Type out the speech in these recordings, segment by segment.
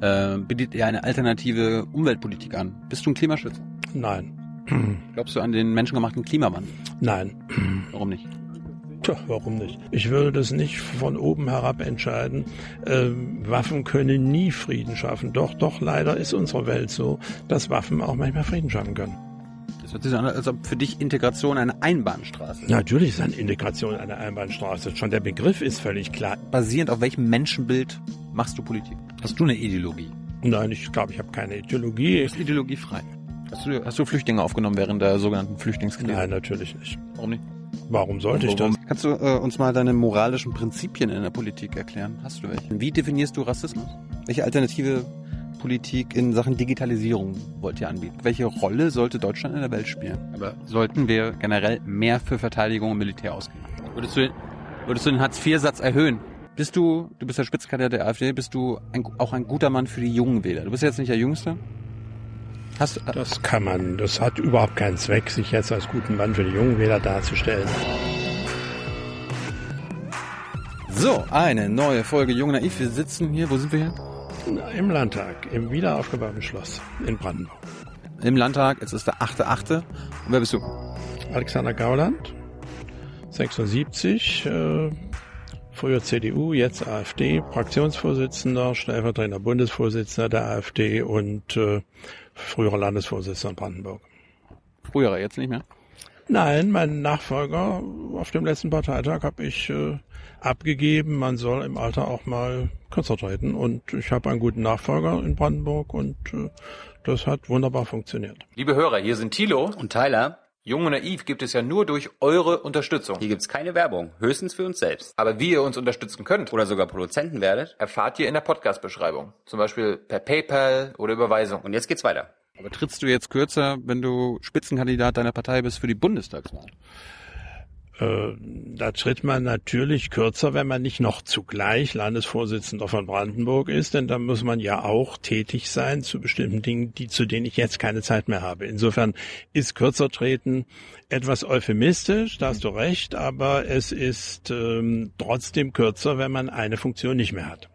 äh, bietet er eine alternative Umweltpolitik an. Bist du ein Klimaschützer? Nein. Glaubst du an den menschengemachten Klimawandel? Nein. Warum nicht? Tja, warum nicht? Ich würde das nicht von oben herab entscheiden. Ähm, Waffen können nie Frieden schaffen. Doch, doch, leider ist unsere Welt so, dass Waffen auch manchmal Frieden schaffen können. Das hört sich so an, als ob für dich Integration eine Einbahnstraße ist. Natürlich ist eine Integration eine Einbahnstraße. Schon der Begriff ist völlig klar. Basierend auf welchem Menschenbild machst du Politik? Hast du eine Ideologie? Nein, ich glaube, ich habe keine Ideologie. Du bist ideologiefrei. Hast du, hast du Flüchtlinge aufgenommen während der sogenannten Flüchtlingskrise? Nein, natürlich nicht. Warum nicht? Warum sollte ich das? Kannst du äh, uns mal deine moralischen Prinzipien in der Politik erklären? Hast du welche? Wie definierst du Rassismus? Welche alternative Politik in Sachen Digitalisierung wollt ihr anbieten? Welche Rolle sollte Deutschland in der Welt spielen? Aber sollten wir generell mehr für Verteidigung und Militär ausgeben? Würdest du, würdest du den Hartz-IV-Satz erhöhen? Bist du, du bist der Spitzenkandidat der AfD, bist du ein, auch ein guter Mann für die jungen Wähler? Du bist jetzt nicht der Jüngste? Hast, du- Das kann man, das hat überhaupt keinen Zweck, sich jetzt als guten Mann für die jungen Wähler darzustellen. so, eine neue Folge Jung Naiv. Wir sitzen hier, wo sind wir hier? Im Landtag, im wiederaufgebauten Schloss in Brandenburg. Im Landtag, es ist der 8.8. Und wer bist du? Alexander Gauland, 76, äh, früher CDU, jetzt AfD, Fraktionsvorsitzender, stellvertretender Bundesvorsitzender der AfD und äh, früherer Landesvorsitzender in Brandenburg. Früherer, jetzt nicht mehr. Nein, mein Nachfolger auf dem letzten Parteitag habe ich äh, abgegeben. Man soll im Alter auch mal kürzer treten. Und ich habe einen guten Nachfolger in Brandenburg und äh, das hat wunderbar funktioniert. Liebe Hörer, hier sind Thilo. Und Tyler, Jung und Naiv gibt es ja nur durch eure Unterstützung. hier gibt's keine Werbung, höchstens für uns selbst. Aber wie ihr uns unterstützen könnt, Oder sogar Produzenten werdet. erfahrt ihr in der Podcast-Beschreibung. Zum Beispiel per PayPal oder Überweisung. Und jetzt geht's weiter. Aber trittst du jetzt kürzer, wenn du Spitzenkandidat deiner Partei bist für die Bundestagswahl? Äh, da tritt man natürlich kürzer, wenn man nicht noch zugleich Landesvorsitzender von Brandenburg ist, denn da muss man ja auch tätig sein zu bestimmten Dingen, die zu denen ich jetzt keine Zeit mehr habe. Insofern ist kürzer treten etwas euphemistisch, da hast du recht, aber es ist ähm, trotzdem kürzer, wenn man eine Funktion nicht mehr hat.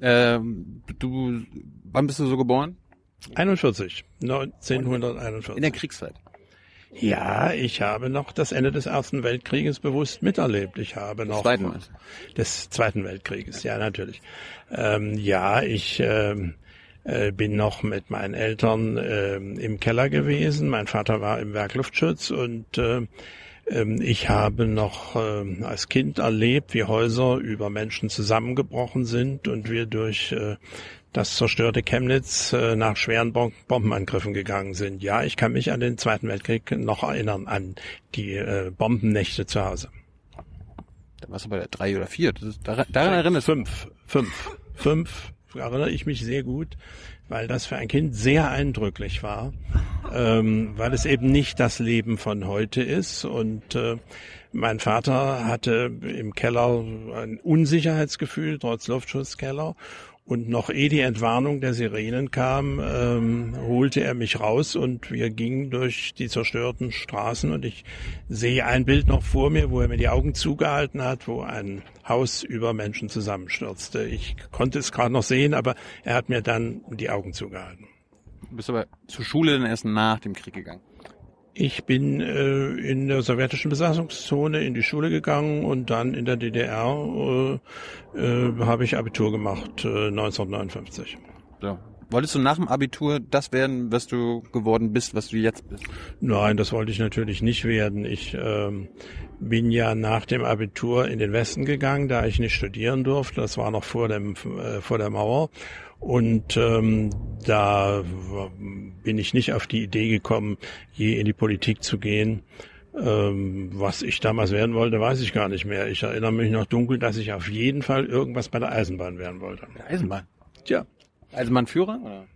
Ähm, du, wann bist du so geboren? 41, In 1941. der Kriegszeit. Ja, ich habe noch das Ende des Ersten Weltkrieges bewusst miterlebt. Ich habe noch Zweiten meinst des Zweiten Weltkrieges, ja natürlich. Ähm, ja, ich ähm, äh, bin noch mit meinen Eltern ähm, im Keller gewesen. Mein Vater war im Werkluftschutz und äh, ich habe noch ähm, als Kind erlebt, wie Häuser über Menschen zusammengebrochen sind und wir durch äh, das zerstörte Chemnitz äh, nach schweren Bom Bombenangriffen gegangen sind. Ja, ich kann mich an den Zweiten Weltkrieg noch erinnern, an die äh, Bombennächte zu Hause. Da warst du bei der drei oder vier. Das ist, daran, daran erinnerst du Fünf, fünf, fünf erinnere ich mich sehr gut, weil das für ein Kind sehr eindrücklich war, ähm, weil es eben nicht das Leben von heute ist und äh, mein Vater hatte im Keller ein Unsicherheitsgefühl, trotz Luftschutzkeller. Und noch ehe die Entwarnung der Sirenen kam, ähm, holte er mich raus und wir gingen durch die zerstörten Straßen und ich sehe ein Bild noch vor mir, wo er mir die Augen zugehalten hat, wo ein Haus über Menschen zusammenstürzte. Ich konnte es gerade noch sehen, aber er hat mir dann die Augen zugehalten. Du bist aber zur Schule dann erst nach dem Krieg gegangen. Ich bin äh, in der sowjetischen Besatzungszone in die Schule gegangen und dann in der DDR äh, äh, habe ich Abitur gemacht, äh, 1959. So. Wolltest du nach dem Abitur das werden, was du geworden bist, was du jetzt bist? Nein, das wollte ich natürlich nicht werden. Ich ähm, bin ja nach dem Abitur in den Westen gegangen, da ich nicht studieren durfte. Das war noch vor dem äh, vor der Mauer. Und ähm, da bin ich nicht auf die Idee gekommen, je in die Politik zu gehen. Ähm, was ich damals werden wollte, weiß ich gar nicht mehr. Ich erinnere mich noch dunkel, dass ich auf jeden Fall irgendwas bei der Eisenbahn werden wollte. Eisenbahn. Tja, Eisenbahnführer? Oder?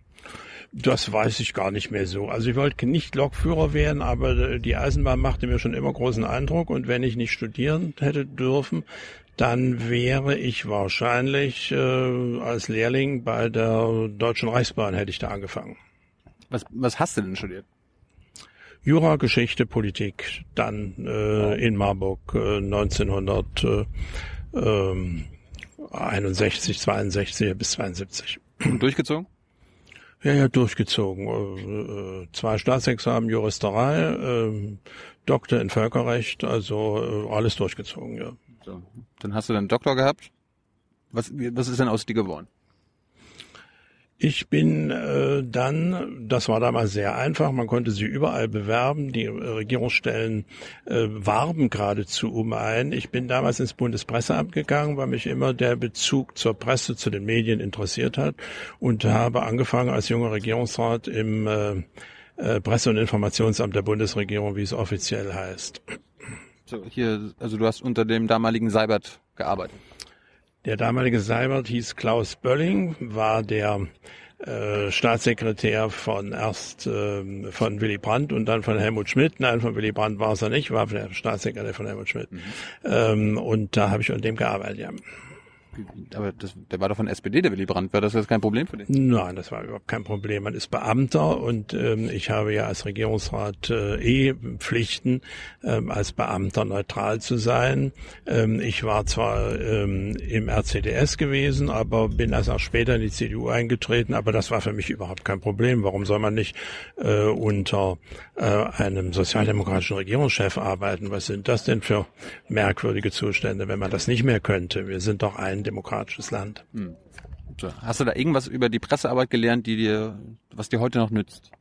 das weiß ich gar nicht mehr so. Also ich wollte nicht Lokführer werden, aber die Eisenbahn machte mir schon immer großen Eindruck. Und wenn ich nicht studieren hätte dürfen, dann wäre ich wahrscheinlich äh, als Lehrling bei der Deutschen Reichsbahn hätte ich da angefangen. Was, was hast du denn studiert? Jura, Geschichte, Politik, dann äh, in Marburg äh, 1961, 62 bis 72. Durchgezogen? Ja, ja, durchgezogen. Äh, äh, zwei Staatsexamen, Juristerei, äh, Doktor in Völkerrecht, also äh, alles durchgezogen, ja. So. Dann hast du dann Doktor gehabt. Was, was ist denn aus dir geworden? Ich bin äh, dann, das war damals sehr einfach, man konnte sie überall bewerben, die Regierungsstellen äh, warben geradezu um ein. Ich bin damals ins Bundespresseamt gegangen, weil mich immer der Bezug zur Presse, zu den Medien interessiert hat und habe angefangen als junger Regierungsrat im äh, äh, Presse- und Informationsamt der Bundesregierung, wie es offiziell heißt. So, hier, also du hast unter dem damaligen Seibert gearbeitet. Der damalige Seibert hieß Klaus Bölling, war der äh, Staatssekretär von erst äh, von Willy Brandt und dann von Helmut Schmidt. Nein, von Willy Brandt war es er nicht, war der Staatssekretär von Helmut Schmidt. Mhm. Ähm, und da habe ich unter dem gearbeitet, ja. Aber das, der war doch von SPD, der Willy Brandt. War das jetzt kein Problem für dich? Nein, das war überhaupt kein Problem. Man ist Beamter und ähm, ich habe ja als Regierungsrat äh, eh Pflichten, ähm, als Beamter neutral zu sein. Ähm, ich war zwar ähm, im RCDS gewesen, aber bin erst auch später in die CDU eingetreten, aber das war für mich überhaupt kein Problem. Warum soll man nicht äh, unter äh, einem sozialdemokratischen Regierungschef arbeiten? Was sind das denn für merkwürdige Zustände, wenn man das nicht mehr könnte? Wir sind doch ein demokratisches Land. Hm. Hast du da irgendwas über die Pressearbeit gelernt, die dir, was dir heute noch nützt?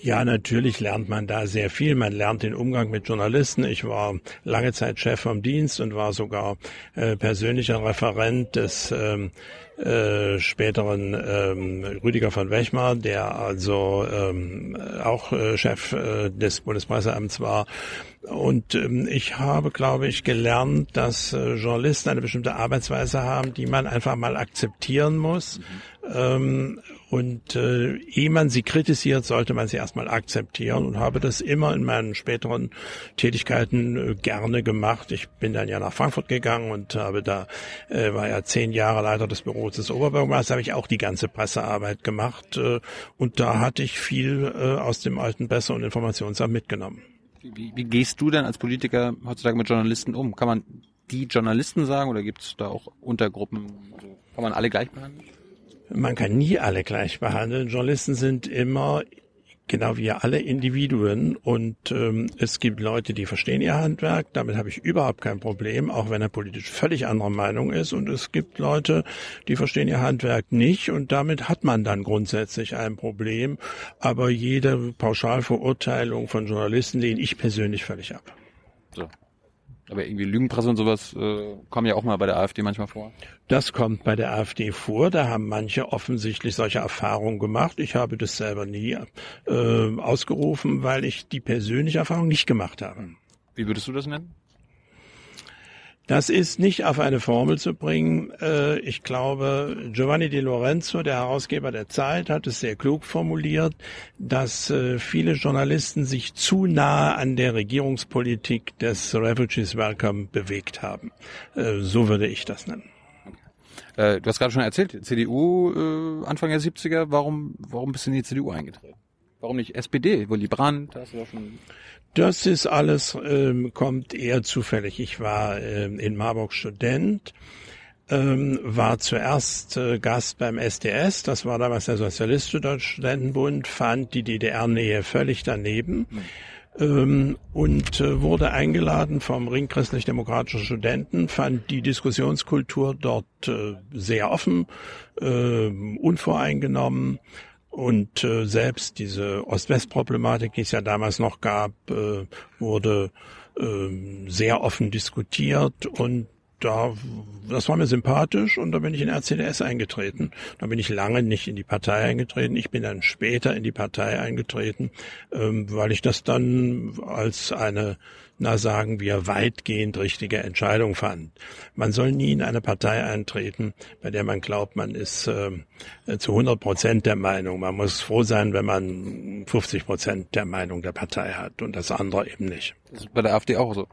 Ja, natürlich lernt man da sehr viel. Man lernt den Umgang mit Journalisten. Ich war lange Zeit Chef vom Dienst und war sogar äh, persönlicher Referent des ähm, äh, späteren ähm, Rüdiger von Wechmar, der also ähm, auch äh, Chef äh, des Bundespresseamts war. Und ähm, ich habe, glaube ich, gelernt, dass äh, Journalisten eine bestimmte Arbeitsweise haben, die man einfach mal akzeptieren muss. Mhm. Ähm, und äh, ehe man sie kritisiert, sollte man sie erstmal akzeptieren und habe das immer in meinen späteren Tätigkeiten äh, gerne gemacht. Ich bin dann ja nach Frankfurt gegangen und habe da, äh, war ja zehn Jahre Leiter des Büros des Oberbürgermeisters, habe ich auch die ganze Pressearbeit gemacht äh, und da hatte ich viel äh, aus dem alten Presse- und Informationsamt mitgenommen. Wie, wie gehst du denn als Politiker heutzutage mit Journalisten um? Kann man die Journalisten sagen oder gibt es da auch Untergruppen? Kann man alle gleich behandeln? Man kann nie alle gleich behandeln. Journalisten sind immer genau wie alle Individuen und ähm, es gibt Leute, die verstehen ihr Handwerk, damit habe ich überhaupt kein Problem, auch wenn er politisch völlig anderer Meinung ist und es gibt Leute, die verstehen ihr Handwerk nicht und damit hat man dann grundsätzlich ein Problem, aber jede Pauschalverurteilung von Journalisten lehne ich persönlich völlig ab. So. Aber irgendwie Lügenpresse und sowas äh, kommen ja auch mal bei der AfD manchmal vor. Das kommt bei der AfD vor. Da haben manche offensichtlich solche Erfahrungen gemacht. Ich habe das selber nie äh, ausgerufen, weil ich die persönliche Erfahrung nicht gemacht habe. Wie würdest du das nennen? Das ist nicht auf eine Formel zu bringen. Äh, ich glaube, Giovanni Di Lorenzo, der Herausgeber der Zeit, hat es sehr klug formuliert, dass äh, viele Journalisten sich zu nahe an der Regierungspolitik des Refugees Welcome bewegt haben. Äh, so würde ich das nennen. Du hast gerade schon erzählt, CDU Anfang der 70er, warum, warum bist du in die CDU eingetreten? Warum nicht SPD? Willy Brandt, hast du ja schon das ist alles, ähm, kommt eher zufällig. Ich war ähm, in Marburg Student, ähm, war zuerst äh, Gast beim SDS, das war damals der Sozialistische Deutsche Studentenbund, fand die DDR-Nähe völlig daneben. Mhm. Ähm, und äh, wurde eingeladen vom Ring christlich-demokratischen Studenten, fand die Diskussionskultur dort äh, sehr offen, äh, unvoreingenommen und äh, selbst diese Ost-West-Problematik, die es ja damals noch gab, äh, wurde äh, sehr offen diskutiert und da, das war mir sympathisch und da bin ich in RCDS eingetreten. Da bin ich lange nicht in die Partei eingetreten. Ich bin dann später in die Partei eingetreten, ähm, weil ich das dann als eine na sagen wir, weitgehend richtige Entscheidung fand. Man soll nie in eine Partei eintreten, bei der man glaubt, man ist äh, zu 100 Prozent der Meinung. Man muss froh sein, wenn man 50 Prozent der Meinung der Partei hat und das andere eben nicht. Das ist bei der AfD auch so.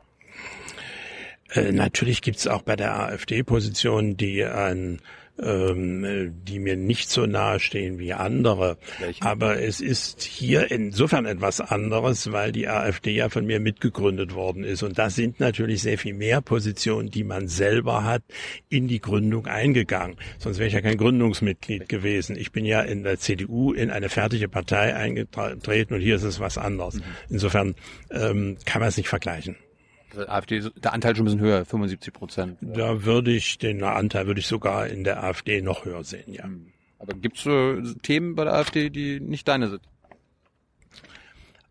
Äh, natürlich gibt es auch bei der AfD Positionen, die ein ähm, die mir nicht so nahe stehen wie andere. Welche? Aber es ist hier insofern etwas anderes, weil die AfD ja von mir mitgegründet worden ist. Und da sind natürlich sehr viel mehr Positionen, die man selber hat, in die Gründung eingegangen. Sonst wäre ich ja kein Gründungsmitglied gewesen. Ich bin ja in der CDU in eine fertige Partei eingetreten und hier ist es was anderes. Insofern ähm, kann man es nicht vergleichen. Also AfD, der Anteil schon ein bisschen höher, 75 Prozent. Da würde ich den Anteil würde ich sogar in der AfD noch höher sehen, ja. Aber gibt es äh, Themen bei der AfD, die nicht deine sind?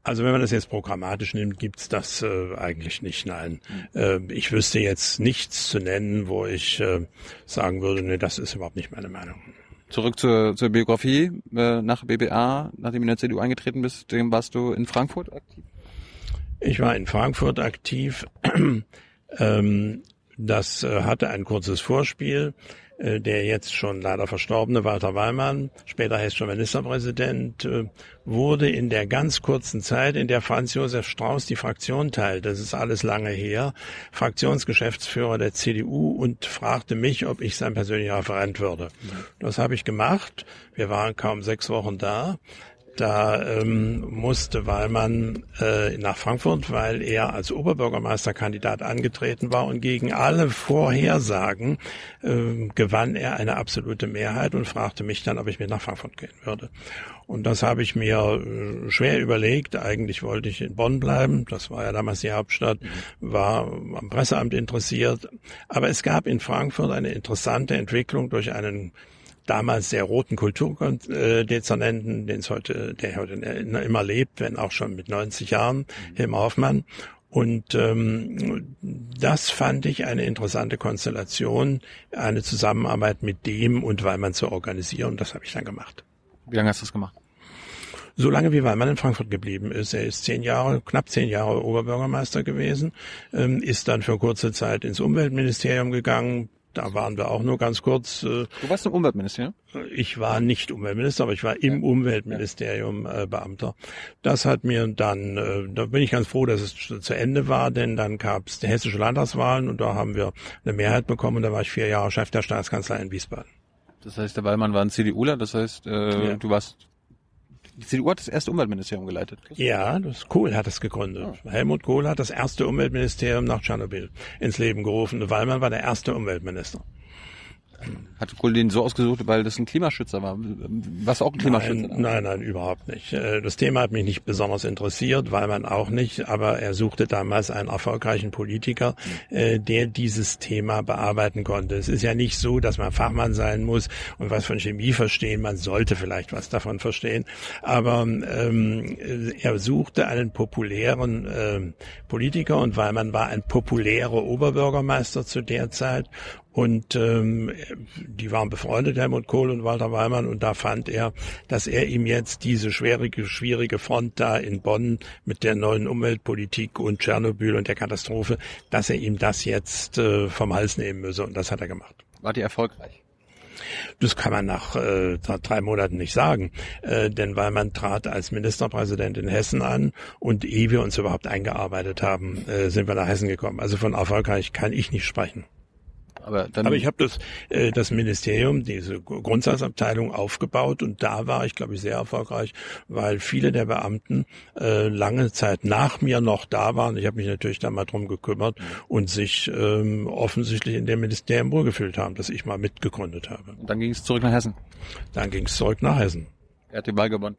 Also wenn man das jetzt programmatisch nimmt, gibt's das äh, eigentlich nicht. Nein, äh, ich wüsste jetzt nichts zu nennen, wo ich äh, sagen würde, nee, das ist überhaupt nicht meine Meinung. Zurück zur, zur Biografie. Äh, nach BBA, nachdem du in der CDU eingetreten bist, dem warst du in Frankfurt aktiv? Ich war in Frankfurt aktiv. ähm, das äh, hatte ein kurzes Vorspiel. Äh, der jetzt schon leider verstorbene Walter Weimann, später hessischer Ministerpräsident, äh, wurde in der ganz kurzen Zeit, in der Franz Josef Strauß die Fraktion teilt, das ist alles lange her, Fraktionsgeschäftsführer der CDU und fragte mich, ob ich sein persönlicher Referent würde. Das habe ich gemacht. Wir waren kaum sechs Wochen da. Da ähm, musste Wallmann äh, nach Frankfurt, weil er als Oberbürgermeisterkandidat angetreten war und gegen alle Vorhersagen äh, gewann er eine absolute Mehrheit und fragte mich dann, ob ich mit nach Frankfurt gehen würde. Und das habe ich mir äh, schwer überlegt. Eigentlich wollte ich in Bonn bleiben. Das war ja damals die Hauptstadt, war am Presseamt interessiert. Aber es gab in Frankfurt eine interessante Entwicklung durch einen damals sehr roten Kulturdezernenten, den es heute, der heute immer lebt, wenn auch schon mit 90 Jahren, Hilmar Hoffmann. Und ähm, das fand ich eine interessante Konstellation, eine Zusammenarbeit mit dem und Weimann zu organisieren. Und das habe ich dann gemacht. Wie lange hast du das gemacht? So lange wie Weimann in Frankfurt geblieben ist. Er ist zehn Jahre, knapp zehn Jahre Oberbürgermeister gewesen, ähm, ist dann für kurze Zeit ins Umweltministerium gegangen, da waren wir auch nur ganz kurz. Äh, Du warst im Umweltministerium? Ich war nicht Umweltminister, aber ich war im Umweltministerium äh, Beamter. Das hat mir dann, äh, da bin ich ganz froh, dass es zu Ende war, denn dann gab es die hessische Landtagswahlen und da haben wir eine Mehrheit bekommen und da war ich vier Jahre Chef der Staatskanzlei in Wiesbaden. Das heißt, der Wallmann war ein CDUler, das heißt, äh, Ja. du warst, die CDU hat das erste Umweltministerium geleitet. Ja, das Kohl hat es gegründet. Helmut Kohl hat das erste Umweltministerium nach Tschernobyl ins Leben gerufen. Wallmann war der erste Umweltminister. Hat Kohl den so ausgesucht, weil das ein Klimaschützer war. Was auch ein Klimaschützer? Nein, nein, nein, überhaupt nicht. Äh, Das Thema hat mich nicht besonders interessiert, weil man auch nicht, aber er suchte damals einen erfolgreichen Politiker, äh, der dieses Thema bearbeiten konnte. Es ist ja nicht so, dass man Fachmann sein muss und was von Chemie verstehen. Man sollte vielleicht was davon verstehen, aber ähm, er suchte einen populären ähm, Politiker und weil man war ein populärer Oberbürgermeister zu der Zeit und ähm, die waren befreundet, Helmut Kohl und Walter Weimann, und da fand er, dass er ihm jetzt diese schwierige, schwierige Front da in Bonn mit der neuen Umweltpolitik und Tschernobyl und der Katastrophe, dass er ihm das jetzt äh, vom Hals nehmen müsse. Und das hat er gemacht. War die erfolgreich? Das kann man nach äh, drei Monaten nicht sagen, äh, denn weil man trat als Ministerpräsident in Hessen an und ehe wir uns überhaupt eingearbeitet haben, äh, sind wir nach Hessen gekommen. Also von erfolgreich kann ich nicht sprechen. Aber dann, Aber ich habe das, äh, das Ministerium, diese Grundsatzabteilung aufgebaut und da war ich, glaube ich, sehr erfolgreich, weil viele der Beamten äh, lange Zeit nach mir noch da waren. Ich habe mich natürlich da mal drum gekümmert und sich ähm, offensichtlich in dem Ministerium wohlgefühlt haben, dass ich mal mitgegründet habe. dann ging es zurück nach Hessen. Dann ging es zurück nach Hessen. Er hat die Wahl gewonnen.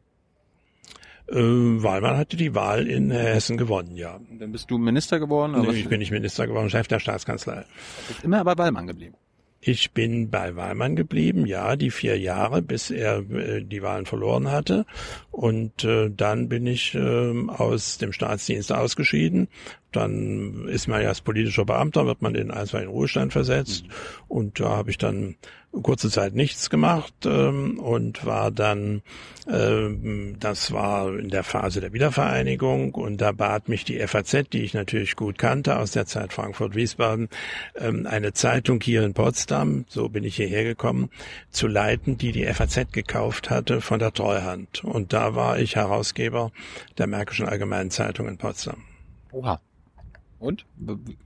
Äh, Wahlmann hatte die Wahl in Hessen gewonnen, ja. Und dann bist du Minister geworden, aber Nee, ich bin nicht Minister geworden, Chef der Staatskanzlei. bist immer bei Wallmann geblieben. Ich bin bei Weimann geblieben, ja, die vier Jahre, bis er äh, die Wahlen verloren hatte. Und äh, dann bin ich äh, aus dem Staatsdienst ausgeschieden. Dann ist man ja als politischer Beamter, wird man in einstweiligen Ruhestand versetzt. Und da habe ich dann kurze Zeit nichts gemacht ähm, und war dann, ähm, das war in der Phase der Wiedervereinigung und da bat mich die FAZ, die ich natürlich gut kannte aus der Zeit Frankfurt-Wiesbaden, ähm, eine Zeitung hier in Potsdam, so bin ich hierher gekommen, zu leiten, die die FAZ gekauft hatte von der Treuhand. Und da war ich Herausgeber der Märkischen Allgemeinen Zeitung in Potsdam. Oha. Und?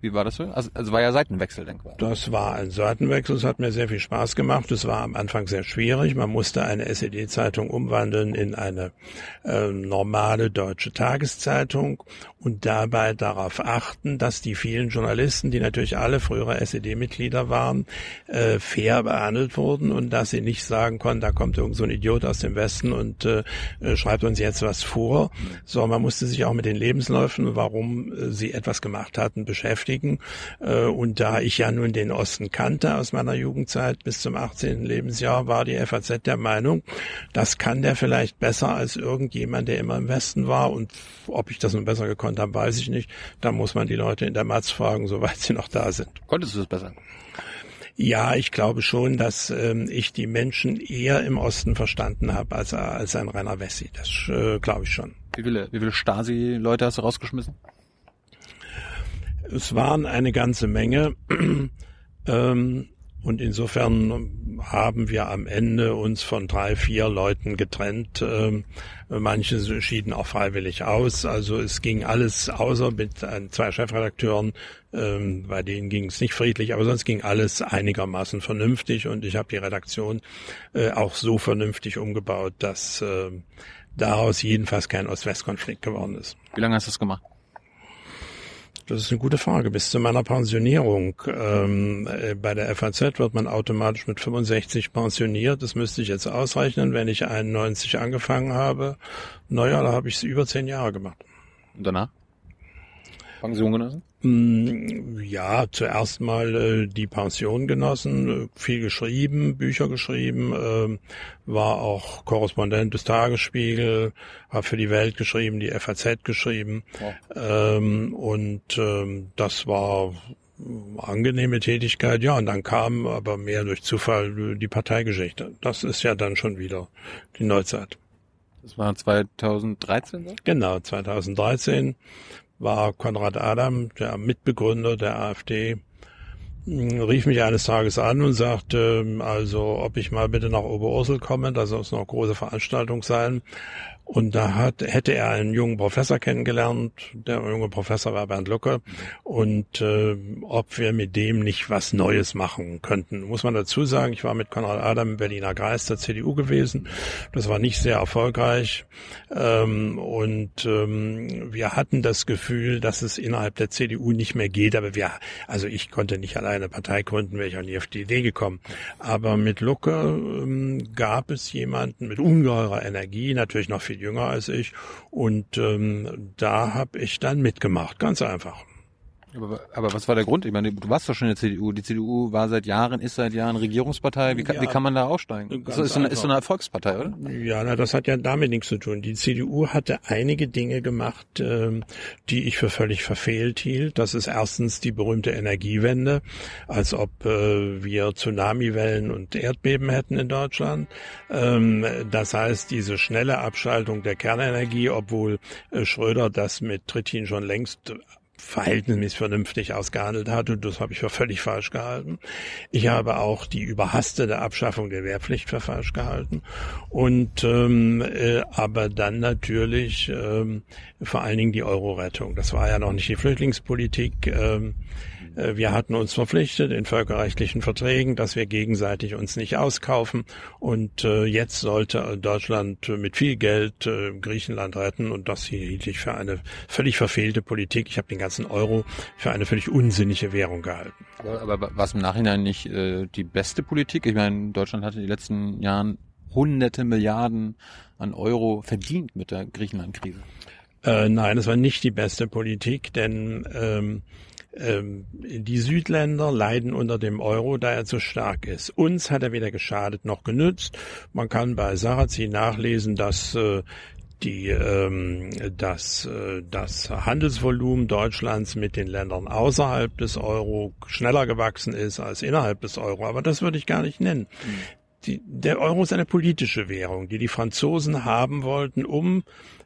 Wie war das so? Also, also war ja Seitenwechsel, denke ich. Das war ein Seitenwechsel. Es hat mir sehr viel Spaß gemacht. Es war am Anfang sehr schwierig. Man musste eine SED-Zeitung umwandeln in eine äh, normale deutsche Tageszeitung und dabei darauf achten, dass die vielen Journalisten, die natürlich alle frühere SED-Mitglieder waren, äh, fair behandelt wurden und dass sie nicht sagen konnten, da kommt irgend so ein Idiot aus dem Westen und äh, äh schreibt uns jetzt was vor. So, man musste sich auch mit den Lebensläufen, warum äh, sie etwas gemacht hatten, beschäftigen. Äh, und da ich ja nun den Osten kannte aus meiner Jugendzeit bis zum 18. Lebensjahr, war die FAZ der Meinung, das kann der vielleicht besser als irgendjemand, der immer im Westen war. Und ob ich das nun besser gekonnt habe, weiß ich nicht. Da muss man die Leute in der Matz fragen, soweit sie noch da sind. Konntest du das besser? Ja, ich glaube schon, dass ähm, ich die Menschen eher im Osten verstanden habe als, als ein Rainer Wessi. Das äh, glaube ich schon. Wie viele, wie viele Stasi-Leute hast du rausgeschmissen? Es waren eine ganze Menge. ähm, und insofern haben wir am Ende uns von drei, vier Leuten getrennt. Ähm, manche schieden auch freiwillig aus. Also es ging alles außer mit zwei Chefredakteuren. Ähm, bei denen ging es nicht friedlich, aber sonst ging alles einigermaßen vernünftig. Und ich habe die Redaktion äh, auch so vernünftig umgebaut, dass äh, daraus jedenfalls kein Ost-West-Konflikt geworden ist. Wie lange hast du das gemacht? Das ist eine gute Frage. Bis zu meiner Pensionierung. Ähm, äh, bei der FAZ wird man automatisch mit 65 pensioniert. Das müsste ich jetzt ausrechnen, wenn ich 91 angefangen habe. Naja, da habe ich es über zehn Jahre gemacht. Und danach? Pension genossen? Mm, ja, zuerst mal äh, die Pension genossen, äh, viel geschrieben, Bücher geschrieben, äh, war auch Korrespondent des Tagesspiegel, habe für die Welt geschrieben, die FAZ geschrieben wow. ähm, und ähm, das war angenehme Tätigkeit, ja, und dann kam aber mehr durch Zufall die Parteigeschichte. Das ist ja dann schon wieder die Neuzeit. Das war 2013? So? Genau, 2013 war Konrad Adam, der Mitbegründer der AfD, rief mich eines Tages an und sagte, also ob ich mal bitte nach Oberursel komme, da soll es noch große Veranstaltung sein. Und da hat, hätte er einen jungen Professor kennengelernt, der junge Professor war Bernd Lucke, und äh, ob wir mit dem nicht was Neues machen könnten. Muss man dazu sagen, ich war mit Konrad Adam im Berliner Kreis der CDU gewesen. Das war nicht sehr erfolgreich. Ähm, und ähm, wir hatten das Gefühl, dass es innerhalb der CDU nicht mehr geht. Aber wir, also ich konnte nicht alleine Partei gründen, wäre ich auch nie auf die Idee gekommen. Aber mit Lucke ähm, gab es jemanden mit ungeheurer Energie, natürlich noch viel jünger als ich. Und ähm, da habe ich dann mitgemacht, ganz einfach. Aber, aber was war der Grund? Ich meine, du warst doch schon in der CDU. Die CDU war seit Jahren, ist seit Jahren Regierungspartei. Wie kann, ja, wie kann man da aussteigen? Das ist, so eine, ist so eine Erfolgspartei, oder? Ja, na, das hat ja damit nichts zu tun. Die CDU hatte einige Dinge gemacht, ähm, die ich für völlig verfehlt hielt. Das ist erstens die berühmte Energiewende, als ob äh, wir Tsunamiwellen und Erdbeben hätten in Deutschland. Ähm, das heißt, diese schnelle Abschaltung der Kernenergie, obwohl äh, Schröder das mit Trittin schon längst verhältnismäßig vernünftig ausgehandelt hat und das habe ich für völlig falsch gehalten. Ich habe auch die überhastete Abschaffung der Wehrpflicht für falsch gehalten und ähm, äh, aber dann natürlich ähm, vor allen Dingen die Euro-Rettung. Das war ja noch nicht die Flüchtlingspolitik. Ähm, äh, wir hatten uns verpflichtet in völkerrechtlichen Verträgen, dass wir gegenseitig uns nicht auskaufen. Und äh, jetzt sollte Deutschland mit viel Geld äh, Griechenland retten. Und das hielt ich für eine völlig verfehlte Politik. Ich habe den ganzen Euro für eine völlig unsinnige Währung gehalten. Aber, aber war es im Nachhinein nicht äh, die beste Politik? Ich meine, Deutschland hatte in den letzten Jahren hunderte Milliarden an Euro verdient mit der Griechenland-Krise. Äh, nein, es war nicht die beste Politik, denn ähm, die Südländer leiden unter dem Euro, da er zu stark ist. Uns hat er weder geschadet noch genützt. Man kann bei Sarrazin nachlesen, dass äh, die, ähm, das, äh, das Handelsvolumen Deutschlands mit den Ländern außerhalb des Euro schneller gewachsen ist als innerhalb des Euro. Aber das würde ich gar nicht nennen. Die, der Euro ist eine politische Währung, die die Franzosen haben wollten, um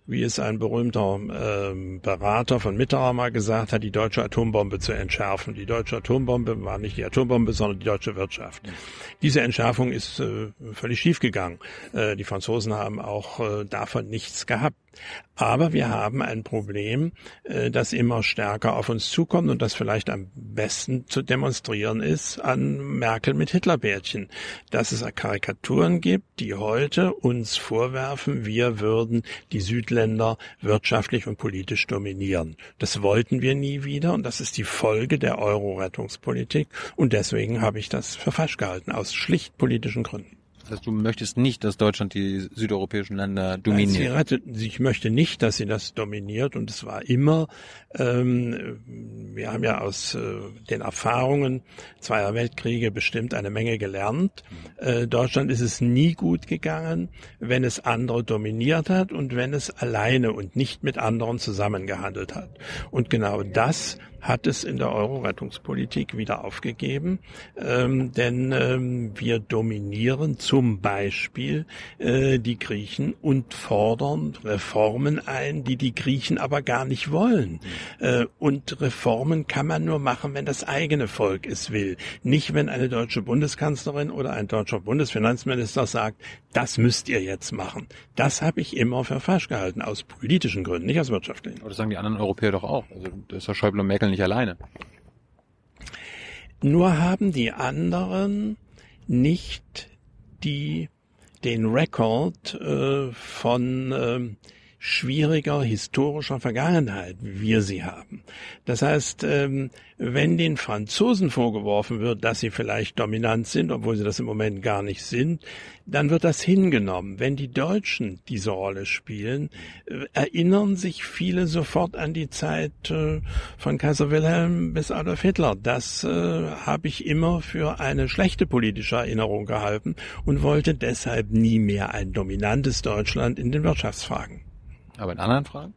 wie es ein berühmter ähm, Berater von Mitterrand mal gesagt hat, die deutsche Atombombe zu entschärfen. Die deutsche Atombombe war nicht die Atombombe, sondern die deutsche Wirtschaft. Diese Entschärfung ist äh, völlig schiefgegangen. Äh, die Franzosen haben auch äh, davon nichts gehabt. Aber wir haben ein Problem, äh, das immer stärker auf uns zukommt und das vielleicht am besten zu demonstrieren ist an Merkel mit Hitlerbärtchen. Dass es Karikaturen gibt, die heute uns vorwerfen, wir würden die Südländer wirtschaftlich und politisch dominieren. Das wollten wir nie wieder und das ist die Folge der Euro-Rettungspolitik und deswegen habe ich das für falsch gehalten, aus schlicht politischen Gründen. Das heißt, du möchtest nicht, dass Deutschland die südeuropäischen Länder dominiert? Nein, sie, ich möchte nicht, dass sie das dominiert und es war immer, ähm, wir haben ja aus äh, den Erfahrungen zweier Weltkriege bestimmt eine Menge gelernt. Äh, Deutschland ist es nie gut gegangen, wenn es andere dominiert hat und wenn es alleine und nicht mit anderen zusammengehandelt hat. Und genau das hat es in der Euro-Rettungspolitik wieder aufgegeben, ähm, denn ähm, wir dominieren zum Beispiel äh, die Griechen und fordern Reformen ein, die die Griechen aber gar nicht wollen. Äh, und Reformen kann man nur machen, wenn das eigene Volk es will, nicht wenn eine deutsche Bundeskanzlerin oder ein deutscher Bundesfinanzminister sagt, das müsst ihr jetzt machen. Das habe ich immer für falsch gehalten, aus politischen Gründen, nicht aus wirtschaftlichen. Aber das sagen die anderen Europäer doch auch. Also das ist ja Schäuble und Merkel nicht alleine. Nur haben die anderen nicht die den Rekord äh, von äh, schwieriger historischer Vergangenheit, wie wir sie haben. Das heißt, ähm, wenn den Franzosen vorgeworfen wird, dass sie vielleicht dominant sind, obwohl sie das im Moment gar nicht sind, dann wird das hingenommen. Wenn die Deutschen diese Rolle spielen, äh, erinnern sich viele sofort an die Zeit äh, von Kaiser Wilhelm bis Adolf Hitler. Das habe ich immer für eine schlechte politische Erinnerung gehalten und wollte deshalb nie mehr ein dominantes Deutschland in den Wirtschaftsfragen. Aber in anderen Fragen?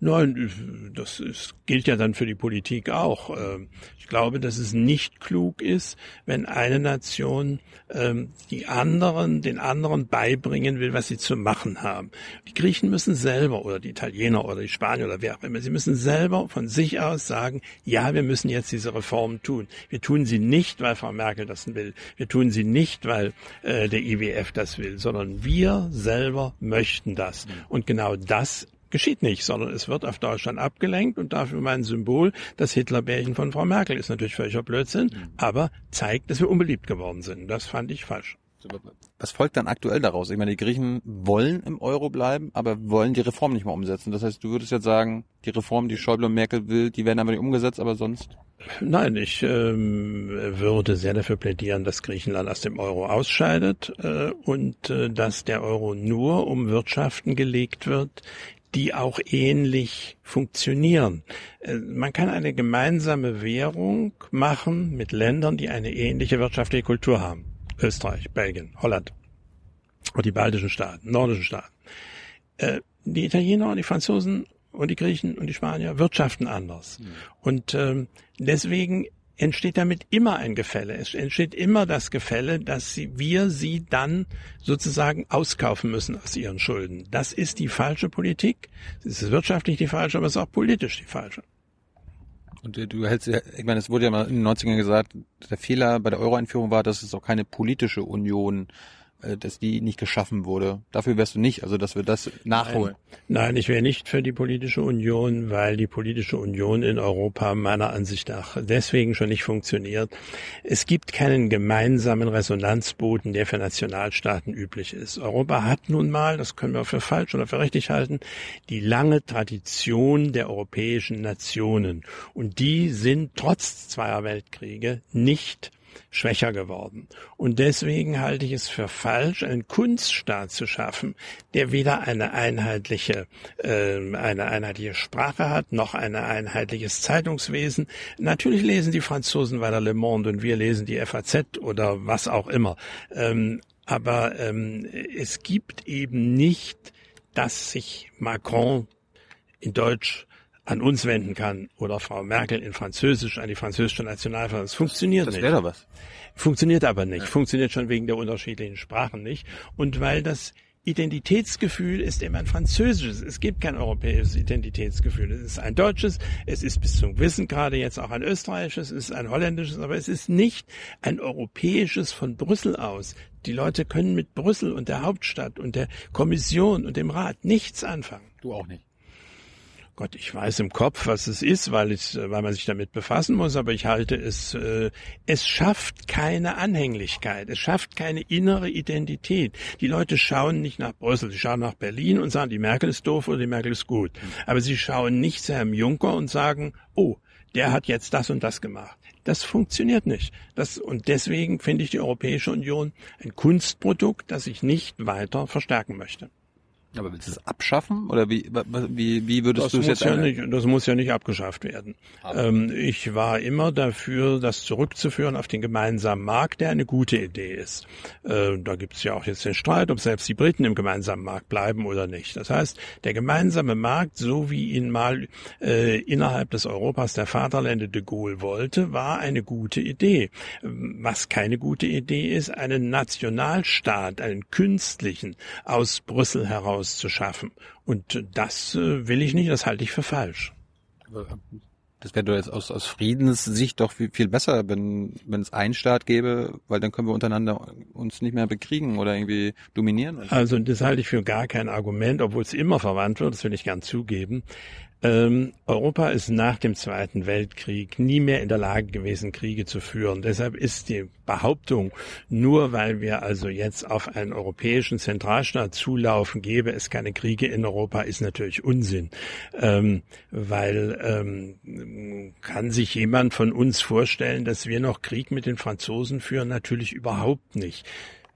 Nein, das ist, gilt ja dann für die Politik auch. Ähm, ich glaube, dass es nicht klug ist, wenn eine Nation ähm, die anderen, den anderen beibringen will, was sie zu machen haben. Die Griechen müssen selber oder die Italiener oder die Spanier oder wer auch immer, sie müssen selber von sich aus sagen, ja, wir müssen jetzt diese Reformen tun. Wir tun sie nicht, weil Frau Merkel das will. Wir tun sie nicht, weil äh, der IWF das will, sondern wir selber möchten das. Und genau das geschieht nicht, sondern es wird auf Deutschland abgelenkt und dafür mein Symbol, das Hitlerbärchen von Frau Merkel ist natürlich völliger Blödsinn, mhm. aber zeigt, dass wir unbeliebt geworden sind. Das fand ich falsch. Was folgt dann aktuell daraus? Ich meine, die Griechen wollen im Euro bleiben, aber wollen die Reform nicht mehr umsetzen. Das heißt, du würdest jetzt sagen, die Reform, die Schäuble und Merkel will, die werden aber nicht umgesetzt, aber sonst? Nein, ich ähm, würde sehr dafür plädieren, dass Griechenland aus dem Euro ausscheidet äh, und äh, dass der Euro nur um Wirtschaften gelegt wird, die auch ähnlich funktionieren. Äh, man kann eine gemeinsame Währung machen mit Ländern, die eine ähnliche wirtschaftliche Kultur haben. Österreich, Belgien, Holland und die baltischen Staaten, nordischen Staaten. Äh, die Italiener und die Franzosen und die Griechen und die Spanier wirtschaften anders. Mhm. Und ähm, deswegen entsteht damit immer ein Gefälle. Es entsteht immer das Gefälle, dass sie, wir sie dann sozusagen auskaufen müssen aus ihren Schulden. Das ist die falsche Politik. Es ist wirtschaftlich die falsche, aber es ist auch politisch die falsche. Und du hältst, ich meine, es wurde ja mal in den 90ern gesagt, der Fehler bei der Euro-Einführung war, dass es auch keine politische Union dass die nicht geschaffen wurde. Dafür wärst du nicht, also dass wir das nachholen. Nein, Nein ich wäre nicht für die politische Union, weil die politische Union in Europa meiner Ansicht nach deswegen schon nicht funktioniert. Es gibt keinen gemeinsamen Resonanzboden, der für Nationalstaaten üblich ist. Europa hat nun mal, das können wir für falsch oder für richtig halten, die lange Tradition der europäischen Nationen. Und die sind trotz zweier Weltkriege nicht schwächer geworden. Und deswegen halte ich es für falsch, einen Kunststaat zu schaffen, der weder eine einheitliche, äh, eine einheitliche Sprache hat, noch ein einheitliches Zeitungswesen. Natürlich lesen die Franzosen weiter Le Monde und wir lesen die FAZ oder was auch immer. Ähm, aber ähm, es gibt eben nicht, dass sich Macron in Deutsch an uns wenden kann oder Frau Merkel in Französisch an die französische Nationalversammlung. Das funktioniert das nicht. Das wäre was. Funktioniert aber nicht. Ja. Funktioniert schon wegen der unterschiedlichen Sprachen nicht. Und weil das Identitätsgefühl ist immer ein französisches. Es gibt kein europäisches Identitätsgefühl. Es ist ein deutsches, es ist bis zum Wissen gerade jetzt auch ein österreichisches, es ist ein holländisches, aber es ist nicht ein europäisches von Brüssel aus. Die Leute können mit Brüssel und der Hauptstadt und der Kommission und dem Rat nichts anfangen. Du auch nicht. Gott, ich weiß im Kopf, was es ist, weil es, weil man sich damit befassen muss, aber ich halte es, äh, es schafft keine Anhänglichkeit, es schafft keine innere Identität. Die Leute schauen nicht nach Brüssel, sie schauen nach Berlin und sagen, die Merkel ist doof oder die Merkel ist gut. Aber sie schauen nicht zu Herrn Juncker und sagen, oh, der hat jetzt das und das gemacht. Das funktioniert nicht. Das, und deswegen finde ich die Europäische Union ein Kunstprodukt, das ich nicht weiter verstärken möchte. Aber willst du es abschaffen oder wie wie wie würdest das du es jetzt? Ja nicht, das muss ja nicht abgeschafft werden. Ähm, ich war immer dafür, das zurückzuführen auf den gemeinsamen Markt, der eine gute Idee ist. Äh, da gibt es ja auch jetzt den Streit, ob selbst die Briten im gemeinsamen Markt bleiben oder nicht. Das heißt, der gemeinsame Markt, so wie ihn mal äh, innerhalb des Europas der Vaterländer de Gaulle wollte, war eine gute Idee. Was keine gute Idee ist, einen Nationalstaat, einen künstlichen aus Brüssel heraus Chaos zu schaffen. Und das äh, will ich nicht, das halte ich für falsch. Das wäre doch jetzt aus, aus Friedenssicht doch viel, viel besser, wenn wenn es einen Staat gäbe, weil dann können wir untereinander uns nicht mehr bekriegen oder irgendwie dominieren. Also das halte ich für gar kein Argument, obwohl es immer verwandt wird, das will ich gern zugeben. Ähm, Europa ist nach dem Zweiten Weltkrieg nie mehr in der Lage gewesen, Kriege zu führen. Deshalb ist die Behauptung, nur weil wir also jetzt auf einen europäischen Zentralstaat zulaufen, gäbe es keine Kriege in Europa, ist natürlich Unsinn. Ähm, weil ähm, kann sich jemand von uns vorstellen, dass wir noch Krieg mit den Franzosen führen? Natürlich überhaupt nicht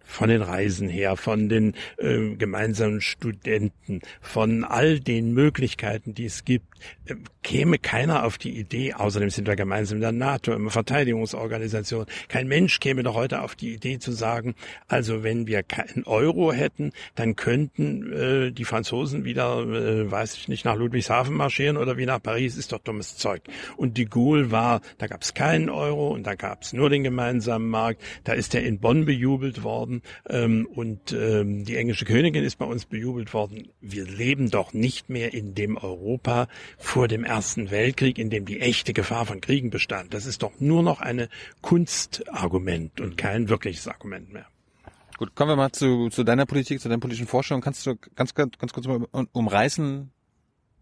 von den Reisen her, von den äh, gemeinsamen Studenten, von all den Möglichkeiten, die es gibt, äh, käme keiner auf die Idee, außerdem sind wir gemeinsam in der NATO, immer Verteidigungsorganisation, kein Mensch käme doch heute auf die Idee zu sagen, also wenn wir keinen Euro hätten, dann könnten äh, die Franzosen wieder, äh, weiß ich nicht, nach Ludwigshafen marschieren oder wie nach Paris, ist doch dummes Zeug. Und de Gaulle war, da gab es keinen Euro und da gab es nur den gemeinsamen Markt, da ist er in Bonn bejubelt worden, worden ähm, und ähm, die englische Königin ist bei uns bejubelt worden. Wir leben doch nicht mehr in dem Europa vor dem Ersten Weltkrieg, in dem die echte Gefahr von Kriegen bestand. Das ist doch nur noch eine Kunstargument und kein wirkliches Argument mehr. Gut, kommen wir mal zu, zu deiner Politik, zu deiner politischen Vorstellung. Kannst du ganz, ganz, ganz kurz mal umreißen,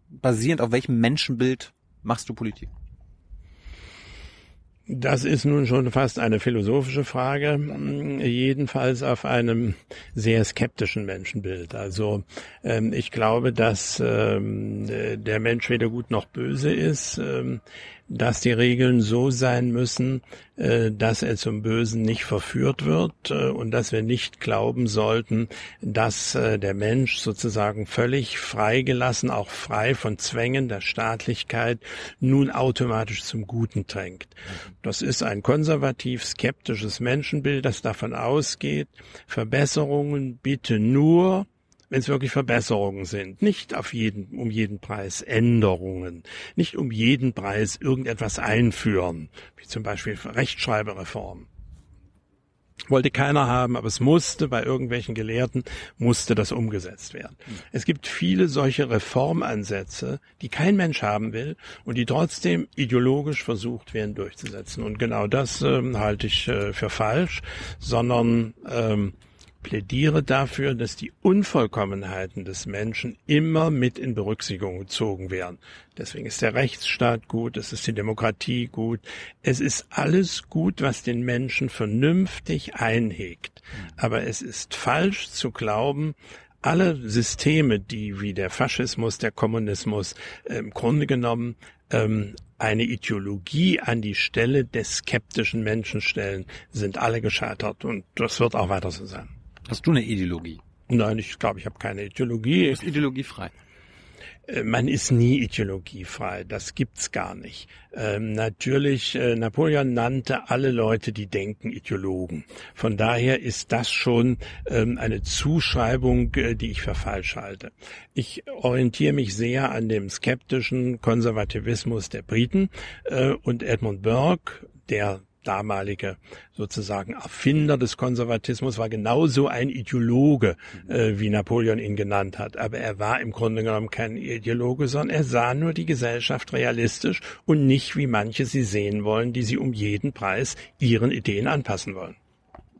basierend auf welchem Menschenbild machst du Politik? Das ist nun schon fast eine philosophische Frage, jedenfalls auf einem sehr skeptischen Menschenbild. Also ähm, ich glaube, dass ähm, der Mensch weder gut noch böse ist. Ähm, dass die Regeln so sein müssen, äh, dass er zum Bösen nicht verführt wird äh, und dass wir nicht glauben sollten, dass äh, der Mensch sozusagen völlig freigelassen, auch frei von Zwängen der Staatlichkeit, nun automatisch zum Guten drängt. Das ist ein konservativ skeptisches Menschenbild, das davon ausgeht, Verbesserungen bitte nur wenn es wirklich Verbesserungen sind, nicht auf jeden, um jeden Preis Änderungen, nicht um jeden Preis irgendetwas einführen, wie zum Beispiel Rechtschreibereform. Wollte keiner haben, aber es musste bei irgendwelchen Gelehrten, musste das umgesetzt werden. Es gibt viele solche Reformansätze, die kein Mensch haben will und die trotzdem ideologisch versucht werden durchzusetzen. Und genau das ähm, halte ich äh, für falsch, sondern ähm, plädiere dafür, dass die Unvollkommenheiten des Menschen immer mit in Berücksichtigung gezogen werden. Deswegen ist der Rechtsstaat gut, es ist die Demokratie gut, es ist alles gut, was den Menschen vernünftig einhegt. Aber es ist falsch zu glauben, alle Systeme, die wie der Faschismus, der Kommunismus äh, im Grunde genommen ähm, eine Ideologie an die Stelle des skeptischen Menschen stellen, sind alle gescheitert und das wird auch weiter so sein. Hast du eine Ideologie? Nein, ich glaube, ich habe keine Ideologie. Du bist ideologiefrei. Äh, man ist nie ideologiefrei, das gibt's gar nicht. Ähm, natürlich, äh, Napoleon nannte alle Leute, die denken, Ideologen. Von daher ist das schon ähm, eine Zuschreibung, äh, die ich für falsch halte. Ich orientiere mich sehr an dem skeptischen Konservativismus der Briten äh, und Edmund Burke, der damalige sozusagen Erfinder des Konservatismus, war genauso ein Ideologe, äh, wie Napoleon ihn genannt hat. Aber er war im Grunde genommen kein Ideologe, sondern er sah nur die Gesellschaft realistisch und nicht, wie manche sie sehen wollen, die sie um jeden Preis ihren Ideen anpassen wollen.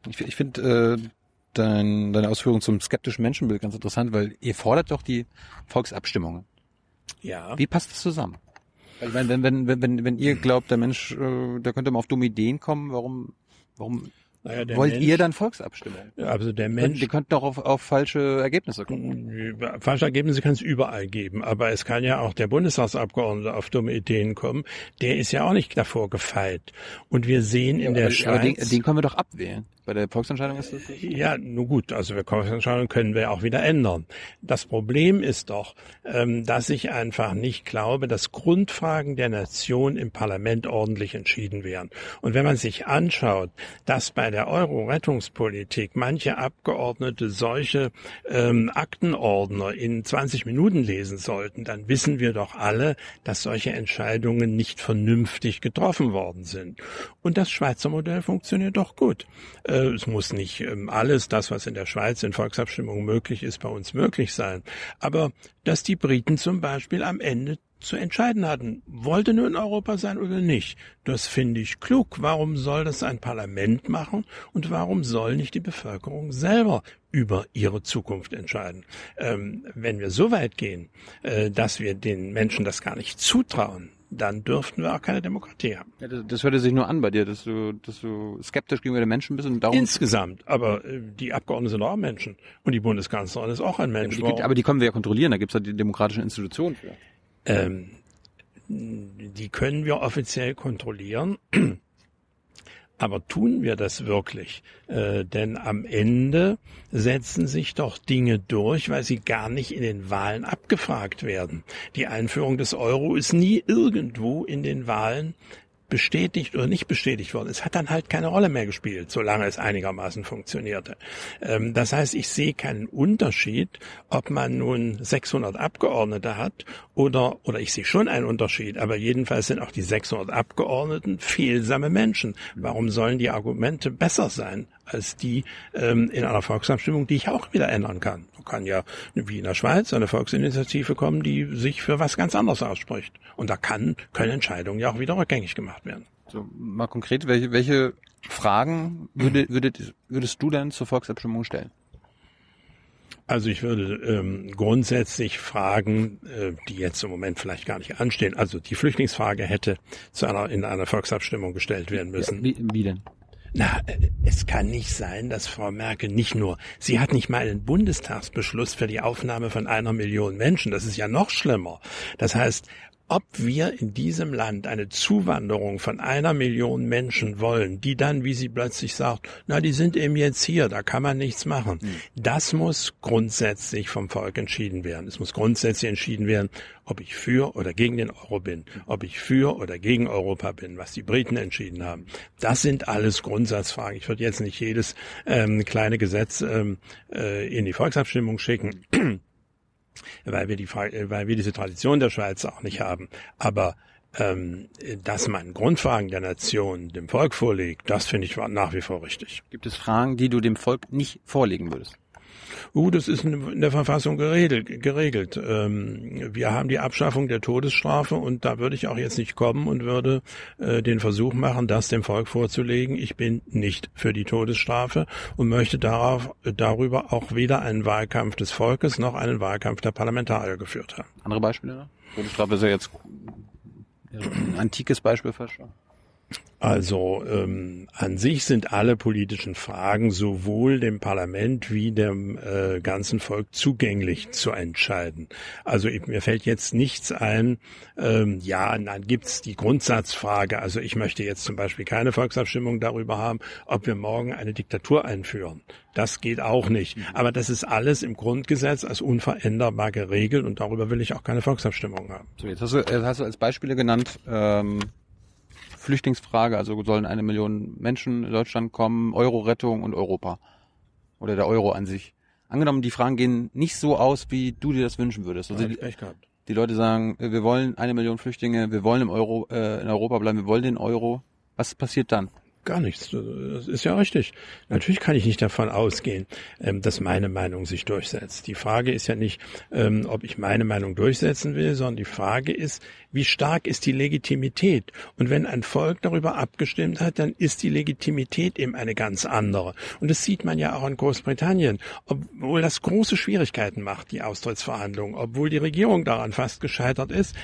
Ich, ich finde äh, dein, deine Ausführung zum skeptischen Menschenbild ganz interessant, weil ihr fordert doch die Volksabstimmungen. Ja. Wie passt das zusammen? Ich meine, wenn, wenn, wenn, wenn, wenn ihr glaubt, der Mensch, äh, der könnte mal auf dumme Ideen kommen, warum, warum Naja, der wollt Mensch, ihr dann Volksabstimmung? Also der Mensch, die könnten doch auf, auf falsche Ergebnisse kommen. Falsche Ergebnisse kann es überall geben, aber es kann ja auch der Bundestagsabgeordnete auf dumme Ideen kommen. Der ist ja auch nicht davor gefeit. Und wir sehen in der aber, aber den, Schweiz. den können wir doch abwählen. Bei der Volksentscheidung ist das. Ja, nun gut, also wir Volksentscheidungen können wir auch wieder ändern. Das Problem ist doch, ähm, dass ich einfach nicht glaube, dass Grundfragen der Nation im Parlament ordentlich entschieden werden. Und wenn man sich anschaut, dass bei der Euro-Rettungspolitik manche Abgeordnete solche ähm, Aktenordner in 20 Minuten lesen sollten, dann wissen wir doch alle, dass solche Entscheidungen nicht vernünftig getroffen worden sind. Und das Schweizer Modell funktioniert doch gut. Äh, es muss nicht ähm, alles, das, was in der Schweiz in Volksabstimmungen möglich ist, bei uns möglich sein. Aber dass die Briten zum Beispiel am Ende zu entscheiden hatten, wollte nur in Europa sein oder nicht. Das finde ich klug. Warum soll das ein Parlament machen und warum soll nicht die Bevölkerung selber über ihre Zukunft entscheiden? Ähm, wenn wir so weit gehen, äh, dass wir den Menschen das gar nicht zutrauen, dann dürften wir auch keine Demokratie haben. Ja, das, das hörte sich nur an bei dir, dass du, dass du skeptisch gegenüber den Menschen bist und darum. Insgesamt, aber äh, die Abgeordneten sind auch Menschen und die Bundeskanzlerin ist auch ein aber, Mensch. die, gibt- aber die können wir ja kontrollieren, da gibt's ja die demokratischen Institutionen für. Ähm, die können wir offiziell kontrollieren. Aber tun wir das wirklich? Äh, denn am Ende setzen sich doch Dinge durch, weil sie gar nicht in den Wahlen abgefragt werden. Die Einführung des Euro ist nie irgendwo in den Wahlen bestätigt oder nicht bestätigt worden. Es hat dann halt keine Rolle mehr gespielt, solange es einigermaßen funktionierte. Ähm, das heißt, ich sehe keinen Unterschied, ob man nun 600 Abgeordnete hat oder, oder ich sehe schon einen Unterschied, aber jedenfalls sind auch die 600 Abgeordneten fehlsame Menschen. Warum sollen die Argumente besser sein als die ähm, in einer Volksabstimmung, die ich auch wieder ändern kann? Kann ja, wie in der Schweiz, eine Volksinitiative kommen, die sich für was ganz anderes ausspricht. Und da kann, können Entscheidungen ja auch wieder rückgängig gemacht werden. So, mal konkret, welche, welche Fragen würde, würdet, würdest du denn zur Volksabstimmung stellen? Also ich würde ähm, grundsätzlich Fragen, äh, die jetzt im Moment vielleicht gar nicht anstehen, also die Flüchtlingsfrage hätte zu einer, in einer Volksabstimmung gestellt werden müssen. Wie, wie denn? Na, äh, es kann nicht sein, dass Frau Merkel nicht nur, sie hat nicht mal einen Bundestagsbeschluss für die Aufnahme von einer Million Menschen. Das ist ja noch schlimmer. Das heißt, ob wir in diesem Land eine Zuwanderung von einer Million Menschen wollen, die dann, wie sie plötzlich sagt, na, die sind eben jetzt hier, da kann man nichts machen. Das muss grundsätzlich vom Volk entschieden werden. Es muss grundsätzlich entschieden werden, ob ich für oder gegen den Euro bin, ob ich für oder gegen Europa bin, was die Briten entschieden haben. Das sind alles Grundsatzfragen. Ich würde jetzt nicht jedes ähm, kleine Gesetz ähm, äh, in die Volksabstimmung schicken weil wir die äh, weil wir diese Tradition der Schweiz auch nicht haben. Aber ähm, dass man Grundfragen der Nation dem Volk vorlegt, das finde ich nach wie vor richtig. Gibt es Fragen, die du dem Volk nicht vorlegen würdest? Uh, das ist in der Verfassung geregelt. geregelt. Ähm, wir haben die Abschaffung der Todesstrafe und da würde ich auch jetzt nicht kommen und würde äh, den Versuch machen, das dem Volk vorzulegen. Ich bin nicht für die Todesstrafe und möchte darauf, darüber auch weder einen Wahlkampf des Volkes noch einen Wahlkampf der Parlamentarier geführt haben. Andere Beispiele? Todesstrafe ist ja jetzt ein antikes Beispiel schon. Also ähm, an sich sind alle politischen Fragen sowohl dem Parlament wie dem äh, ganzen Volk zugänglich zu entscheiden. Also ich, mir fällt jetzt nichts ein. Ähm, ja, dann gibt's die Grundsatzfrage. Also ich möchte jetzt zum Beispiel keine Volksabstimmung darüber haben, ob wir morgen eine Diktatur einführen. Das geht auch nicht. Aber das ist alles im Grundgesetz als unveränderbar geregelt und darüber will ich auch keine Volksabstimmung haben. So, jetzt hast du, jetzt hast du als Beispiele genannt, ähm, Flüchtlingsfrage, also sollen eine Million Menschen in Deutschland kommen, Euro-Rettung und Europa. Oder der Euro an sich. Angenommen, die Fragen gehen nicht so aus, wie du dir das wünschen würdest. Also die, die Leute sagen, äh, wir wollen eine Million Flüchtlinge, wir wollen im Euro, äh, in Europa bleiben, wir wollen den Euro. Was passiert dann? Gar nichts. Das ist ja richtig. Natürlich kann ich nicht davon ausgehen, ähm, dass meine Meinung sich durchsetzt. Die Frage ist ja nicht, ähm, ob ich meine Meinung durchsetzen will, sondern die Frage ist, wie stark ist die Legitimität? Und wenn ein Volk darüber abgestimmt hat, dann ist die Legitimität eben eine ganz andere. Und das sieht man ja auch in Großbritannien, obwohl das große Schwierigkeiten macht, die Austrittsverhandlungen, obwohl die Regierung daran fast gescheitert ist,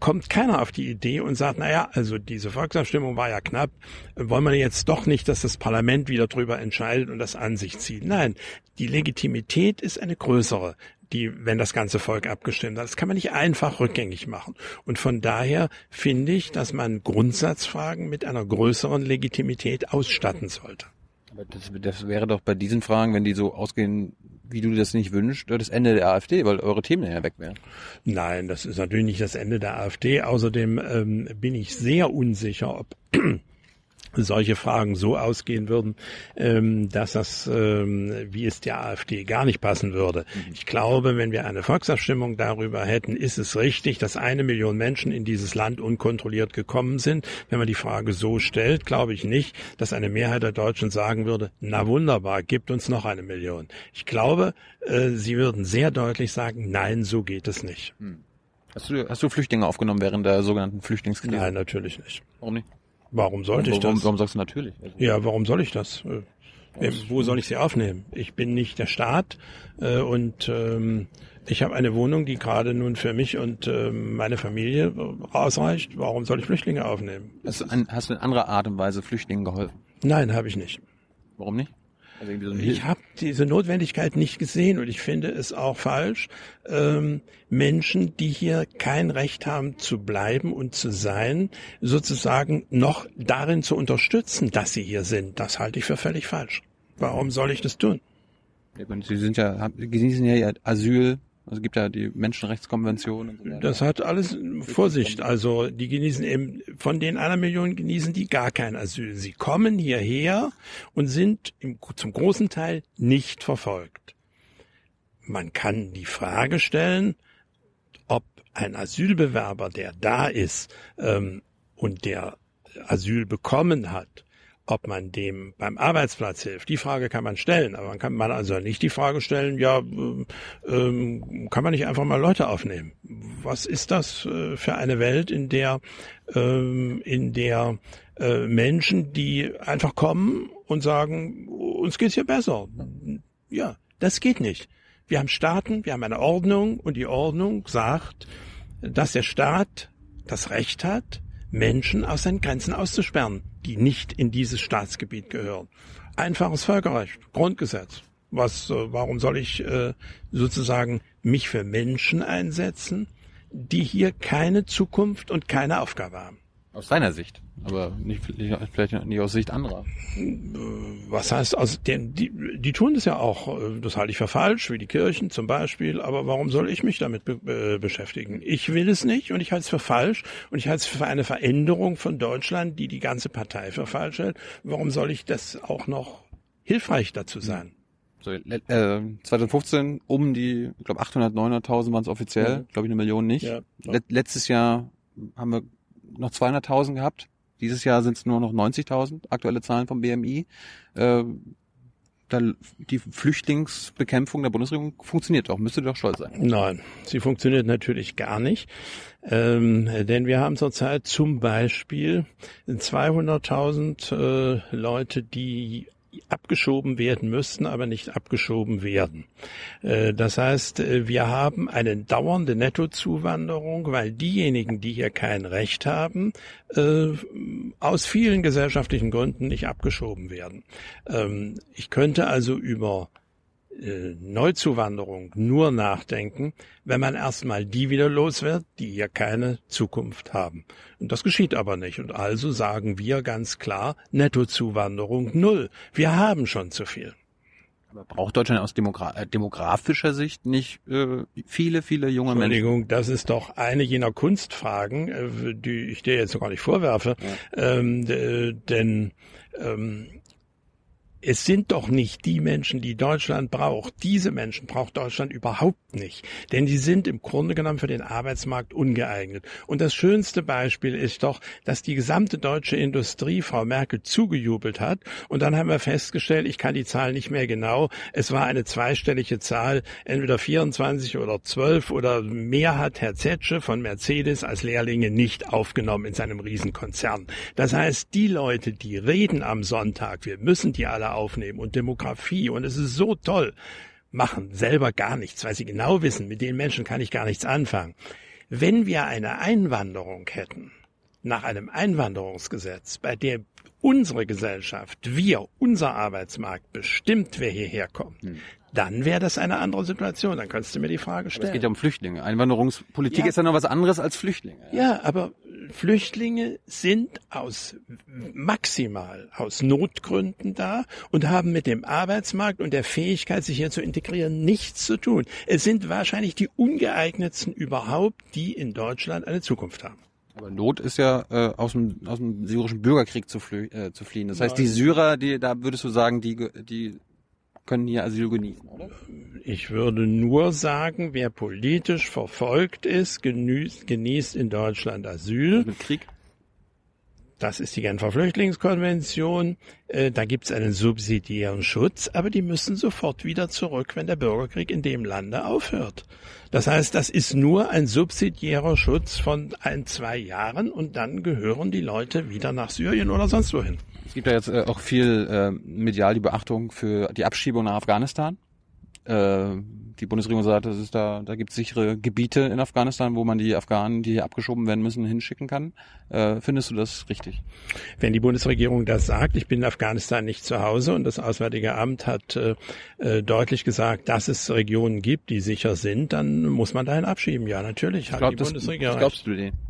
kommt keiner auf die Idee und sagt, naja, also diese Volksabstimmung war ja knapp, wollen wir jetzt doch nicht, dass das Parlament wieder drüber entscheidet und das an sich zieht. Nein, die Legitimität ist eine größere die, wenn das ganze Volk abgestimmt hat. Das kann man nicht einfach rückgängig machen. Und von daher finde ich, dass man Grundsatzfragen mit einer größeren Legitimität ausstatten sollte. Aber das, das wäre doch bei diesen Fragen, wenn die so ausgehen, wie du das nicht wünschst, das Ende der AfD, weil eure Themen ja weg wären. Nein, das ist natürlich nicht das Ende der AfD. Außerdem ähm, bin ich sehr unsicher, ob solche Fragen so ausgehen würden, ähm, dass das, ähm, wie es der AfD gar nicht passen würde. Mhm. Ich glaube, wenn wir eine Volksabstimmung darüber hätten, ist es richtig, dass eine Million Menschen in dieses Land unkontrolliert gekommen sind. Wenn man die Frage so stellt, glaube ich nicht, dass eine Mehrheit der Deutschen sagen würde, na wunderbar, gibt uns noch eine Million. Ich glaube, äh, sie würden sehr deutlich sagen, nein, so geht es nicht. Hm. Hast du, hast du Flüchtlinge aufgenommen während der sogenannten Flüchtlingskrise? Nein, natürlich nicht. Warum nicht? Warum sollte ich warum, das? Warum sagst du natürlich? Ja, warum soll ich das? Äh, wo soll ich sie aufnehmen? Ich bin nicht der Staat äh, und ähm, ich habe eine Wohnung, die gerade nun für mich und äh, meine Familie ausreicht. Warum soll ich Flüchtlinge aufnehmen? Hast du, ein, hast du in anderer Art und Weise Flüchtlingen geholfen? Nein, habe ich nicht. Warum nicht? Also so ich habe diese Notwendigkeit nicht gesehen und ich finde es auch falsch, ähm, Menschen, die hier kein Recht haben zu bleiben und zu sein, sozusagen noch darin zu unterstützen, dass sie hier sind. Das halte ich für völlig falsch. Warum soll ich das tun? Sie sind ja, genießen ja Asyl also es gibt ja die Menschenrechtskonvention. Und so Das hat alles Vorsicht. Also die genießen eben, von den einer Million genießen die gar kein Asyl. Sie kommen hierher und sind im, zum großen Teil nicht verfolgt. Man kann die Frage stellen, ob ein Asylbewerber, der da ist ähm, und der Asyl bekommen hat, ob man dem beim Arbeitsplatz hilft. Die Frage kann man stellen, aber man kann man also nicht die Frage stellen, ja, ähm, kann man nicht einfach mal Leute aufnehmen? Was ist das äh, für eine Welt, in der ähm, in der äh, Menschen, die einfach kommen und sagen, uns geht's hier besser. Ja, das geht nicht. Wir haben Staaten, wir haben eine Ordnung und die Ordnung sagt, dass der Staat das Recht hat, Menschen aus seinen Grenzen auszusperren, die nicht in dieses Staatsgebiet gehören. Einfaches Völkerrecht, Grundgesetz. Was, äh, warum soll ich äh, sozusagen mich für Menschen einsetzen, die hier keine Zukunft und keine Aufgabe haben? Aus deiner Sicht, aber nicht, vielleicht nicht aus Sicht anderer. Was heißt, also die, die, die tun das ja auch, das halte ich für falsch, wie die Kirchen zum Beispiel, aber warum soll ich mich damit be beschäftigen? Ich will es nicht und ich halte es für falsch und ich halte es für eine Veränderung von Deutschland, die die ganze Partei für falsch hält. Warum soll ich das auch noch hilfreich dazu sein? So, äh, 2015 um die, ich glaube 800, 900.000 waren es offiziell, mhm. glaube ich eine Million nicht. Ja, letztes Jahr haben wir noch 200.000 gehabt. Dieses Jahr sind es nur noch 90.000, aktuelle Zahlen vom BMI. Äh, da, die Flüchtlingsbekämpfung der Bundesregierung funktioniert doch, müsste doch stolz sein. Nein, sie funktioniert natürlich gar nicht. Ähm, denn wir haben zurzeit zum Beispiel 200.000 äh, Leute, die abgeschoben werden müssten, aber nicht abgeschoben werden. Äh, das heißt, äh, wir haben eine dauernde Nettozuwanderung, weil diejenigen, die hier kein Recht haben, äh, aus vielen gesellschaftlichen Gründen nicht abgeschoben werden. Ähm, ich könnte also über äh, Neuzuwanderung nur nachdenken, wenn man erstmal die wieder los wird, die hier keine Zukunft haben. Und das geschieht aber nicht. Und also sagen wir ganz klar, Nettozuwanderung null. Wir haben schon zu viel. Aber braucht Deutschland aus Demogra äh, demografischer Sicht nicht äh, viele, viele junge Entschuldigung, Menschen? das ist doch eine jener Kunstfragen, äh, die ich dir jetzt noch gar nicht vorwerfe. Ja. Ähm, denn ähm, es sind doch nicht die Menschen, die Deutschland braucht. Diese Menschen braucht Deutschland überhaupt nicht. Denn die sind im Grunde genommen für den Arbeitsmarkt ungeeignet. Und das schönste Beispiel ist doch, dass die gesamte deutsche Industrie Frau Merkel zugejubelt hat. Und dann haben wir festgestellt, ich kann die Zahl nicht mehr genau, es war eine zweistellige Zahl, entweder 24 oder 12 oder mehr hat Herr Zetsche von Mercedes als Lehrlinge nicht aufgenommen in seinem Riesenkonzern. Das heißt, die Leute, die reden am Sonntag, wir müssen die alle aufnehmen und Demografie und es ist so toll, machen selber gar nichts, weil sie genau wissen, mit den Menschen kann ich gar nichts anfangen. Wenn wir eine Einwanderung hätten, nach einem Einwanderungsgesetz, bei der unsere Gesellschaft, wir, unser Arbeitsmarkt bestimmt, wer hierher kommt, hm. Dann wäre das eine andere Situation. Dann kannst du mir die Frage stellen. Aber es geht ja um Flüchtlinge. Einwanderungspolitik ja. ist ja noch was anderes als Flüchtlinge. Ja, aber Flüchtlinge sind aus maximal aus Notgründen da und haben mit dem Arbeitsmarkt und der Fähigkeit, sich hier zu integrieren, nichts zu tun. Es sind wahrscheinlich die ungeeignetsten überhaupt, die in Deutschland eine Zukunft haben. Aber Not ist ja äh, aus, dem, aus dem syrischen Bürgerkrieg zu, flü äh, zu fliehen. Das heißt, die Syrer, die da würdest du sagen, die, die können hier Asyl genießen, oder? Ich würde nur sagen, wer politisch verfolgt ist, genießt, genießt in Deutschland Asyl. Mit Krieg? Das ist die Genfer Flüchtlingskonvention. Äh, da gibt es einen subsidiären Schutz, aber die müssen sofort wieder zurück, wenn der Bürgerkrieg in dem Lande aufhört. Das heißt, das ist nur ein subsidiärer Schutz von ein, zwei Jahren und dann gehören die Leute wieder nach Syrien oder sonst wohin. Es gibt ja jetzt äh, auch viel äh, medial die Beachtung für die Abschiebung nach Afghanistan. Äh, die Bundesregierung sagt, das ist da, da gibt es sichere Gebiete in Afghanistan, wo man die Afghanen, die hier abgeschoben werden müssen, hinschicken kann. Äh, findest du das richtig? Wenn die Bundesregierung das sagt, ich bin in Afghanistan nicht zu Hause und das Auswärtige Amt hat äh, äh deutlich gesagt, dass es Regionen gibt, die sicher sind, dann muss man dahin abschieben. Ja, natürlich. Ich glaub, das, Bundesregierung. glaubst du denen?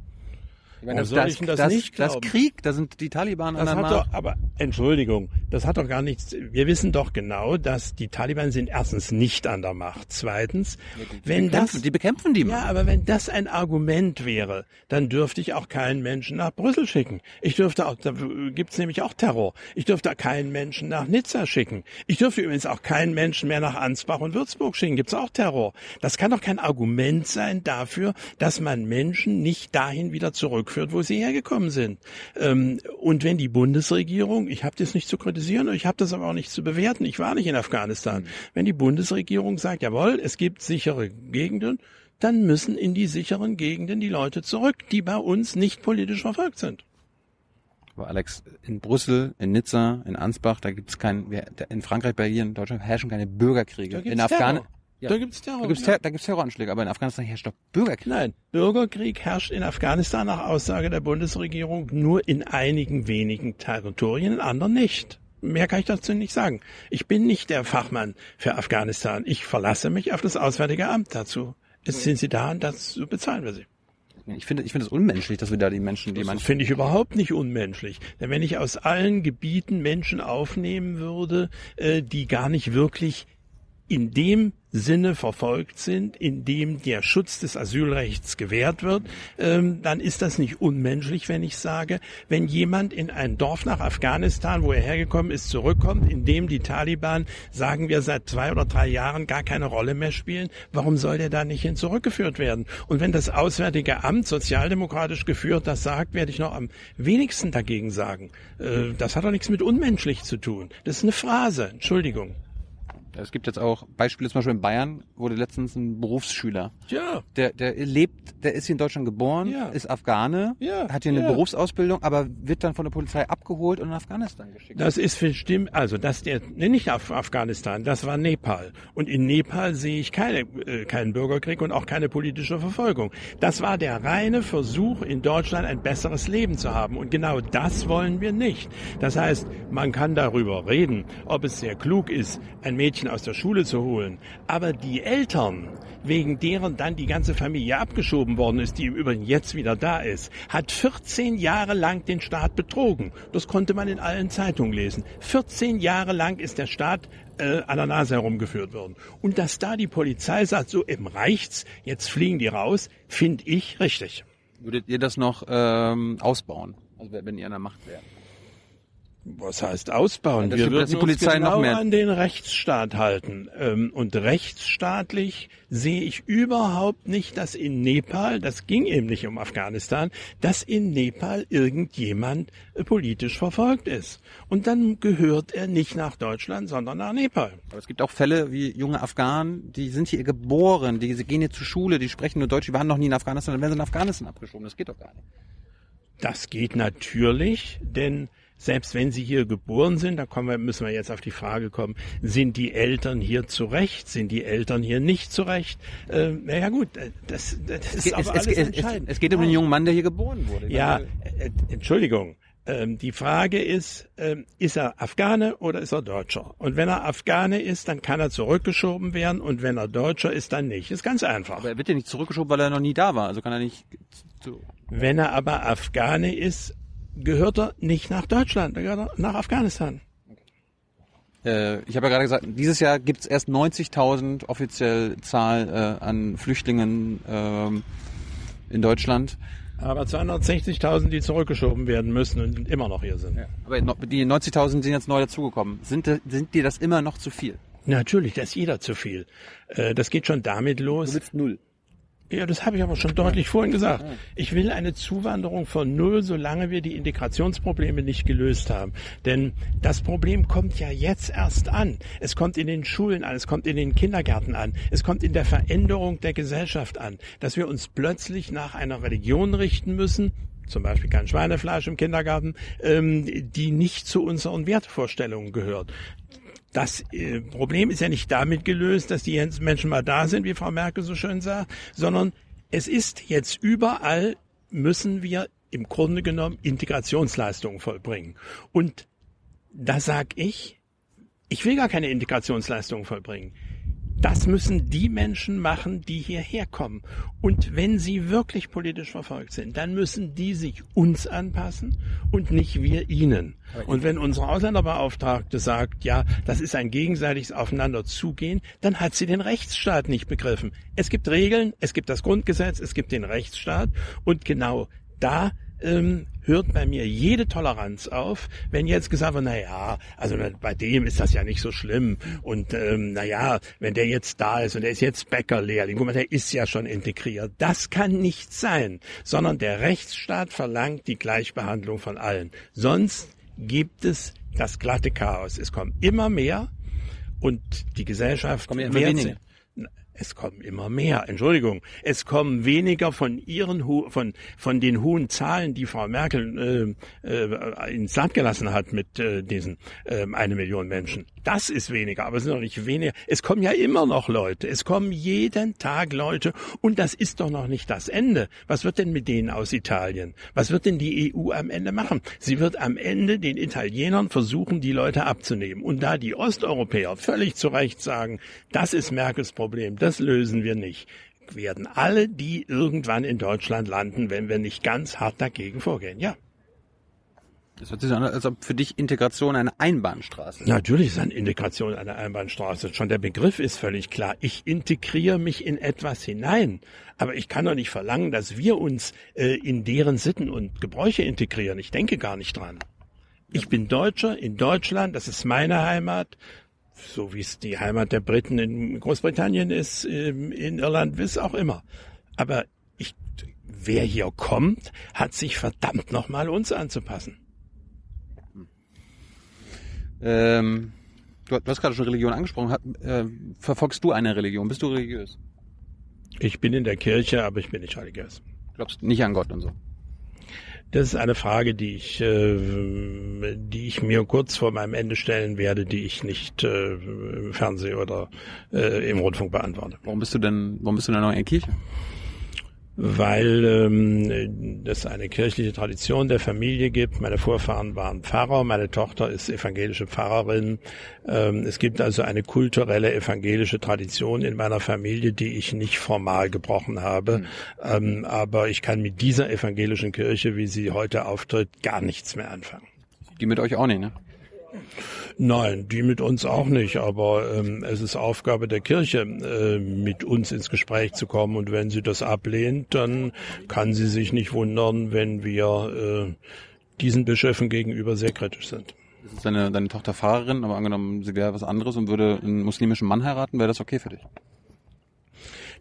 Ich meine, das, das, das, das, nicht glauben? das Krieg, da sind die Taliban das an der hat doch, Aber Entschuldigung, das hat doch gar nichts. Wir wissen doch genau, dass die Taliban sind erstens nicht an der Macht. Zweitens, ja, die, wenn das, die bekämpfen die. Ja, aber wenn das ein Argument wäre, dann dürfte ich auch keinen Menschen nach Brüssel schicken. Ich dürfte auch, da gibt's nämlich auch Terror. Ich dürfte keinen Menschen nach Nizza schicken. Ich dürfte übrigens auch keinen Menschen mehr nach Ansbach und Würzburg schicken. Gibt's auch Terror. Das kann doch kein Argument sein dafür, dass man Menschen nicht dahin wieder zurückführt, wo sie hergekommen sind. Ähm, und wenn die Bundesregierung, ich habe das nicht zu kritisieren, ich habe das aber auch nicht zu bewerten, ich war nicht in Afghanistan, mhm. wenn die Bundesregierung sagt, jawohl, es gibt sichere Gegenden, dann müssen in die sicheren Gegenden die Leute zurück, die bei uns nicht politisch verfolgt sind. Aber Alex, in Brüssel, in Nizza, in Ansbach, da gibt es kein, in Frankreich, in Deutschland herrschen keine Bürgerkriege. In Afghanistan ja. Da gibt's Terror. Da gibt's, Ter da gibt's Terroranschläge, aber in Afghanistan herrscht doch Bürgerkrieg. Nein, Bürgerkrieg herrscht in Afghanistan nach Aussage der Bundesregierung nur in einigen wenigen Territorien, in anderen nicht. Mehr kann ich dazu nicht sagen. Ich bin nicht der Fachmann für Afghanistan. Ich verlasse mich auf das Auswärtige Amt dazu. Es sind sie da und dazu bezahlen wir sie. Ich finde, ich finde es unmenschlich, dass wir da die Menschen, die man. Das finde ich überhaupt nicht unmenschlich. Denn wenn ich aus allen Gebieten Menschen aufnehmen würde, äh, die gar nicht wirklich in dem Sinne verfolgt sind, in dem der Schutz des Asylrechts gewährt wird, ähm, dann ist das nicht unmenschlich, wenn ich sage, wenn jemand in ein Dorf nach Afghanistan, wo er hergekommen ist, zurückkommt, in dem die Taliban, sagen wir, seit zwei oder drei Jahren gar keine Rolle mehr spielen, warum soll der da nicht hin zurückgeführt werden? Und wenn das Auswärtige Amt, sozialdemokratisch geführt, das sagt, werde ich noch am wenigsten dagegen sagen. Äh, das hat doch nichts mit unmenschlich zu tun. Das ist eine Phrase, Entschuldigung. Es gibt jetzt auch Beispiele, zum Beispiel in Bayern wurde letztens ein Berufsschüler. Ja. Der, der lebt, der ist hier in Deutschland geboren, ja. ist Afghane, ja. hat hier eine ja. Berufsausbildung, aber wird dann von der Polizei abgeholt und in Afghanistan geschickt. Das ist für stimmt, also das der, nee, nicht auf Afghanistan, das war Nepal. Und in Nepal sehe ich keine, äh, keinen Bürgerkrieg und auch keine politische Verfolgung. Das war der reine Versuch, in Deutschland ein besseres Leben zu haben. Und genau das wollen wir nicht. Das heißt, man kann darüber reden, ob es sehr klug ist, ein Mädchen Mädchen aus der Schule zu holen. Aber die Eltern, wegen deren dann die ganze Familie abgeschoben worden ist, die im Übrigen jetzt wieder da ist, hat 14 Jahre lang den Staat betrogen. Das konnte man in allen Zeitungen lesen. 14 Jahre lang ist der Staat äh, an der Nase herumgeführt worden. Und dass da die Polizei sagt, so eben reicht's, jetzt fliegen die raus, finde ich richtig. Würdet ihr das noch ähm, ausbauen, also wenn ihr an der Macht wärt? Was heißt ausbauen? Ja, Wir würden die Polizei uns genau noch mehr- an den Rechtsstaat halten. Ähm, Und rechtsstaatlich sehe ich überhaupt nicht, dass in Nepal, das ging eben nicht um Afghanistan, dass in Nepal irgendjemand äh, politisch verfolgt ist. Und dann gehört er nicht nach Deutschland, sondern nach Nepal. Aber es gibt auch Fälle wie junge Afghanen, die sind hier geboren, die gehen hier zur Schule, die sprechen nur Deutsch, die waren noch nie in Afghanistan, dann werden sie in Afghanistan abgeschoben. Das geht doch gar nicht. Das geht natürlich, denn selbst wenn sie hier geboren sind, da kommen wir, müssen wir jetzt auf die Frage kommen, sind die Eltern hier zurecht, sind die Eltern hier nicht zurecht? Äh, naja gut, äh, das, das ist Es, aber es, alles es, es, entscheidend. es geht um den jungen Mann, der hier geboren wurde. Ja, äh, Entschuldigung. Ähm, die Frage ist, ähm, ist er Afghane oder ist er Deutscher? Und wenn er Afghane ist, dann kann er zurückgeschoben werden und wenn er Deutscher ist, dann nicht. Ist ganz einfach. Aber er wird ja nicht zurückgeschoben, weil er noch nie da war. Also kann er nicht Wenn er aber Afghane ist, gehört er nicht nach Deutschland, er nach Afghanistan. Äh, ich habe ja gerade gesagt, dieses Jahr gibt es erst 90.000 offiziell Zahl äh, an Flüchtlingen ähm, in Deutschland. Aber 260.000, die zurückgeschoben werden müssen und immer noch hier sind. Aber no- die 90.000 sind jetzt neu dazugekommen. Sind, de- sind dir das immer noch zu viel? Natürlich, das ist jeder zu viel. Äh, Das geht schon damit los. willst null. Ja, das habe ich aber schon deutlich vorhin gesagt. Ich will eine Zuwanderung von null, solange wir die Integrationsprobleme nicht gelöst haben. Denn das Problem kommt ja jetzt erst an. Es kommt in den Schulen an, es kommt in den Kindergärten an, es kommt in der Veränderung der Gesellschaft an, dass wir uns plötzlich nach einer Religion richten müssen, zum Beispiel kein Schweinefleisch im Kindergarten, ähm, die nicht zu unseren Wertvorstellungen gehört. Das äh, Problem ist ja nicht damit gelöst, dass die Menschen mal da sind, wie Frau Merkel so schön sagt, sondern es ist jetzt überall müssen wir im Grunde genommen Integrationsleistungen vollbringen. Und da sag ich, ich will gar keine Integrationsleistungen vollbringen. Das müssen die Menschen machen, die hierher kommen. Und wenn sie wirklich politisch verfolgt sind, dann müssen die sich uns anpassen und nicht wir ihnen. Und wenn unsere Ausländerbeauftragte sagt, ja, das ist ein gegenseitiges Aufeinanderzugehen, dann hat sie den Rechtsstaat nicht begriffen. Es gibt Regeln, es gibt das Grundgesetz, es gibt den Rechtsstaat und genau da ähm, hört bei mir jede Toleranz auf, wenn jetzt gesagt wird, na ja, also bei dem ist das ja nicht so schlimm und ähm, na ja, wenn der jetzt da ist und der ist jetzt Bäckerlehrling, guck mal, der ist ja schon integriert. Das kann nicht sein, sondern der Rechtsstaat verlangt die Gleichbehandlung von allen. Sonst gibt es das glatte Chaos. Es kommen immer mehr und die Gesellschaft Kommen Es kommen immer mehr, Entschuldigung. Es kommen weniger von ihren von von den hohen Zahlen, die Frau Merkel äh, äh, ins Land gelassen hat mit äh, diesen äh, eine Million Menschen. Das ist weniger, aber es sind noch nicht weniger. Es kommen ja immer noch Leute. Es kommen jeden Tag Leute und das ist doch noch nicht das Ende. Was wird denn mit denen aus Italien? Was wird denn die EU am Ende machen? Sie wird am Ende den Italienern versuchen, die Leute abzunehmen. Und da die Osteuropäer völlig zu Recht sagen, das ist Merkels Problem, das lösen wir nicht, werden alle die irgendwann in Deutschland landen, wenn wir nicht ganz hart dagegen vorgehen. Ja. Das hört sich an, als ob für dich Integration eine Einbahnstraße ist. Natürlich ist eine Integration eine Einbahnstraße. Schon der Begriff ist völlig klar. Ich integriere mich in etwas hinein. Aber ich kann doch nicht verlangen, dass wir uns äh, in deren Sitten und Gebräuche integrieren. Ich denke gar nicht dran. Ich bin Deutscher in Deutschland, das ist meine Heimat, so wie es die Heimat der Briten in Großbritannien ist, ähm, in Irland, wie es auch immer. Aber ich, wer hier kommt, hat sich verdammt nochmal uns anzupassen. Ähm, du, du hast gerade schon Religion angesprochen. Hat, äh, verfolgst du eine Religion? Bist du religiös? Ich bin in der Kirche, aber ich bin nicht religiös. Glaubst nicht an Gott und so? Das ist eine Frage, die ich, äh, die ich mir kurz vor meinem Ende stellen werde, die ich nicht äh, im Fernsehen oder äh, im Rundfunk beantworte. Warum bist du denn, warum bist du denn noch in der Kirche? Weil ähm, es eine kirchliche Tradition der Familie gibt. Meine Vorfahren waren Pfarrer, meine Tochter ist evangelische Pfarrerin. Ähm, es gibt also eine kulturelle evangelische Tradition in meiner Familie, die ich nicht formal gebrochen habe. Ähm, aber ich kann mit dieser evangelischen Kirche, wie sie heute auftritt, gar nichts mehr anfangen. Die mit euch auch nicht, ne? Nein, die mit uns auch nicht, aber ähm, es ist Aufgabe der Kirche, äh, mit uns ins Gespräch zu kommen und wenn sie das ablehnt, dann kann sie sich nicht wundern, wenn wir äh, diesen Bischöfen gegenüber sehr kritisch sind. ist deine, deine Tochter Fahrerin, aber angenommen, sie wäre was anderes und würde einen muslimischen Mann heiraten, wäre das okay für dich?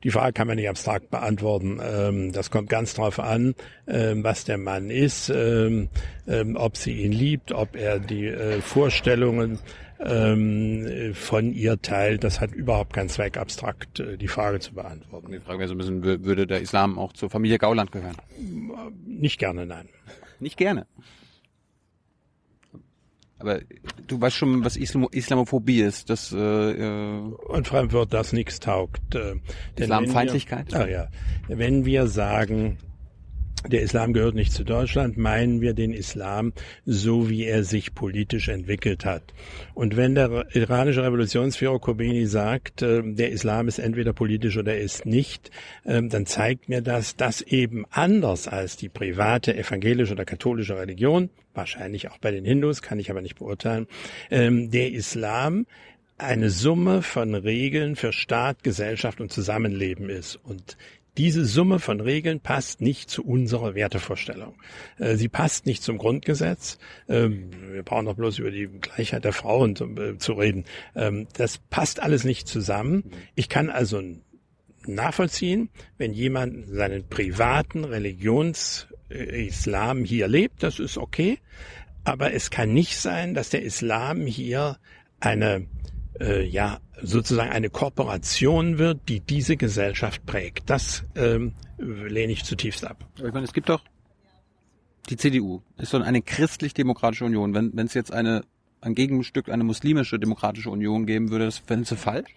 Die Frage kann man nicht abstrakt beantworten. Ähm, das kommt ganz drauf an, ähm, was der Mann ist, ähm, ob sie ihn liebt, ob er die äh, Vorstellungen von ihr teilt. Das hat überhaupt keinen Zweck, abstrakt äh, die Frage zu beantworten. Die Frage wäre so ein bisschen, würde der Islam auch zur Familie Gauland gehören? Nicht gerne, nein. Nicht gerne. Aber du weißt schon, was Islam Islamophobie ist. Das, äh, äh Und vor allem wird das nichts taugt. Äh, Islamfeindlichkeit? Wir, ah ja. Wenn wir sagen, der Islam gehört nicht zu Deutschland, meinen wir den Islam so, wie er sich politisch entwickelt hat. Und wenn der iranische Revolutionsführer Khomeini sagt, äh, der Islam ist entweder politisch oder er ist nicht, äh, dann zeigt mir das, dass eben anders als die private evangelische oder katholische Religion, wahrscheinlich auch bei den Hindus, kann ich aber nicht beurteilen, ähm, der Islam eine Summe von Regeln für Staat, Gesellschaft und Zusammenleben ist. Und diese Summe von Regeln passt nicht zu unserer Wertevorstellung. Äh, sie passt nicht zum Grundgesetz. Ähm, wir brauchen doch bloß über die Gleichheit der Frauen äh, zu reden. Ähm, das passt alles nicht zusammen. Ich kann also nachvollziehen, wenn jemand seinen privaten Religionsislam hier lebt, das ist okay. Aber es kann nicht sein, dass der Islam hier eine äh, ja sozusagen eine Kooperation wird, die diese Gesellschaft prägt. Das ähm, lehne ich zutiefst ab. Ich meine, es gibt doch die CDU ist doch eine christlich-demokratische Union. Wenn wenn es jetzt eine ein Gegenstück, eine muslimische demokratische Union geben würde, das fändest du falsch?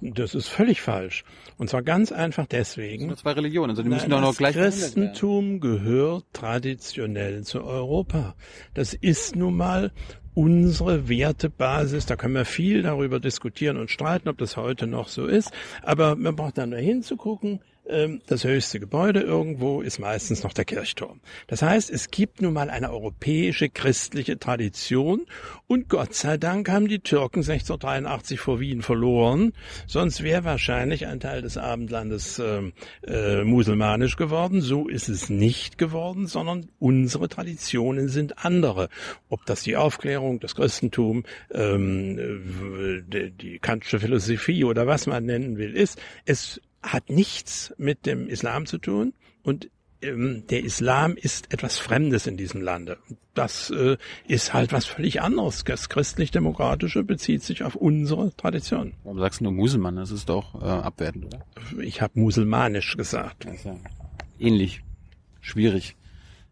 Das ist völlig falsch. Und zwar ganz einfach deswegen. Das sind zwei Religionen, also die müssen doch noch gleich. Christentum gehört traditionell zu Europa. Das ist nun mal unsere Wertebasis. Da können wir viel darüber diskutieren und streiten, ob das heute noch so ist. Aber man braucht dann nur hinzugucken. Ähm, das höchste Gebäude irgendwo ist meistens noch der Kirchturm. Das heißt, es gibt nun mal eine europäische christliche Tradition und Gott sei Dank haben die Türken 1683 vor Wien verloren, sonst wäre wahrscheinlich ein Teil des Abendlandes äh, äh, musulmanisch geworden. So ist es nicht geworden, sondern unsere Traditionen sind andere. Ob das die Aufklärung, das Christentum, ähm, äh, die, die kantische Philosophie oder was man nennen will, ist, es hat nichts mit dem Islam zu tun und ähm, der Islam ist etwas Fremdes in diesem Lande. Das äh, ist halt was völlig anderes. Das christlich-demokratische bezieht sich auf unsere Tradition. Warum sagst du nur Muselmann? Das ist doch äh, abwertend, oder? Ich habe musulmanisch gesagt. Ja ähnlich. Schwierig.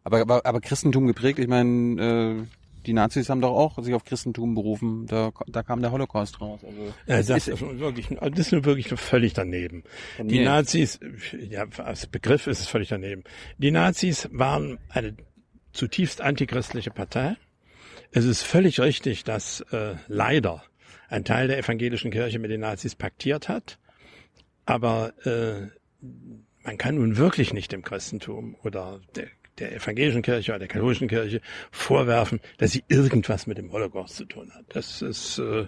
Aber, aber, aber Christentum geprägt, ich meine, äh, die Nazis haben doch auch sich auf Christentum berufen. Da, da kam der Holocaust raus. Also, ja, das, ist, ist wirklich, das ist wirklich völlig daneben. Die Nazis, ja, als Begriff ist es völlig daneben. Die Nazis waren eine zutiefst antichristliche Partei. Es ist völlig richtig, dass äh, leider ein Teil der evangelischen Kirche mit den Nazis paktiert hat. Aber äh, man kann nun wirklich nicht dem Christentum oder der der evangelischen Kirche oder der katholischen Kirche vorwerfen, dass sie irgendwas mit dem Holocaust zu tun hat. Das ist äh,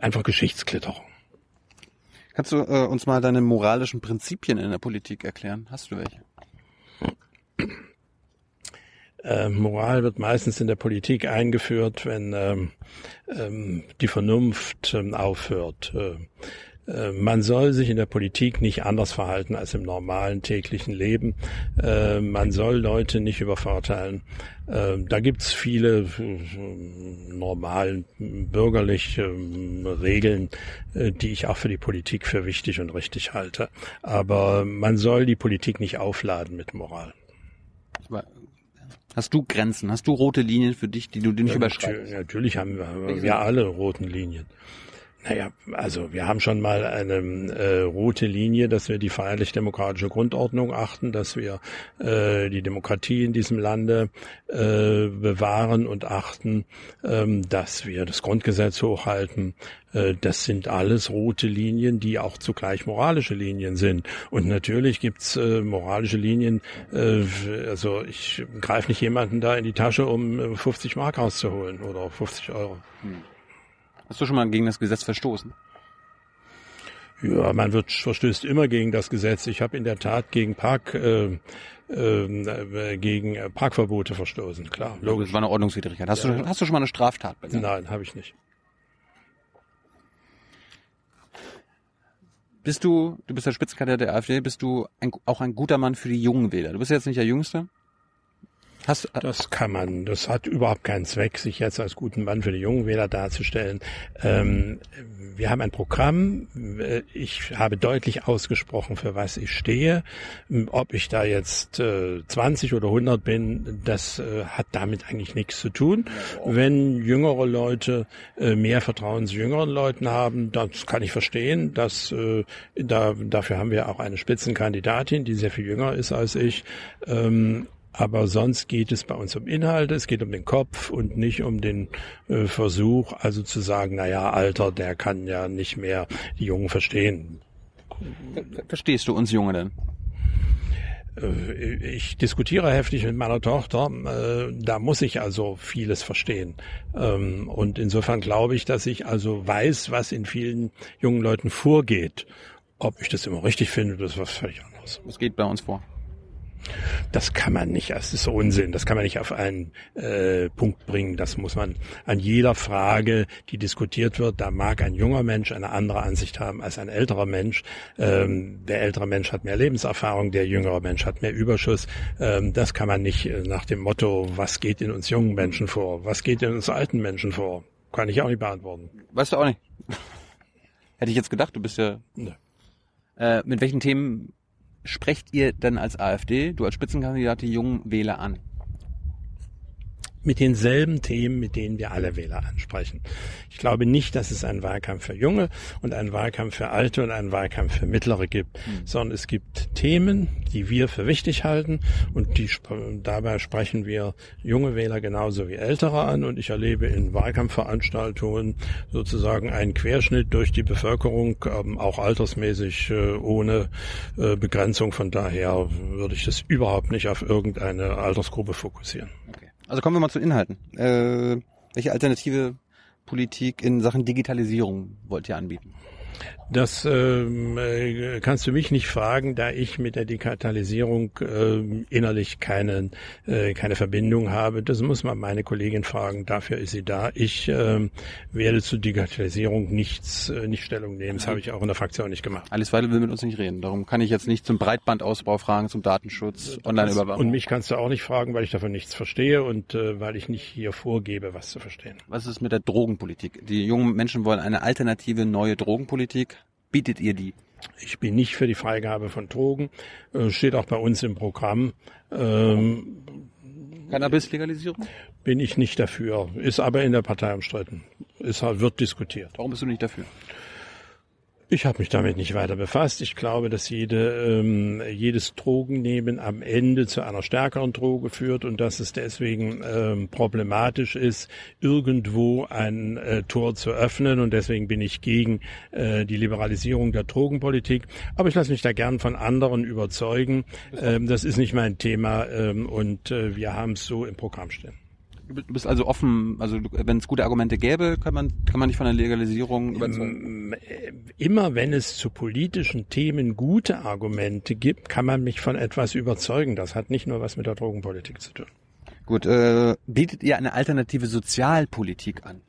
einfach Geschichtsklitterung. Kannst du äh, uns mal deine moralischen Prinzipien in der Politik erklären? Hast du welche? Äh, Moral wird meistens in der Politik eingeführt, wenn ähm, ähm, die Vernunft ähm, aufhört. Äh, man soll sich in der Politik nicht anders verhalten als im normalen täglichen Leben. Äh, man soll Leute nicht übervorteilen. Äh, da gibt's viele normalen bürgerliche Regeln, die ich auch für die Politik für wichtig und richtig halte. Aber man soll die Politik nicht aufladen mit Moral. Hast du Grenzen? Hast du rote Linien für dich, die du nicht ja, überschreitest? Natürlich haben wir, wir alle roten Linien. Naja, also wir haben schon mal eine äh, rote Linie, dass wir die freiheitlich-demokratische Grundordnung achten, dass wir äh, die Demokratie in diesem Lande äh, bewahren und achten, ähm, dass wir das Grundgesetz hochhalten. Äh, das sind alles rote Linien, die auch zugleich moralische Linien sind. Und natürlich gibt's äh, moralische Linien, äh, also ich greife nicht jemanden da in die Tasche, um 50 Mark rauszuholen oder 50 Euro. Hm. Hast du schon mal gegen das Gesetz verstoßen? Ja, man wird verstößt immer gegen das Gesetz. Ich habe in der Tat gegen Park äh, äh, gegen Parkverbote verstoßen, klar. Logisch. Das war eine Ordnungswidrigkeit. Hast, ja. du, hast du schon mal eine Straftat begangen? Nein, habe ich nicht. Bist du, du bist der Spitzenkandidat der AfD, bist du ein, auch ein guter Mann für die jungen Wähler? Du bist jetzt nicht der Jüngste, Hast, das kann man, das hat überhaupt keinen Zweck, sich jetzt als guten Mann für die jungen Wähler darzustellen. Ähm, wir haben ein Programm, ich habe deutlich ausgesprochen, für was ich stehe. Ob ich da jetzt äh, 20 oder 100 bin, das äh, hat damit eigentlich nichts zu tun. Wenn jüngere Leute äh, mehr Vertrauen zu jüngeren Leuten haben, das kann ich verstehen. Dass, äh, da, dafür haben wir auch eine Spitzenkandidatin, die sehr viel jünger ist als ich. Ähm, aber sonst geht es bei uns um Inhalte, es geht um den Kopf und nicht um den äh, Versuch, also zu sagen, na ja, Alter, der kann ja nicht mehr die Jungen verstehen. Verstehst du uns Junge denn? Äh, ich diskutiere heftig mit meiner Tochter, äh, da muss ich also vieles verstehen. Ähm, und insofern glaube ich, dass ich also weiß, was in vielen jungen Leuten vorgeht. Ob ich das immer richtig finde, das ist was völlig anderes. Was geht bei uns vor? Das kann man nicht, das ist Unsinn, das kann man nicht auf einen äh, Punkt bringen. Das muss man an jeder Frage, die diskutiert wird, da mag ein junger Mensch eine andere Ansicht haben als ein älterer Mensch. Ähm, der ältere Mensch hat mehr Lebenserfahrung, der jüngere Mensch hat mehr Überschuss. Ähm, das kann man nicht äh, nach dem Motto, was geht in uns jungen Menschen vor, was geht in uns alten Menschen vor, kann ich auch nicht beantworten. Weißt du auch nicht. Hätte ich jetzt gedacht, du bist ja... Ne. Äh, mit welchen Themen sprecht ihr denn als AfD, du als Spitzenkandidat, die jungen Wähler an? Mit denselben Themen, mit denen wir alle Wähler ansprechen. Ich glaube nicht, dass es einen Wahlkampf für Junge und einen Wahlkampf für Alte und einen Wahlkampf für Mittlere gibt, mhm. sondern es gibt Themen, die wir für wichtig halten und die, dabei sprechen wir junge Wähler genauso wie ältere an und ich erlebe in Wahlkampfveranstaltungen sozusagen einen Querschnitt durch die Bevölkerung, ähm, auch altersmäßig äh, ohne äh, Begrenzung. Von daher würde ich das überhaupt nicht auf irgendeine Altersgruppe fokussieren. Also kommen wir mal zu Inhalten. Äh, welche alternative Politik in Sachen Digitalisierung wollt ihr anbieten? Das ähm, äh, kannst du mich nicht fragen, da ich mit der Digitalisierung äh, innerlich keine, äh, keine Verbindung habe. Das muss man meine Kollegin fragen, dafür ist sie da. Ich äh, werde zur Digitalisierung nichts, äh, nicht Stellung nehmen. Das habe ich auch in der Fraktion nicht gemacht. Alice Weidel will mit uns nicht reden. Darum kann ich jetzt nicht zum Breitbandausbau fragen, zum Datenschutz, Online-Überwachung. Und mich kannst du auch nicht fragen, weil ich davon nichts verstehe und äh, weil ich nicht hier vorgebe, was zu verstehen. Was ist mit der Drogenpolitik? Die jungen Menschen wollen eine alternative neue Drogenpolitik bietet ihr die? Ich bin nicht für die Freigabe von Drogen, äh, steht auch bei uns im Programm. Ähm, Cannabis-Legalisierung? Bin ich nicht dafür, ist aber in der Partei umstritten. Es wird diskutiert. Warum bist du nicht dafür? Ich habe mich damit nicht weiter befasst. Ich glaube, dass jede, ähm, jedes Drogennehmen am Ende zu einer stärkeren Droge führt und dass es deswegen ähm, problematisch ist, irgendwo ein äh, Tor zu öffnen. Und deswegen bin ich gegen äh, die Liberalisierung der Drogenpolitik. Aber ich lasse mich da gern von anderen überzeugen. Ähm, das ist nicht mein Thema ähm, und äh, wir haben es so im Programm stehen. Du bist also offen, also wenn es gute Argumente gäbe, kann man, kann man nicht von der Legalisierung überzeugen? Äh, immer wenn es zu politischen Themen gute Argumente gibt, kann man mich von etwas überzeugen. Das hat nicht nur was mit der Drogenpolitik zu tun. Gut, äh, bietet ihr eine alternative Sozialpolitik an?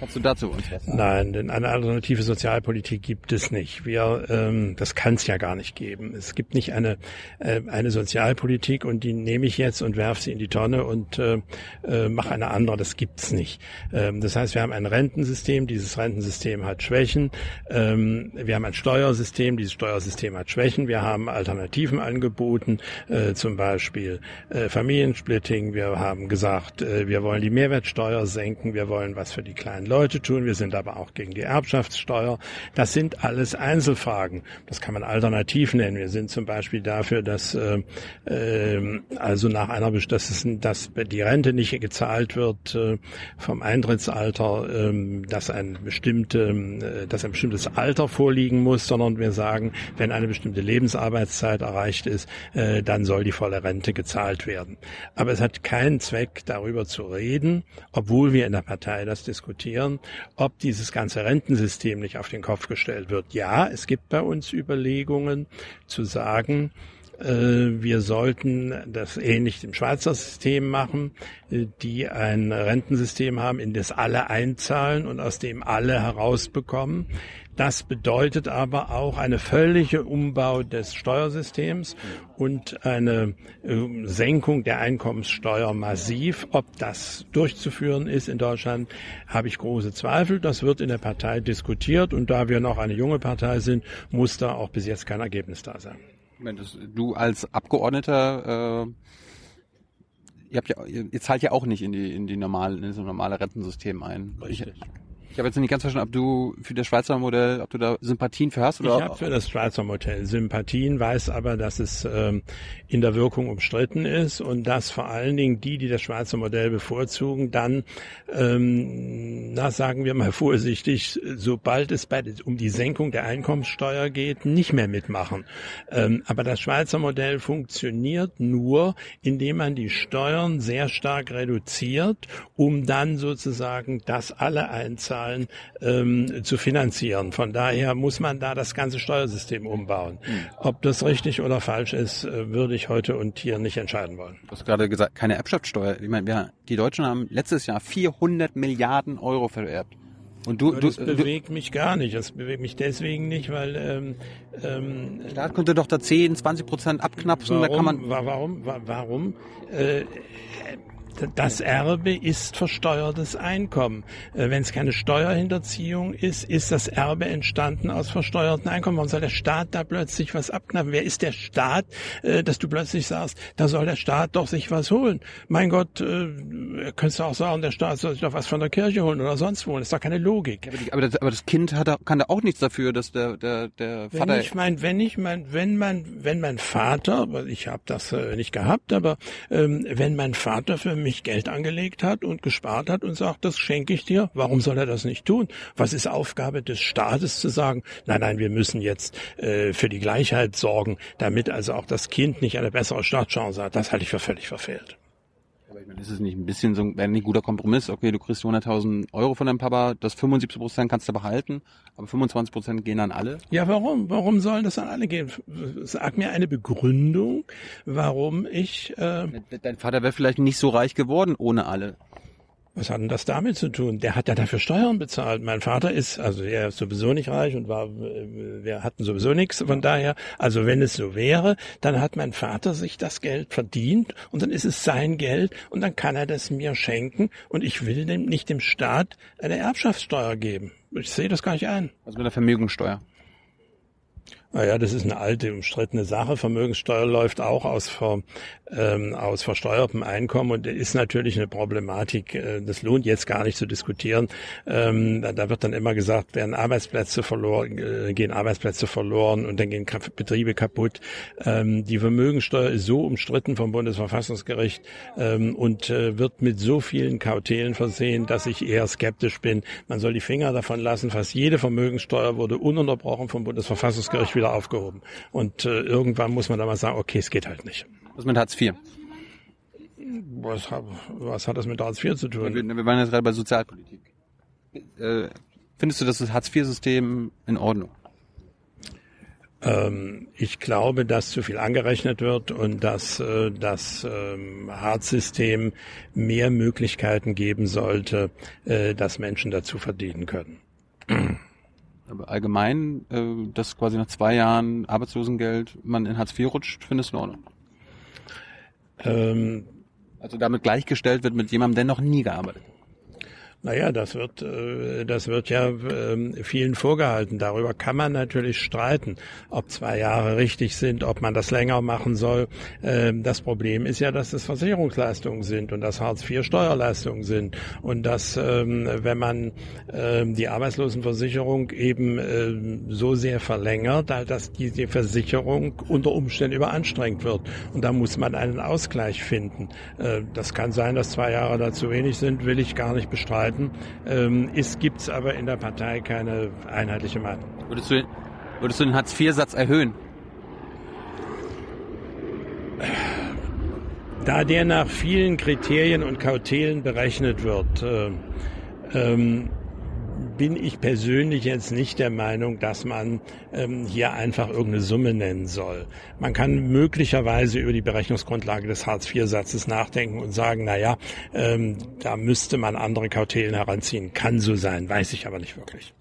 Kannst du dazu uns was sagen? Nein, denn eine alternative Sozialpolitik gibt es nicht. Wir, ähm, das kann es ja gar nicht geben. Es gibt nicht eine äh, eine Sozialpolitik und die nehme ich jetzt und werfe sie in die Tonne und äh, äh, mache eine andere. Das gibt's nicht. Ähm, das heißt, wir haben ein Rentensystem. Dieses Rentensystem hat Schwächen. Ähm, wir haben ein Steuersystem. Dieses Steuersystem hat Schwächen. Wir haben Alternativen angeboten, äh, zum Beispiel äh, Familiensplitting. Wir haben gesagt, äh, wir wollen die Mehrwertsteuer senken. Wir wollen was für die kleinen Leute tun. Wir sind aber auch gegen die Erbschaftssteuer. Das sind alles Einzelfragen. Das kann man alternativ nennen. Wir sind zum Beispiel dafür, dass äh, äh, also nach einer dass, es, dass die Rente nicht gezahlt wird äh, vom Eintrittsalter, äh, dass ein bestimmte, äh, dass ein bestimmtes Alter vorliegen muss, sondern wir sagen, wenn eine bestimmte Lebensarbeitszeit erreicht ist, äh, dann soll die volle Rente gezahlt werden. Aber es hat keinen Zweck, darüber zu reden, obwohl wir in der Partei das diskutieren diskutieren, ob dieses ganze Rentensystem nicht auf den Kopf gestellt wird. Ja, es gibt bei uns Überlegungen zu sagen, äh, wir sollten das ähnlich im Schweizer System machen, äh, die ein Rentensystem haben, in das alle einzahlen und aus dem alle herausbekommen. Das bedeutet aber auch eine völlige Umbau des Steuersystems und eine äh, Senkung der Einkommenssteuer massiv. Ob das durchzuführen ist in Deutschland, habe ich große Zweifel. Das wird in der Partei diskutiert und da wir noch eine junge Partei sind, muss da auch bis jetzt kein Ergebnis da sein du als Abgeordneter, äh, ihr habt ja, ihr zahlt ja auch nicht in die in die normale in das normale Rentensystem ein. Richtig. Ich, ich habe jetzt nicht ganz verstanden, ob du für das Schweizer Modell, ob du da Sympathien für hast oder? Ich habe für das Schweizer Modell Sympathien, weiß aber, dass es ähm, in der Wirkung umstritten ist und dass vor allen Dingen die, die das Schweizer Modell bevorzugen, dann, ähm, na sagen wir mal vorsichtig, sobald es bei, um die Senkung der Einkommenssteuer geht, nicht mehr mitmachen. Ähm, aber das Schweizer Modell funktioniert nur, indem man die Steuern sehr stark reduziert, um dann sozusagen das alle einzahlen Zahlen ähm, zu finanzieren. Von daher muss man da das ganze Steuersystem umbauen. Mhm. Ob das richtig oder falsch ist, äh, würde ich heute und hier nicht entscheiden wollen. Du hast gerade gesagt, keine Erbschaftssteuer. Ich meine, wir, die Deutschen haben letztes Jahr 400 Milliarden Euro vererbt. Und du, das du, bewegt du, mich gar nicht. Das bewegt mich deswegen nicht, weil ähm, ähm, der Staat könnte doch da 10, 20 Prozent abknapsen. Warum? Da kann man warum? Warum? Äh, das Erbe ist versteuertes Einkommen. Äh, Wenn es keine Steuerhinterziehung ist, ist das Erbe entstanden aus versteuerten Einkommen. Warum soll der Staat da plötzlich was abknappen? Wer ist der Staat, äh, dass du plötzlich sagst, da soll der Staat doch sich was holen? Mein Gott, äh, könntest du auch sagen, der Staat soll sich doch was von der Kirche holen oder sonst wo. Das ist doch keine Logik. Aber, das, aber das, Kind hat, kann da auch nichts dafür, dass der, der, der Vater... Wenn ich mein, wenn ich mein, wenn mein, wenn mein Vater, ich habe das äh, nicht gehabt, aber ähm, wenn mein Vater für mich mich Geld angelegt hat und gespart hat und sagt, das schenke ich dir, warum soll er das nicht tun? Was ist Aufgabe des Staates zu sagen, nein, nein, wir müssen jetzt äh, für die Gleichheit sorgen, damit also auch das Kind nicht eine bessere Startchance hat. Das halte ich für völlig verfehlt. Ist es nicht ein bisschen so ein, ein guter Kompromiss? Okay, du kriegst 100.000 Euro von deinem Papa, das 75 Prozent kannst du behalten, aber 25 Prozent gehen an alle? Ja, warum? Warum sollen das an alle gehen? Sag mir eine Begründung, warum ich... Äh, Dein Vater wäre vielleicht nicht so reich geworden ohne alle. Was hat denn das damit zu tun? Der hat ja dafür Steuern bezahlt. Mein Vater ist, also er ist sowieso nicht reich und war, wir hatten sowieso nichts. Von daher, also wenn es so wäre, dann hat mein Vater sich das Geld verdient und dann ist es sein Geld und dann kann er das mir schenken und ich will dem nicht dem Staat eine Erbschaftssteuer geben. Ich sehe das gar nicht ein. Also mit der Vermögensteuer. Naja, das ist eine alte, umstrittene Sache. Vermögenssteuer läuft auch aus, ver, ähm, aus versteuertem Einkommen und ist natürlich eine Problematik. Äh, das lohnt jetzt gar nicht zu diskutieren. Ähm, da, da, wird dann immer gesagt, werden Arbeitsplätze verloren, äh, gehen Arbeitsplätze verloren und dann gehen Betriebe kaputt. Ähm, die Vermögenssteuer ist so umstritten vom Bundesverfassungsgericht ähm, und äh, wird mit so vielen Kautelen versehen, dass ich eher skeptisch bin. Man soll die Finger davon lassen. Fast jede Vermögenssteuer wurde ununterbrochen vom Bundesverfassungsgericht wieder aufgehoben. Und äh, irgendwann muss man dann mal sagen, okay, es geht halt nicht. Was mit Hartz IV? Was, was hat das mit Hartz IV zu tun? Wir, wir waren jetzt gerade bei Sozialpolitik. Äh, findest du das Hartz-IV-System in Ordnung? Ähm, ich glaube, dass zu viel angerechnet wird und dass äh, das ähm, Hartz-System mehr Möglichkeiten geben sollte, äh, dass Menschen dazu verdienen können. Aber allgemein, äh, dass quasi nach zwei Jahren Arbeitslosengeld man in Hartz IV rutscht, findest du in Ordnung? Ähm, also damit gleichgestellt wird mit jemandem, der noch nie gearbeitet hat. Naja, das wird, äh, das wird ja ähm, vielen vorgehalten. Darüber kann man natürlich streiten, ob zwei Jahre richtig sind, ob man das länger machen soll. Ähm, das Problem ist ja, dass es Versicherungsleistungen sind und dass Hartz IV Steuerleistungen sind und dass, ähm, wenn man die Arbeitslosenversicherung eben so sehr verlängert, dass die Versicherung unter Umständen überanstrengt wird. Und da muss man einen Ausgleich finden. Äh, das kann sein, dass zwei Jahre da zu wenig sind, will ich gar nicht bestreiten streiten. Ähm, es gibt aber in der Partei keine einheitliche Meinung. Würdest du, würdest du den Hartz-IV-Satz erhöhen? Da der nach vielen Kriterien und Kautelen berechnet wird, äh, ähm, bin ich persönlich jetzt nicht der Meinung, dass man ähm, hier einfach irgendeine Summe nennen soll. Man kann möglicherweise über die Berechnungsgrundlage des Hartz-IV-Satzes nachdenken und sagen, na ja, ähm, da müsste man andere Kautelen heranziehen. Kann so sein, weiß ich aber nicht wirklich.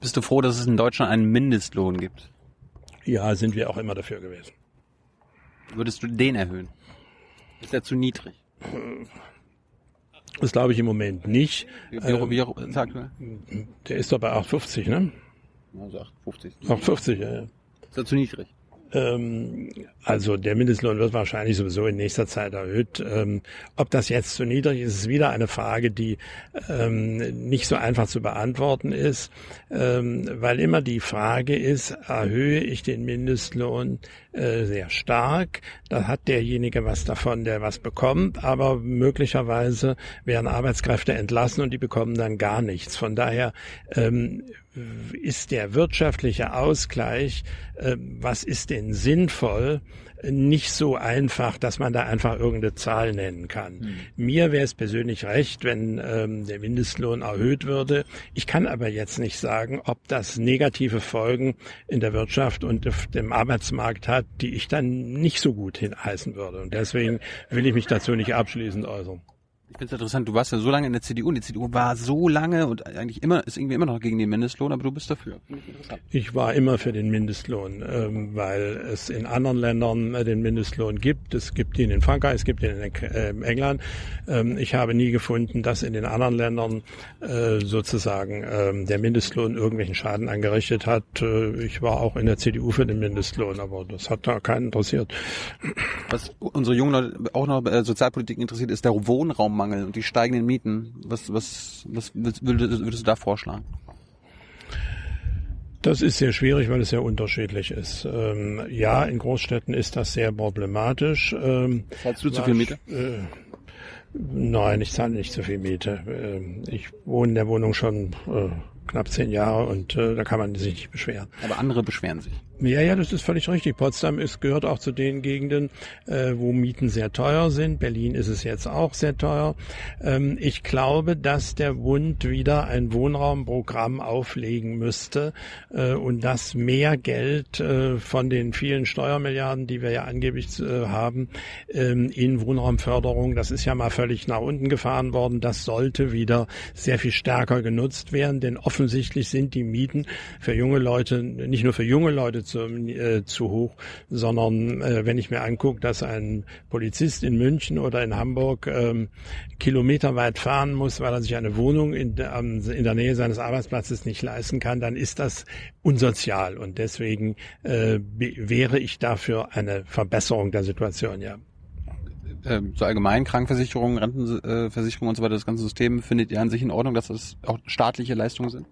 Bist du froh, dass es in Deutschland einen Mindestlohn gibt? Ja, sind wir auch immer dafür gewesen. Würdest du den erhöhen? Ist der zu niedrig? Das glaube ich im Moment nicht. Wie, wie, wie, sag mal. Der ist doch bei 8,50, ne? Also 8,50. 8,50, ja, ja. Ist der zu niedrig? Ähm, also der Mindestlohn wird wahrscheinlich sowieso in nächster Zeit erhöht. Ähm, ob das jetzt zu niedrig ist, ist wieder eine Frage, die ähm, nicht so einfach zu beantworten ist, weil immer die Frage ist, erhöhe ich den Mindestlohn äh, sehr stark, da hat derjenige was davon, der was bekommt, aber möglicherweise werden Arbeitskräfte entlassen und die bekommen dann gar nichts. Von daher ist der wirtschaftliche Ausgleich, äh, was ist denn sinnvoll, nicht so einfach, dass man da einfach irgendeine Zahl nennen kann. Mhm. Mir wäre es persönlich recht, wenn ähm, der Mindestlohn erhöht würde. Ich kann aber jetzt nicht sagen, ob das negative Folgen in der Wirtschaft und auf dem Arbeitsmarkt hat, die ich dann nicht so gut hinheißen würde. Und deswegen will ich mich dazu nicht abschließend äußern. Ich finde es interessant, du warst ja so lange in der CDU und die CDU war so lange und eigentlich immer, ist irgendwie immer noch gegen den Mindestlohn, aber du bist dafür. Ich war immer für den Mindestlohn, ähm, weil es in anderen Ländern äh, den Mindestlohn gibt. Es gibt ihn in Frankreich, es gibt ihn in äh, England. Ähm, ich habe nie gefunden, dass in den anderen Ländern äh, sozusagen ähm, der Mindestlohn irgendwelchen Schaden angerichtet hat. Ich war auch in der CDU für den Mindestlohn, aber das hat da keinen interessiert. Was unsere jungen Leute auch noch Sozialpolitik interessiert, ist der Wohnraum Wohnraumangel und die steigenden Mieten. Was, was, was würdest, würdest du da vorschlagen? Das ist sehr schwierig, weil es sehr unterschiedlich ist. Ähm, ja, in Großstädten ist das sehr problematisch. Ähm, Zahlst du zu viel Miete? Äh, nein, ich zahle nicht zu viel Miete. Äh, ich wohne in der Wohnung schon äh, knapp zehn Jahre und äh, da kann man sich nicht beschweren. Aber andere beschweren sich. Ja, ja, das ist völlig richtig. Potsdam ist, gehört auch zu den Gegenden, äh, wo Mieten sehr teuer sind. Berlin ist es jetzt auch sehr teuer. Ähm, ich glaube, dass der Bund wieder ein Wohnraumprogramm auflegen müsste äh, und dass mehr Geld äh, von den vielen Steuermilliarden, die wir ja angeblich äh, haben, ähm, in Wohnraumförderung, das ist ja mal völlig nach unten gefahren worden, das sollte wieder sehr viel stärker genutzt werden, denn offensichtlich sind die Mieten für junge Leute, nicht nur für junge Leute zu, äh, zu hoch, sondern äh, wenn ich mir angucke, dass ein Polizist in München oder in Hamburg ähm, kilometerweit fahren muss, weil er sich eine Wohnung in, ähm, in der Nähe seines Arbeitsplatzes nicht leisten kann, dann ist das unsozial und deswegen äh, wäre ich dafür eine Verbesserung der Situation, ja ähm, so allgemein Krankenversicherung, Rentenversicherung und so weiter, das ganze System findet ihr an sich in Ordnung, dass das auch staatliche Leistungen sind?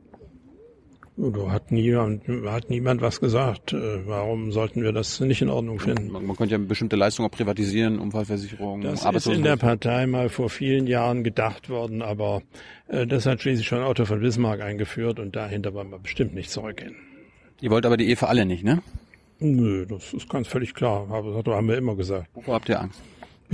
Da hat niemand, hat niemand was gesagt. Äh, warum sollten wir das nicht in Ordnung finden? Man, man könnte ja bestimmte Leistungen auch privatisieren, Unfallversicherung, Das ist in der Partei mal vor vielen Jahren gedacht worden, aber äh, das hat schließlich schon Otto von Bismarck eingeführt und dahinter wollen wir bestimmt nicht zurückgehen. Ihr wollt aber die Ehe für alle nicht, ne? Nö, das ist ganz völlig klar. Aber das haben wir immer gesagt. Wovor habt ihr Angst?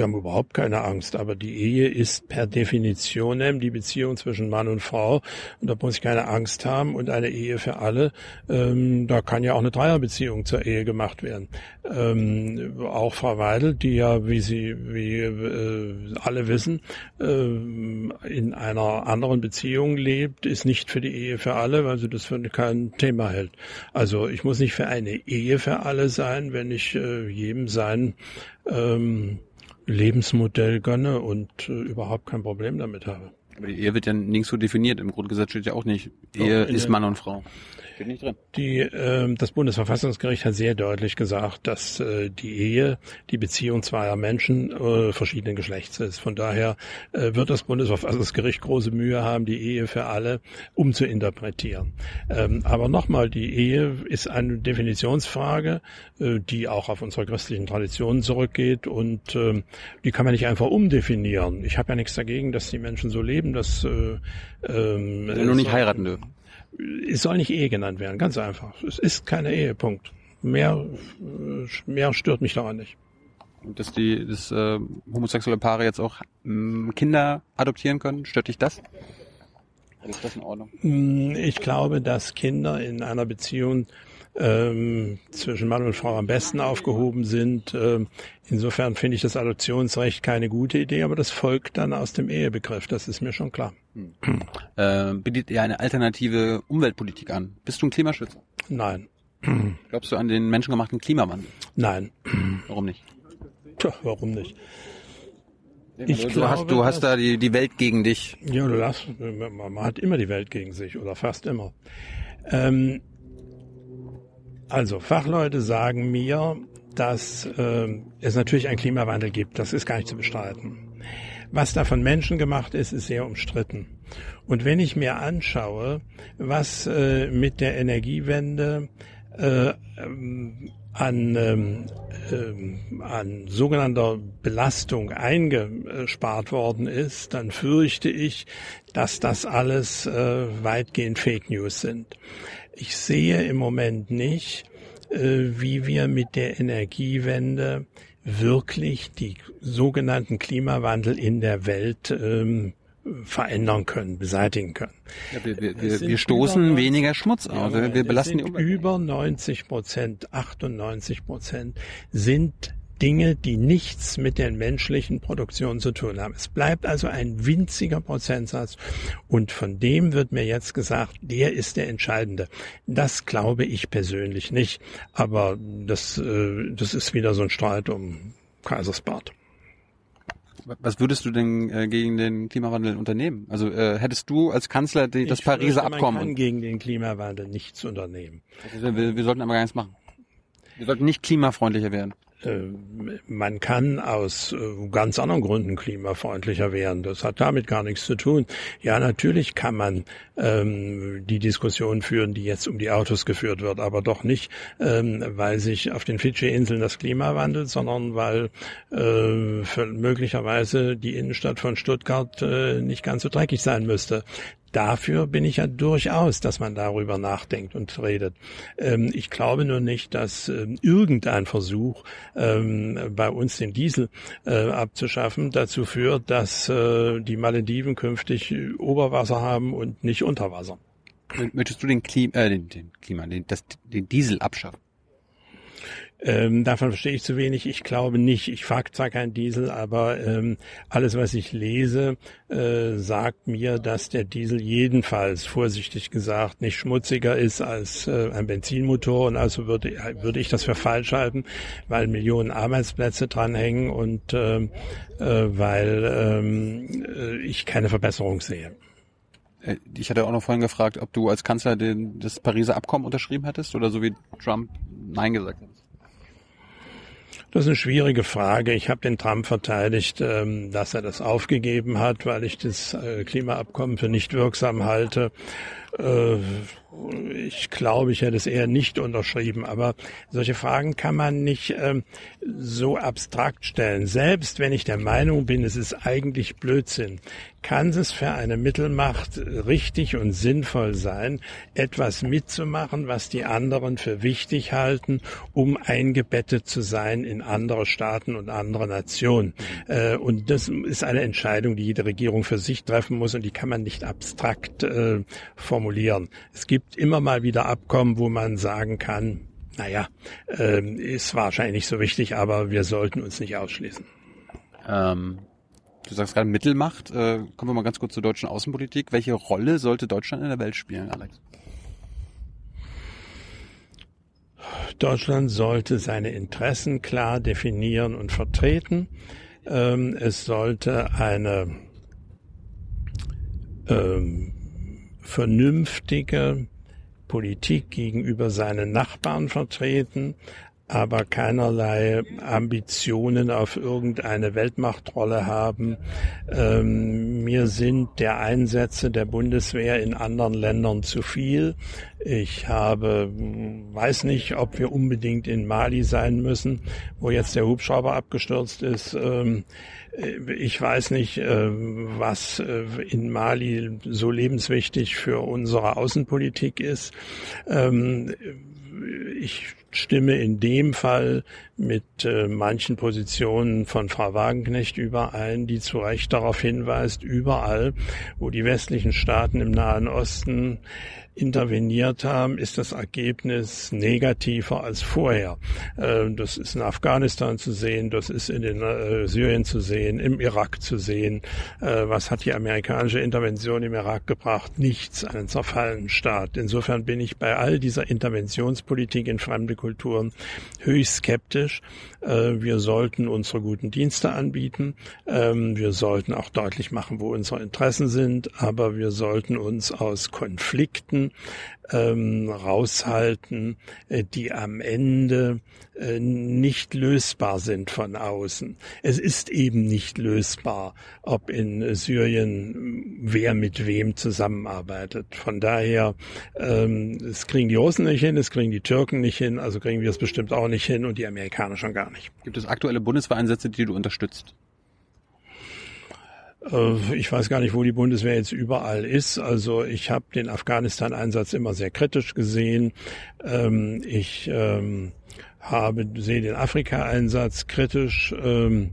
Wir haben überhaupt keine Angst, aber die Ehe ist per Definition die Beziehung zwischen Mann und Frau und da muss ich keine Angst haben und eine Ehe für alle, ähm, da kann ja auch eine Dreierbeziehung zur Ehe gemacht werden. Ähm, auch Frau Weidel, die ja, wie Sie, wie äh, alle wissen, äh, in einer anderen Beziehung lebt, ist nicht für die Ehe für alle, weil sie das für kein Thema hält. Also ich muss nicht für eine Ehe für alle sein, wenn ich äh, jedem sein ähm, Lebensmodell gönne und äh, überhaupt kein Problem damit habe. Aber die Ehe wird ja nirgends so definiert. Im Grundgesetz steht ja auch nicht, Ehe ist Mann und Frau. Steht nicht drin. Die, äh, das Bundesverfassungsgericht hat sehr deutlich gesagt, dass äh, die Ehe die Beziehung zweier Menschen äh, verschiedenen Geschlechts ist. Von daher äh, wird das Bundesverfassungsgericht große Mühe haben, die Ehe für alle umzuinterpretieren. Ähm, aber nochmal, die Ehe ist eine Definitionsfrage, äh, die auch auf unsere christlichen Traditionen zurückgeht und äh, die kann man nicht einfach umdefinieren. Ich habe ja nichts dagegen, dass die Menschen so leben, dass äh, ähm, nur nicht heiraten dürfen es soll nicht Ehe genannt werden, ganz einfach. Es ist keine Ehe, Punkt. Mehr, mehr stört mich daran nicht. Und dass die dass, äh, homosexuelle Paare jetzt auch ähm, Kinder adoptieren können, stört dich das? Ist das in Ordnung? Mm, ich glaube, dass Kinder in einer Beziehung ähm, zwischen Mann und Frau am besten aufgehoben sind. Ähm, insofern finde ich das Adoptionsrecht keine gute Idee, aber das folgt dann aus dem Ehebegriff, das ist mir schon klar. Hm. Äh, bietet ihr eine alternative Umweltpolitik an? Bist du ein Klimaschützer? Nein. Glaubst du an den menschengemachten Klimawandel? Nein. Warum nicht? Tja, warum nicht? Ich du, glaube, hast, du hast da die, die Welt gegen dich. Ja, du hast, man hat immer die Welt gegen sich oder fast immer. Ähm, also Fachleute sagen mir, dass äh, es natürlich einen Klimawandel gibt. Das ist gar nicht zu bestreiten. Was da von Menschen gemacht ist, ist sehr umstritten. Und wenn ich mir anschaue, was äh, mit der Energiewende äh, ähm, an, ähm, äh, an sogenannter Belastung eingespart worden ist, dann fürchte ich, dass das alles äh, weitgehend Fake News sind. Ich sehe im Moment nicht, äh, wie wir mit der Energiewende wirklich die sogenannten Klimawandel in der Welt ähm, verändern können, beseitigen können. Ja, wir, wir, wir, stoßen 90, weniger Schmutz aus. Ja, wir belasten die Umwelt. Über 90 Prozent, 98 Prozent sind Dinge, die nichts mit der menschlichen Produktion zu tun haben. Es bleibt also ein winziger Prozentsatz und von dem wird mir jetzt gesagt, der ist der entscheidende. Das glaube ich persönlich nicht, aber das, äh, das ist wieder so ein Streit um Kaisersbad. Was würdest du denn äh, gegen den Klimawandel unternehmen? Also äh, hättest du als Kanzler die, das ich Pariser Abkommen? Man kann gegen den Klimawandel nichts unternehmen. Also wir, wir sollten aber gar nichts machen. Wir sollten nicht klimafreundlicher werden. Äh, man kann aus äh, ganz anderen Gründen klimafreundlicher werden. Das hat damit gar nichts zu tun. Ja, natürlich kann man ähm, die Diskussion führen, die jetzt um die Autos geführt wird, aber doch nicht, ähm, weil sich auf den Fidschi-Inseln das Klima wandelt, sondern weil äh, möglicherweise die Innenstadt von Stuttgart äh, nicht ganz so dreckig sein müsste dafür bin ich ja durchaus, dass man darüber nachdenkt und redet. Ähm, ich glaube nur nicht, dass ähm, irgendein Versuch, ähm, bei uns den Diesel äh, abzuschaffen, dazu führt, dass äh, die Malediven künftig Oberwasser haben und nicht Unterwasser. Möchtest du den, Klima, äh, den, den Klima, den, das, den Diesel abschaffen? Ähm, davon verstehe ich zu wenig. Ich glaube nicht. Ich fahre zwar kein Diesel, aber ähm, alles, was ich lese, äh, sagt mir, dass der Diesel jedenfalls, vorsichtig gesagt, nicht schmutziger ist als äh, ein Benzinmotor. Und also würde, würde ich das für falsch halten, weil Millionen Arbeitsplätze dranhängen und äh, äh, weil ähm, äh, ich keine Verbesserung sehe. Äh, ich hatte auch noch vorhin gefragt, ob du als Kanzler den, das Pariser Abkommen unterschrieben hättest oder so wie Trump Nein gesagt hast. Das ist eine schwierige Frage. Ich habe den Trump verteidigt, ähm, dass er das aufgegeben hat, weil ich das äh, Klimaabkommen für nicht wirksam halte. Ich glaube, ich hätte es eher nicht unterschrieben, aber solche Fragen kann man nicht ähm, so abstrakt stellen. Selbst wenn ich der Meinung bin, es ist eigentlich Blödsinn, kann es für eine Mittelmacht richtig und sinnvoll sein, etwas mitzumachen, was die anderen für wichtig halten, um eingebettet zu sein in andere Staaten und andere Nationen. Äh, und das ist eine Entscheidung, die jede Regierung für sich treffen muss und die kann man nicht abstrakt äh, formulieren. Es gibt immer mal wieder Abkommen, wo man sagen kann, naja, äh, ist wahrscheinlich nicht so wichtig, aber wir sollten uns nicht ausschließen. Ähm, du sagst gerade Mittelmacht. Äh, kommen wir mal ganz kurz zur deutschen Außenpolitik. Welche Rolle sollte Deutschland in der Welt spielen, Alex? Deutschland sollte seine Interessen klar definieren und vertreten. Ähm, es sollte eine ähm, vernünftige Politik gegenüber seinen Nachbarn vertreten, aber keinerlei Ambitionen auf irgendeine Weltmachtrolle haben. Ähm, mir sind der Einsätze der Bundeswehr in anderen Ländern zu viel. Ich habe, weiß nicht, ob wir unbedingt in Mali sein müssen, wo jetzt der Hubschrauber abgestürzt ist. Ähm, ich weiß nicht, äh, was äh, in Mali so lebenswichtig für unsere Außenpolitik ist. Ähm, ich stimme in dem Fall mit äh, manchen Positionen von Frau Wagenknecht überein, die zu Recht darauf hinweist, überall, wo die westlichen Staaten im Nahen Osten interveniert haben, ist das Ergebnis negativer als vorher. Äh, das ist in Afghanistan zu sehen, das ist in den äh, Syrien zu sehen, im Irak zu sehen. Äh, was hat die amerikanische Intervention im Irak gebracht? Nichts, einen zerfallenen Staat. Insofern bin ich bei all dieser Interventionspolitik in fremde Kulturen höchst skeptisch. Wir sollten unsere guten Dienste anbieten. Ähm, wir sollten auch deutlich machen, wo unsere Interessen sind, aber wir sollten uns aus Konflikten ähm, raushalten, äh, die am Ende äh, nicht lösbar sind von außen. Es ist eben nicht lösbar, ob in Syrien wer mit wem zusammenarbeitet. Von daher, ähm, es kriegen die Russen nicht hin, es kriegen die Türken nicht hin, also kriegen wir es bestimmt auch nicht hin und die Amerikaner schon gar nicht. Gibt es aktuelle Bundeswehreinsätze, die du unterstützt? Äh, ich weiß gar nicht, wo die Bundeswehr jetzt überall ist. Also ich habe den Afghanistan-Einsatz immer sehr kritisch gesehen. Ähm, ich ähm, habe sehe den Afrika-Einsatz kritisch. Ähm,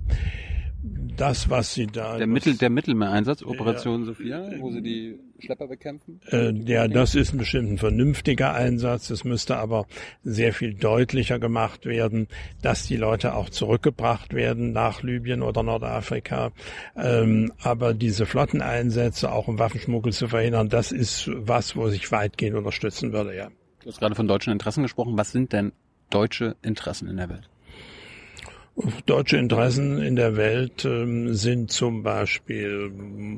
das, was sie da. Der Mittel, der Mittelmeereinsatz, Operation ja, Sophia, wo sie die Schlepper bekämpfen? Äh, ja, das ist ein bestimmt ein vernünftiger Einsatz. Es müsste aber sehr viel deutlicher gemacht werden, dass die Leute auch zurückgebracht werden nach Libyen oder Nordafrika. Ähm, aber diese Flotteneinsätze, auch um Waffenschmuggel zu verhindern, das ist was, wo sich weitgehend unterstützen würde, ja. Du hast gerade von deutschen Interessen gesprochen. Was sind denn deutsche Interessen in der Welt? Deutsche Interessen in der Welt äh, sind zum Beispiel,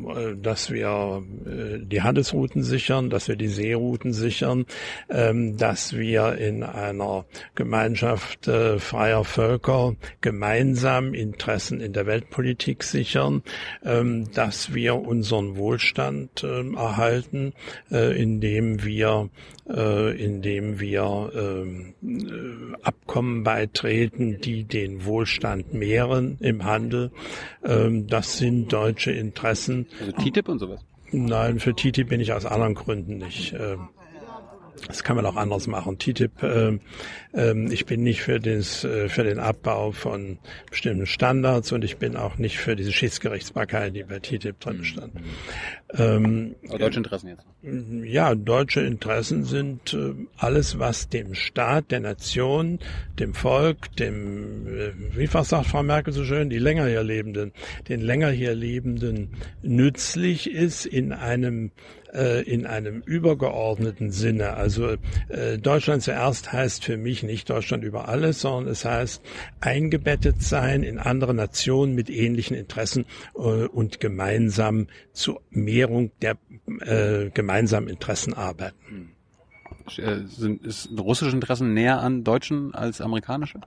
äh, dass wir äh, die Handelsrouten sichern, dass wir die Seerouten sichern, ähm, dass wir in einer Gemeinschaft äh, freier Völker gemeinsam Interessen in der Weltpolitik sichern, ähm, dass wir unseren Wohlstand ähm, erhalten, indem wir äh, indem wir ähm, Abkommen beitreten, die den Wohlstand mehren im Handel. Ähm, das sind deutsche Interessen. Also TTIP und sowas? Nein, für TTIP bin ich aus anderen Gründen nicht. Das kann man auch anders machen. TTIP, äh, äh, ich bin nicht für, des, äh, für den Abbau von bestimmten Standards und ich bin auch nicht für diese Schiedsgerichtsbarkeit, die bei TTIP drin stand. Ähm, deutsche Interessen jetzt? Ja, deutsche Interessen sind äh, alles, was dem Staat, der Nation, dem Volk, dem, äh, wie was sagt Frau Merkel so schön, die länger hier Lebenden, den länger hier Lebenden nützlich ist in einem äh, in einem übergeordneten Sinne. Also äh, Deutschland zuerst heißt für mich nicht Deutschland über alles, sondern es heißt eingebettet sein in andere Nationen mit ähnlichen Interessen äh, und gemeinsam zur Mehrung der gemeinsamen Interessen arbeiten. Äh, sind, ist russische Interessen näher an deutschen als amerikanische?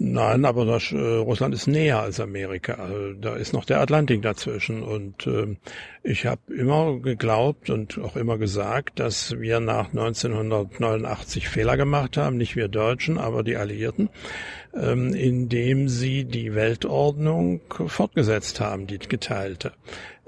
Nein, aber das, äh, Russland ist näher als Amerika. Also, da ist noch der Atlantik dazwischen. Und äh, ich habe immer geglaubt und auch immer gesagt, dass wir nach 1989 Fehler gemacht haben, nicht wir Deutschen, aber die Alliierten, ähm, indem sie die Weltordnung fortgesetzt haben, die geteilte.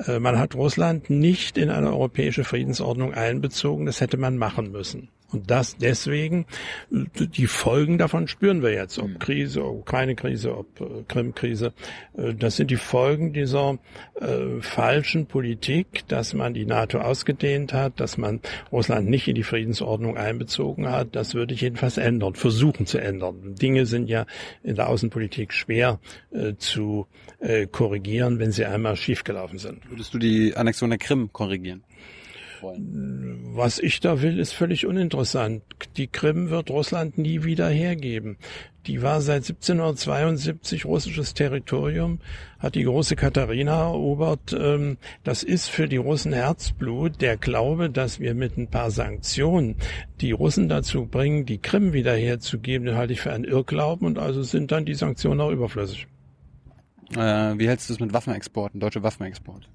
Äh, man hat Russland nicht in eine europäische Friedensordnung einbezogen, das hätte man machen müssen. Und das deswegen, die Folgen davon spüren wir jetzt, ob mhm. Krise, ob keine Krise, ob äh, Krim-Krise. Äh, das sind die Folgen dieser äh, falschen Politik, dass man die NATO ausgedehnt hat, dass man Russland nicht in die Friedensordnung einbezogen hat. Das würde ich jedenfalls ändern, versuchen zu ändern. Dinge sind ja in der Außenpolitik schwer äh, zu äh, korrigieren, wenn sie einmal schiefgelaufen sind. Würdest du die Annexion der Krim korrigieren? Wollen. Was ich da will, ist völlig uninteressant. Die Krim wird Russland nie wieder hergeben. Die war seit 1772 russisches Territorium, hat die große Katharina erobert. Ähm, das ist für die Russen Herzblut. Der Glaube, dass wir mit ein paar Sanktionen die Russen dazu bringen, die Krim wieder herzugeben, den halte ich für einen Irrglauben und also sind dann die Sanktionen auch überflüssig. Äh, wie hältst du es mit Waffenexporten, deutsche Waffenexporte?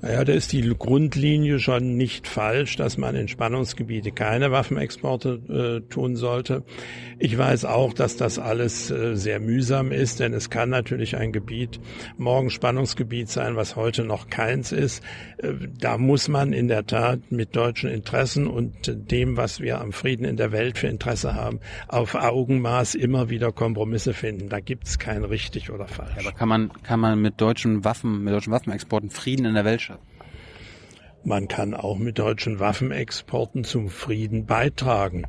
Naja, da ist die Grundlinie schon nicht falsch, dass man in Spannungsgebiete keine Waffenexporte äh, tun sollte. Ich weiß auch, dass das alles äh, sehr mühsam ist, denn es kann natürlich ein Gebiet morgen Spannungsgebiet sein, was heute noch keins ist. Äh, da muss man in der Tat mit deutschen Interessen und dem, was wir am Frieden in der Welt für Interesse haben, auf Augenmaß immer wieder Kompromisse finden. Da gibt's kein richtig oder falsch. Aber kann man, kann man mit deutschen Waffen, mit deutschen Waffenexporten Frieden in der Welt? Man kann auch mit deutschen Waffenexporten zum Frieden beitragen.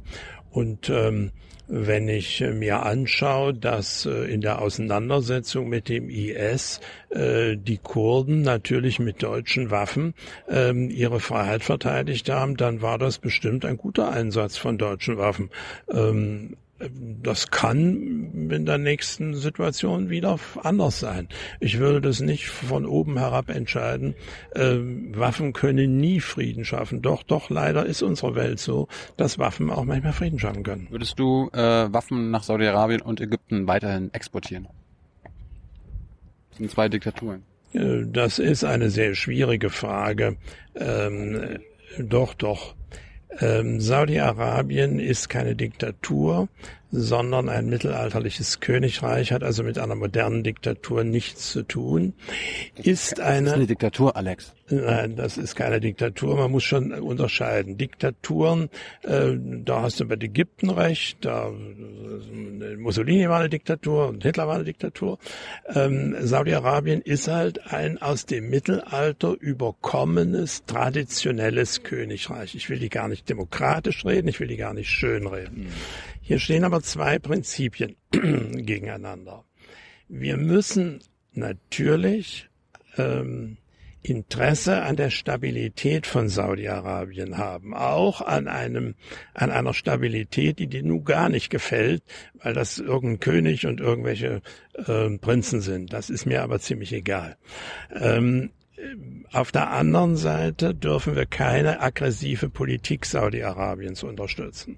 Und ähm, wenn ich mir anschaue, dass äh, in der Auseinandersetzung mit dem IS äh, die Kurden natürlich mit deutschen Waffen ähm, ihre Freiheit verteidigt haben, dann war das bestimmt ein guter Einsatz von deutschen Waffen. Ähm, das kann in der nächsten Situation wieder anders sein. Ich würde das nicht von oben herab entscheiden. Ähm, Waffen können nie Frieden schaffen. Doch, doch, leider ist unsere Welt so, dass Waffen auch manchmal Frieden schaffen können. Würdest du äh, Waffen nach Saudi-Arabien und Ägypten weiterhin exportieren? Das sind zwei Diktaturen. Äh, das ist eine sehr schwierige Frage. Ähm, doch, doch. Ähm, Saudi-Arabien ist keine Diktatur, sondern ein mittelalterliches Königreich, hat also mit einer modernen Diktatur nichts zu tun. Ist eine, das ist eine Diktatur, Alex. Nein, das ist keine Diktatur. Man muss schon unterscheiden. Diktaturen, äh, da hast du bei Ägypten recht, da äh, Mussolini war eine Diktatur und Hitler war eine Diktatur. Ähm, Saudi-Arabien ist halt ein aus dem Mittelalter überkommenes, traditionelles Königreich. Ich will die gar nicht demokratisch reden, ich will die gar nicht schön reden. Hier stehen aber zwei Prinzipien gegeneinander. Wir müssen natürlich ähm, Interesse an der Stabilität von Saudi-Arabien haben, auch an einem, an einer Stabilität, die dir nun gar nicht gefällt, weil das irgendein König und irgendwelche äh, Prinzen sind. Das ist mir aber ziemlich egal. Ähm, auf der anderen Seite dürfen wir keine aggressive Politik Saudi-Arabiens unterstützen.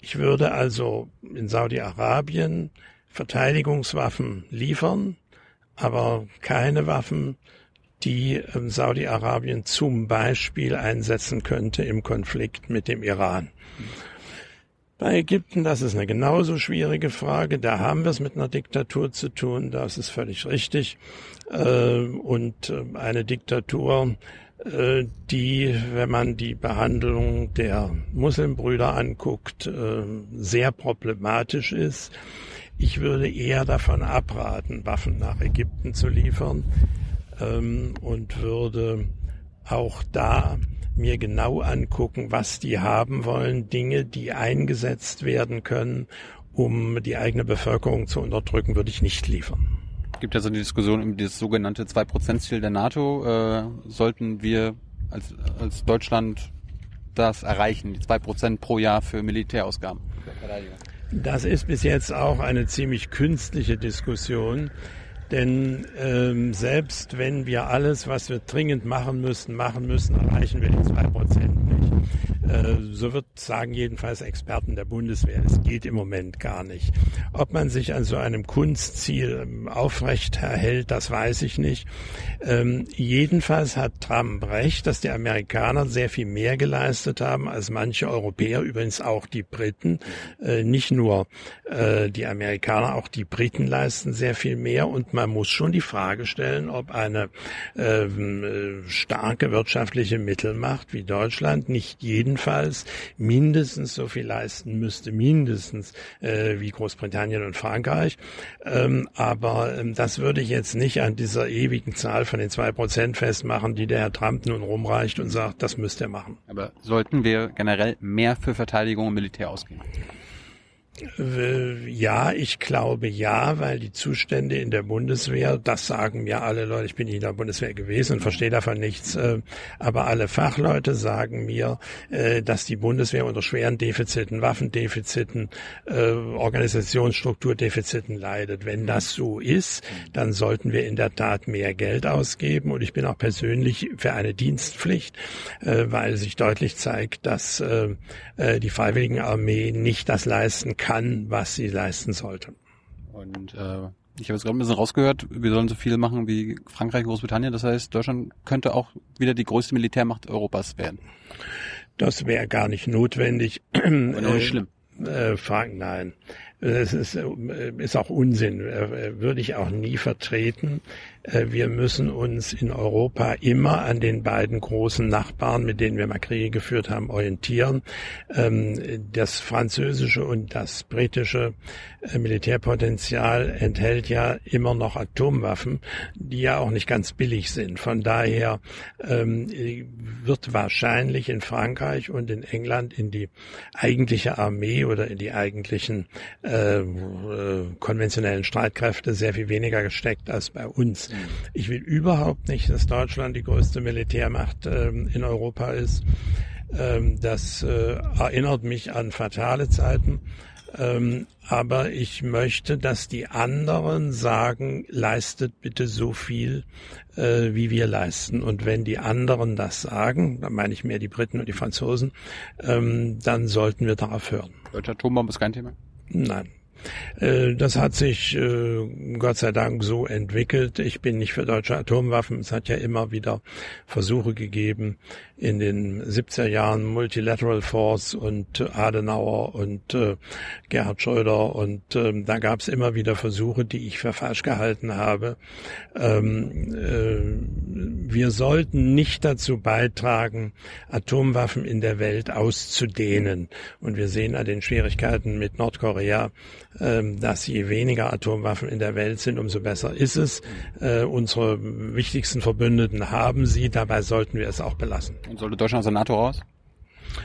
Ich würde also in Saudi-Arabien Verteidigungswaffen liefern, aber keine Waffen, die ähm, Saudi-Arabien zum Beispiel einsetzen könnte im Konflikt mit dem Iran. Bei Ägypten, das ist eine genauso schwierige Frage. Da haben wir es mit einer Diktatur zu tun. Das ist völlig richtig. Ähm, und ähm, eine Diktatur, äh, die, wenn man die Behandlung der Muslimbrüder anguckt, äh, sehr problematisch ist. Ich würde eher davon abraten, Waffen nach Ägypten zu liefern ähm, und würde auch da mir genau angucken, was die haben wollen, Dinge, die eingesetzt werden können, um die eigene Bevölkerung zu unterdrücken, würde ich nicht liefern. Es gibt ja so die Diskussion um dieses sogenannte 2%-Ziel der NATO. Äh, sollten wir als, als Deutschland das erreichen, die 2% pro Jahr für Militärausgaben? Das ist bis jetzt auch eine ziemlich künstliche Diskussion. Denn ähm, selbst wenn wir alles, was wir dringend machen müssen, machen müssen, erreichen wir die zwei Prozent nicht. Äh, so wird sagen jedenfalls Experten der Bundeswehr. Es geht im Moment gar nicht. Ob man sich an so einem Kunstziel ähm, aufrecht erhält, das weiß ich nicht. Ähm, jedenfalls hat Trump recht, dass die Amerikaner sehr viel mehr geleistet haben als manche Europäer, übrigens auch die Briten. Äh, nicht nur äh, die Amerikaner, auch die Briten leisten sehr viel mehr und man muss schon die Frage stellen, ob eine ähm, äh, starke wirtschaftliche Mittelmacht wie Deutschland nicht jedenfalls mindestens so viel leisten müsste, mindestens äh, wie Großbritannien und Frankreich. Ähm, aber ähm, das würde ich jetzt nicht an dieser ewigen Zahl von den zwei Prozent festmachen, die der Herr Trump nun rumreicht und sagt, das müsste er machen. Aber sollten wir generell mehr für Verteidigung und Militär ausgeben? Äh, ja, ich glaube ja, weil die Zustände in der Bundeswehr, das sagen mir alle Leute, ich bin nicht in der Bundeswehr gewesen und verstehe davon nichts, äh, aber alle Fachleute sagen mir, äh, dass die Bundeswehr unter schweren Defiziten, Waffendefiziten, Organisationsstrukturdefiziten leidet. Wenn das so ist, dann sollten wir in der Tat mehr Geld ausgeben und ich bin auch persönlich für eine Dienstpflicht, weil sich deutlich zeigt, dass die Freiwilligenarmee nicht das leisten kann, kann, was sie leisten sollte. Und äh, Ich habe jetzt gerade ein bisschen rausgehört, wir sollen so viel machen wie Frankreich Großbritannien. Das heißt, Deutschland könnte auch wieder die größte Militärmacht Europas werden. Das wäre gar nicht notwendig. Aber äh, schlimm. Äh, Frank, nein. Es ist, äh, ist auch Unsinn, äh, würde ich auch nie vertreten. Äh, wir müssen uns in Europa immer an den beiden großen Nachbarn, mit denen wir mal Kriege geführt haben, orientieren. Ähm, das französische und das britische Militärpotenzial enthält ja immer noch Atomwaffen, die ja auch nicht ganz billig sind. Von daher ähm, wird wahrscheinlich in Frankreich und in England in die eigentliche Armee oder in die eigentlichen äh, konventionellen Streitkräfte sehr viel weniger gesteckt als bei uns. Ich will überhaupt nicht, dass Deutschland die größte Militärmacht ähm, in Europa ist. Ähm, das äh, erinnert mich an fatale Zeiten. Ähm, aber ich möchte, dass die anderen sagen, leistet bitte so viel, äh, wie wir leisten. Und wenn die anderen das sagen, dann meine ich mehr die Briten und die Franzosen, ähm, dann sollten wir darauf hören. Deutsche Atombombe ist kein Thema? Nein. Äh, das hat sich äh, Gott sei Dank so entwickelt. Ich bin nicht für deutsche Atomwaffen. Es hat ja immer wieder Versuche gegeben in den 70er Jahren Multilateral Force und Adenauer und äh, Gerhard Schröder und ähm, da gab es immer wieder Versuche, die ich für falsch gehalten habe. Ähm, wir sollten nicht dazu beitragen, Atomwaffen in der Welt auszudehnen. Und wir sehen an den Schwierigkeiten mit Nordkorea, ähm, dass je weniger Atomwaffen in der Welt sind, umso besser ist es. Äh, unsere wichtigsten Verbündeten haben sie, dabei sollten wir es auch belassen. Und sollte Deutschland aus der NATO raus?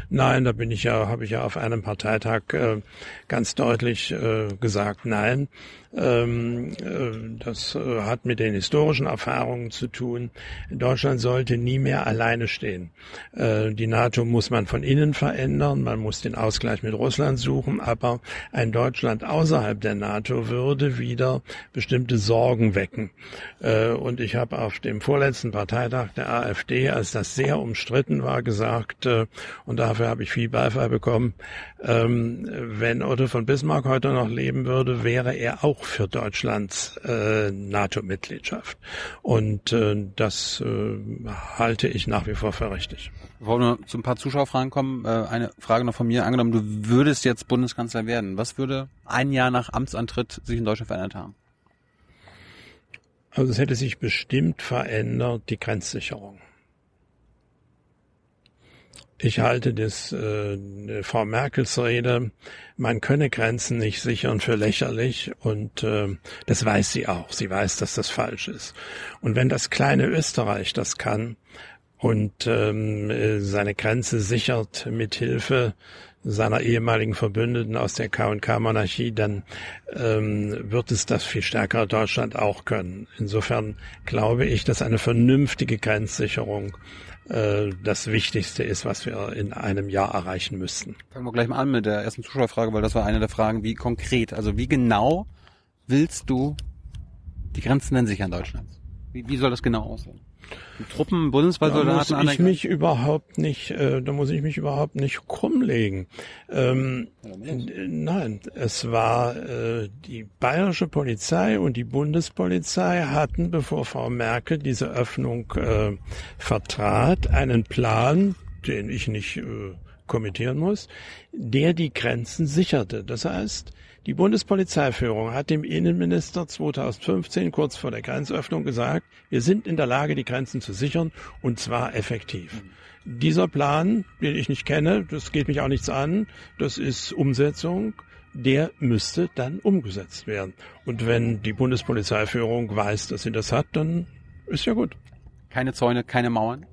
Nein, da bin ich ja, habe ich ja auf einem Parteitag äh, ganz deutlich äh, gesagt, nein. Ähm, äh, das äh, hat mit den historischen Erfahrungen zu tun. Deutschland sollte nie mehr alleine stehen. Äh, die NATO muss man von innen verändern, man muss den Ausgleich mit Russland suchen, aber ein Deutschland außerhalb der NATO würde wieder bestimmte Sorgen wecken. Und ich habe auf dem vorletzten Parteitag der AfD, als das sehr umstritten war, gesagt, und dafür habe ich viel Beifall bekommen, ähm, wenn Otto von Bismarck heute noch leben würde, wäre er auch für Deutschlands äh, NATO-Mitgliedschaft. Und äh, das äh, halte ich nach wie vor für richtig. Bevor wir zu ein paar Zuschauerfragen kommen, äh, eine Frage noch von mir. Angenommen, du würdest jetzt Bundeskanzler werden. Was würde ein Jahr nach Amtsantritt sich in Deutschland verändert haben? Also es hätte sich bestimmt verändert, die Grenzsicherung. Ich halte das äh, Frau Merkels Rede, man könne Grenzen nicht sichern für lächerlich und äh, das weiß sie auch. Sie weiß, dass das falsch ist. Und wenn das kleine Österreich das kann und ähm, seine Grenze sichert mit Hilfe seiner ehemaligen Verbündeten aus der K&K-Monarchie, dann ähm, wird es das viel stärker Deutschland auch können. Insofern glaube ich, dass eine vernünftige Grenzsicherung äh, das Wichtigste ist, was wir in einem Jahr erreichen müssten. Fangen wir gleich mal an mit der ersten Zuschauerfrage, weil das war eine der Fragen, wie konkret, also wie genau willst du die Grenzen denn sichern Deutschlands? Wie, wie soll das genau aussehen? Truppen, Bundeswehrsoldaten Da muss ich mich überhaupt nicht, äh, da muss ich mich überhaupt nicht krummlegen. Ähm, nein, es war äh, die bayerische Polizei und die Bundespolizei hatten, bevor Frau Merkel diese Öffnung äh, vertrat, einen Plan, den ich nicht äh, kommentieren muss, der die Grenzen sicherte. Das heißt, die Bundespolizeiführung hat dem Innenminister 2015 kurz vor der Grenzöffnung gesagt, wir sind in der Lage, die Grenzen zu sichern und zwar effektiv. Dieser Plan, den ich nicht kenne, das geht mich auch nichts an, das ist Umsetzung, der müsste dann umgesetzt werden. Und wenn die Bundespolizeiführung weiß, dass sie das hat, dann ist ja gut. Keine Zäune, keine Mauern?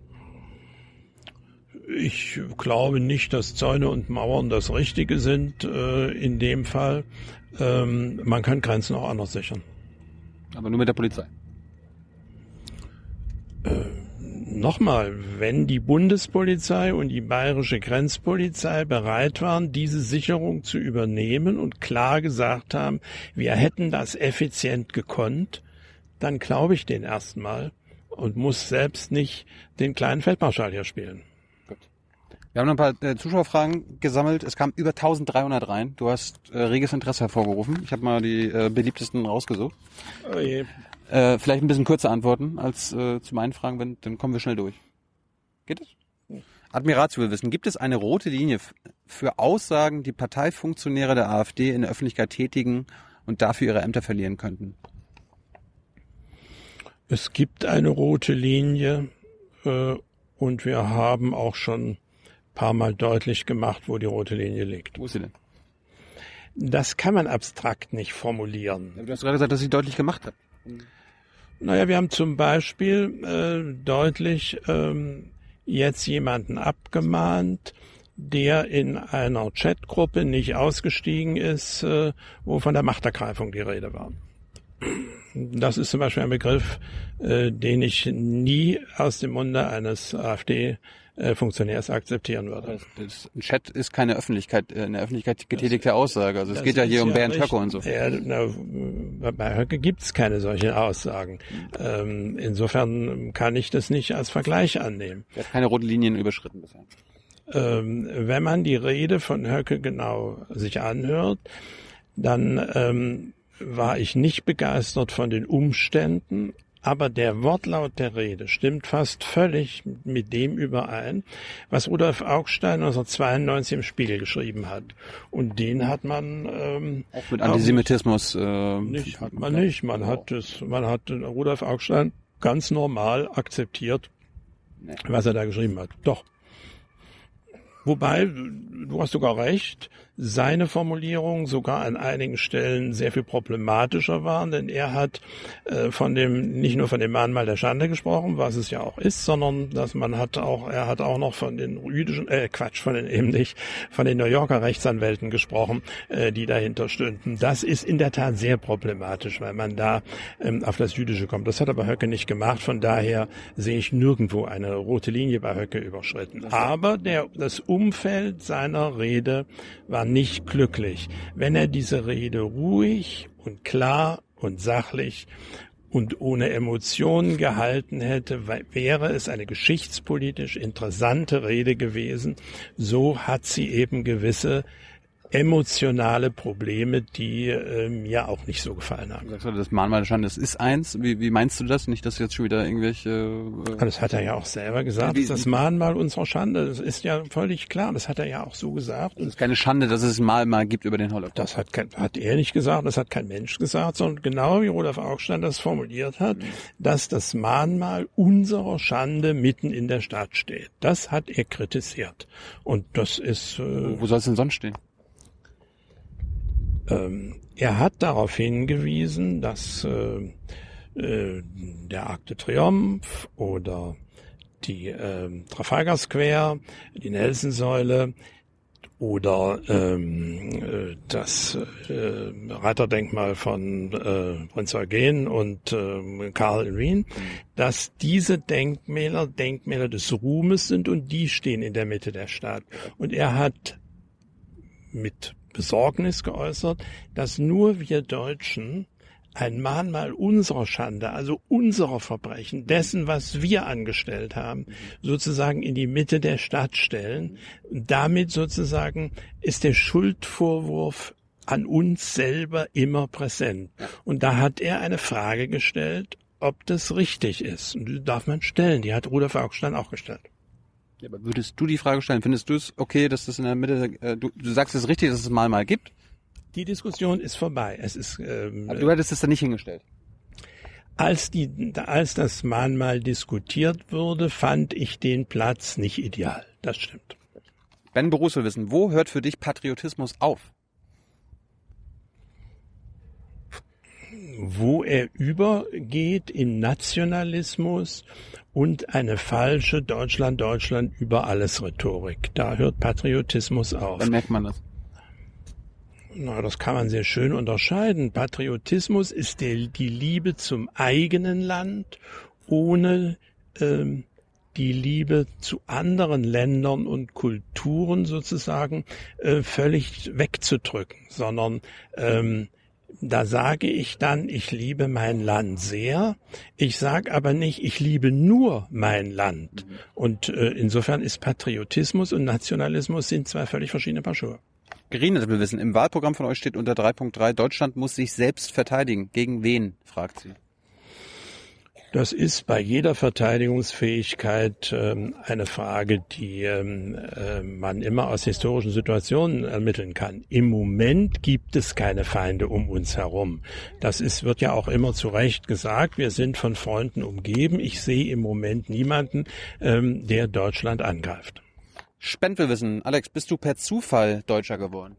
Ich glaube nicht, dass Zäune und Mauern das Richtige sind äh, in dem Fall. Ähm, man kann Grenzen auch anders sichern. Aber nur mit der Polizei. Äh, Nochmal, wenn die Bundespolizei und die bayerische Grenzpolizei bereit waren, diese Sicherung zu übernehmen und klar gesagt haben, wir hätten das effizient gekonnt, dann glaube ich den erstmal und muss selbst nicht den kleinen Feldmarschall hier spielen. Wir haben noch ein paar äh, Zuschauerfragen gesammelt. Es kamen über 1300 rein. Du hast äh, reges Interesse hervorgerufen. Ich habe mal die äh, beliebtesten rausgesucht. Oh je. Äh, vielleicht ein bisschen kürzer antworten als äh, zu meinen Fragen, wenn, dann kommen wir schnell durch. Geht es? Admiratio will wissen, gibt es eine rote Linie für Aussagen, die Parteifunktionäre der AfD in der Öffentlichkeit tätigen und dafür ihre Ämter verlieren könnten? Es gibt eine rote Linie äh, und wir haben auch schon paar Mal deutlich gemacht, wo die rote Linie liegt. Wo ist sie denn? Das kann man abstrakt nicht formulieren. Du hast gerade gesagt, dass sie deutlich gemacht hat. Naja, wir haben zum Beispiel äh, deutlich ähm, jetzt jemanden abgemahnt, der in einer Chatgruppe nicht ausgestiegen ist, äh, wo von der Machtergreifung die Rede war. Das ist zum Beispiel ein Begriff, äh, den ich nie aus dem Munde eines AfD-Funktionärs akzeptieren würde. Das, ein Chat ist keine Öffentlichkeit, äh, in der Öffentlichkeit getätigte Aussage. Also es Das geht ja hier um Bernd richtig. Höcke und so. Ja, na, bei Höcke gibt's keine solchen Aussagen. Ähm, insofern kann ich das nicht als Vergleich annehmen. Er hat keine roten Linien überschritten bisher. Ähm, wenn man die Rede von Höcke genau sich anhört, dann ähm, war ich nicht begeistert von den Umständen, aber der Wortlaut der Rede stimmt fast völlig mit dem überein, was Rudolf Augstein 1992 im Spiegel geschrieben hat. Und den hat man ähm, Auch mit Antisemitismus. Äh, nicht, hat man nicht. Man hat es, man hat Rudolf Augstein ganz normal akzeptiert, was er da geschrieben hat. Doch. Wobei, du hast sogar recht, seine Formulierungen sogar an einigen Stellen sehr viel problematischer waren, denn er hat äh, von dem, nicht nur von dem Mahnmal der Schande gesprochen, was es ja auch ist, sondern dass man hat auch, er hat auch noch von den jüdischen, äh, Quatsch, von den eben nicht, von den New Yorker Rechtsanwälten gesprochen, äh, die dahinter stünden. Das ist in der Tat sehr problematisch, weil man da ähm, auf das Jüdische kommt. Das hat aber Höcke nicht gemacht, von daher sehe ich nirgendwo eine rote Linie bei Höcke überschritten. Aber der, das Umfeld seiner Rede war nicht glücklich. Wenn er diese Rede ruhig und klar und sachlich und ohne Emotionen gehalten hätte, wäre es eine geschichtspolitisch interessante Rede gewesen. So hat sie eben gewisse emotionale Probleme, die äh, mir auch nicht so gefallen haben. Du sagst, das Mahnmal der Schande, das ist eins. Wie, wie meinst du das? Nicht, dass jetzt schon wieder irgendwelche... Äh, Das hat er ja auch selber gesagt. Wie- Das Mahnmal unserer Schande, das ist ja völlig klar. Das hat er ja auch so gesagt. es ist keine Schande, dass es ein Mahnmal gibt über den Holocaust. das hat, kein, hat er nicht gesagt, das hat kein Mensch gesagt, sondern genau wie Rudolf Augstein das formuliert hat, dass das Mahnmal unserer Schande mitten in der Stadt steht. Das hat er kritisiert. Und das ist, äh, Wo soll es denn sonst stehen? Ähm, er hat darauf hingewiesen, dass äh, äh, der Arc de Triomphe oder die äh, Trafalgar Square, die Nelsonsäule oder ähm, äh, das äh, Reiterdenkmal von äh, Prinz Eugen und äh, Karl in Wien, dass diese Denkmäler Denkmäler des Ruhmes sind und die stehen in der Mitte der Stadt. Und er hat mit Besorgnis geäußert, dass nur wir Deutschen ein Mahnmal unserer Schande, also unserer Verbrechen, dessen, was wir angestellt haben, sozusagen in die Mitte der Stadt stellen. Damit sozusagen ist der Schuldvorwurf an uns selber immer präsent. Und da hat er eine Frage gestellt, ob das richtig ist. Und die darf man stellen. Die hat Rudolf Augstein auch gestellt. Ja, aber würdest du die Frage stellen? Findest du es okay, dass das in der Mitte, äh, du, du sagst es richtig, dass es mal mal gibt, Die Diskussion ist vorbei. Es ist ähm, aber du hättest es da nicht hingestellt. Als, die, als das Mahnmal diskutiert wurde, fand ich den Platz nicht ideal. Das stimmt. Ben Berus will wissen, wo hört für dich Patriotismus auf? Wo er übergeht in Nationalismus und eine falsche Deutschland, Deutschland über alles Rhetorik. Da hört Patriotismus auf. Dann merkt man das. Na, das kann man sehr schön unterscheiden. Patriotismus ist der, die Liebe zum eigenen Land ohne ähm, die Liebe zu anderen Ländern und Kulturen sozusagen äh, völlig wegzudrücken, sondern ähm, da sage ich dann, ich liebe mein Land sehr. Ich sage aber nicht, ich liebe nur mein Land. Und äh, insofern ist Patriotismus und Nationalismus sind zwei völlig verschiedene Paar Schuhe. Gerine will wissen, im Wahlprogramm von euch steht unter 3.3, Deutschland muss sich selbst verteidigen. Gegen wen? fragt sie. Das ist bei jeder Verteidigungsfähigkeit ähm, eine Frage, die ähm, äh, man immer aus historischen Situationen ermitteln kann. Im Moment gibt es keine Feinde um uns herum. Das ist, wird ja auch immer zu Recht gesagt. Wir sind von Freunden umgeben. Ich sehe im Moment niemanden, ähm, der Deutschland angreift. Spend will wissen, Alex, bist du per Zufall Deutscher geworden?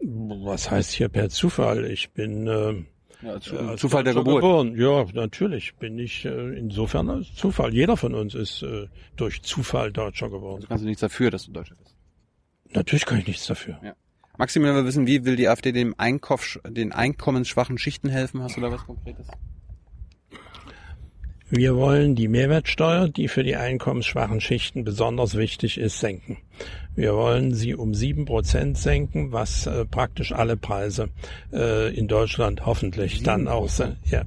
Was heißt hier per Zufall? Ich bin äh, ja, zu, äh, Zufall der Geburt. Geboren. Ja, natürlich bin ich äh, insofern Zufall. Jeder von uns ist äh, durch Zufall Deutscher geworden. Also kannst du nichts dafür, dass du Deutscher bist. Natürlich kann ich nichts dafür. Ja. Maximilian will wissen, wie will die AfD dem Einkauf, den einkommensschwachen Schichten helfen? Hast du da was Konkretes? Wir wollen die Mehrwertsteuer, die für die einkommensschwachen Schichten besonders wichtig ist, senken. Wir wollen sie um sieben Prozent senken, was äh, praktisch alle Preise äh, in Deutschland hoffentlich dann auch sind. Ja.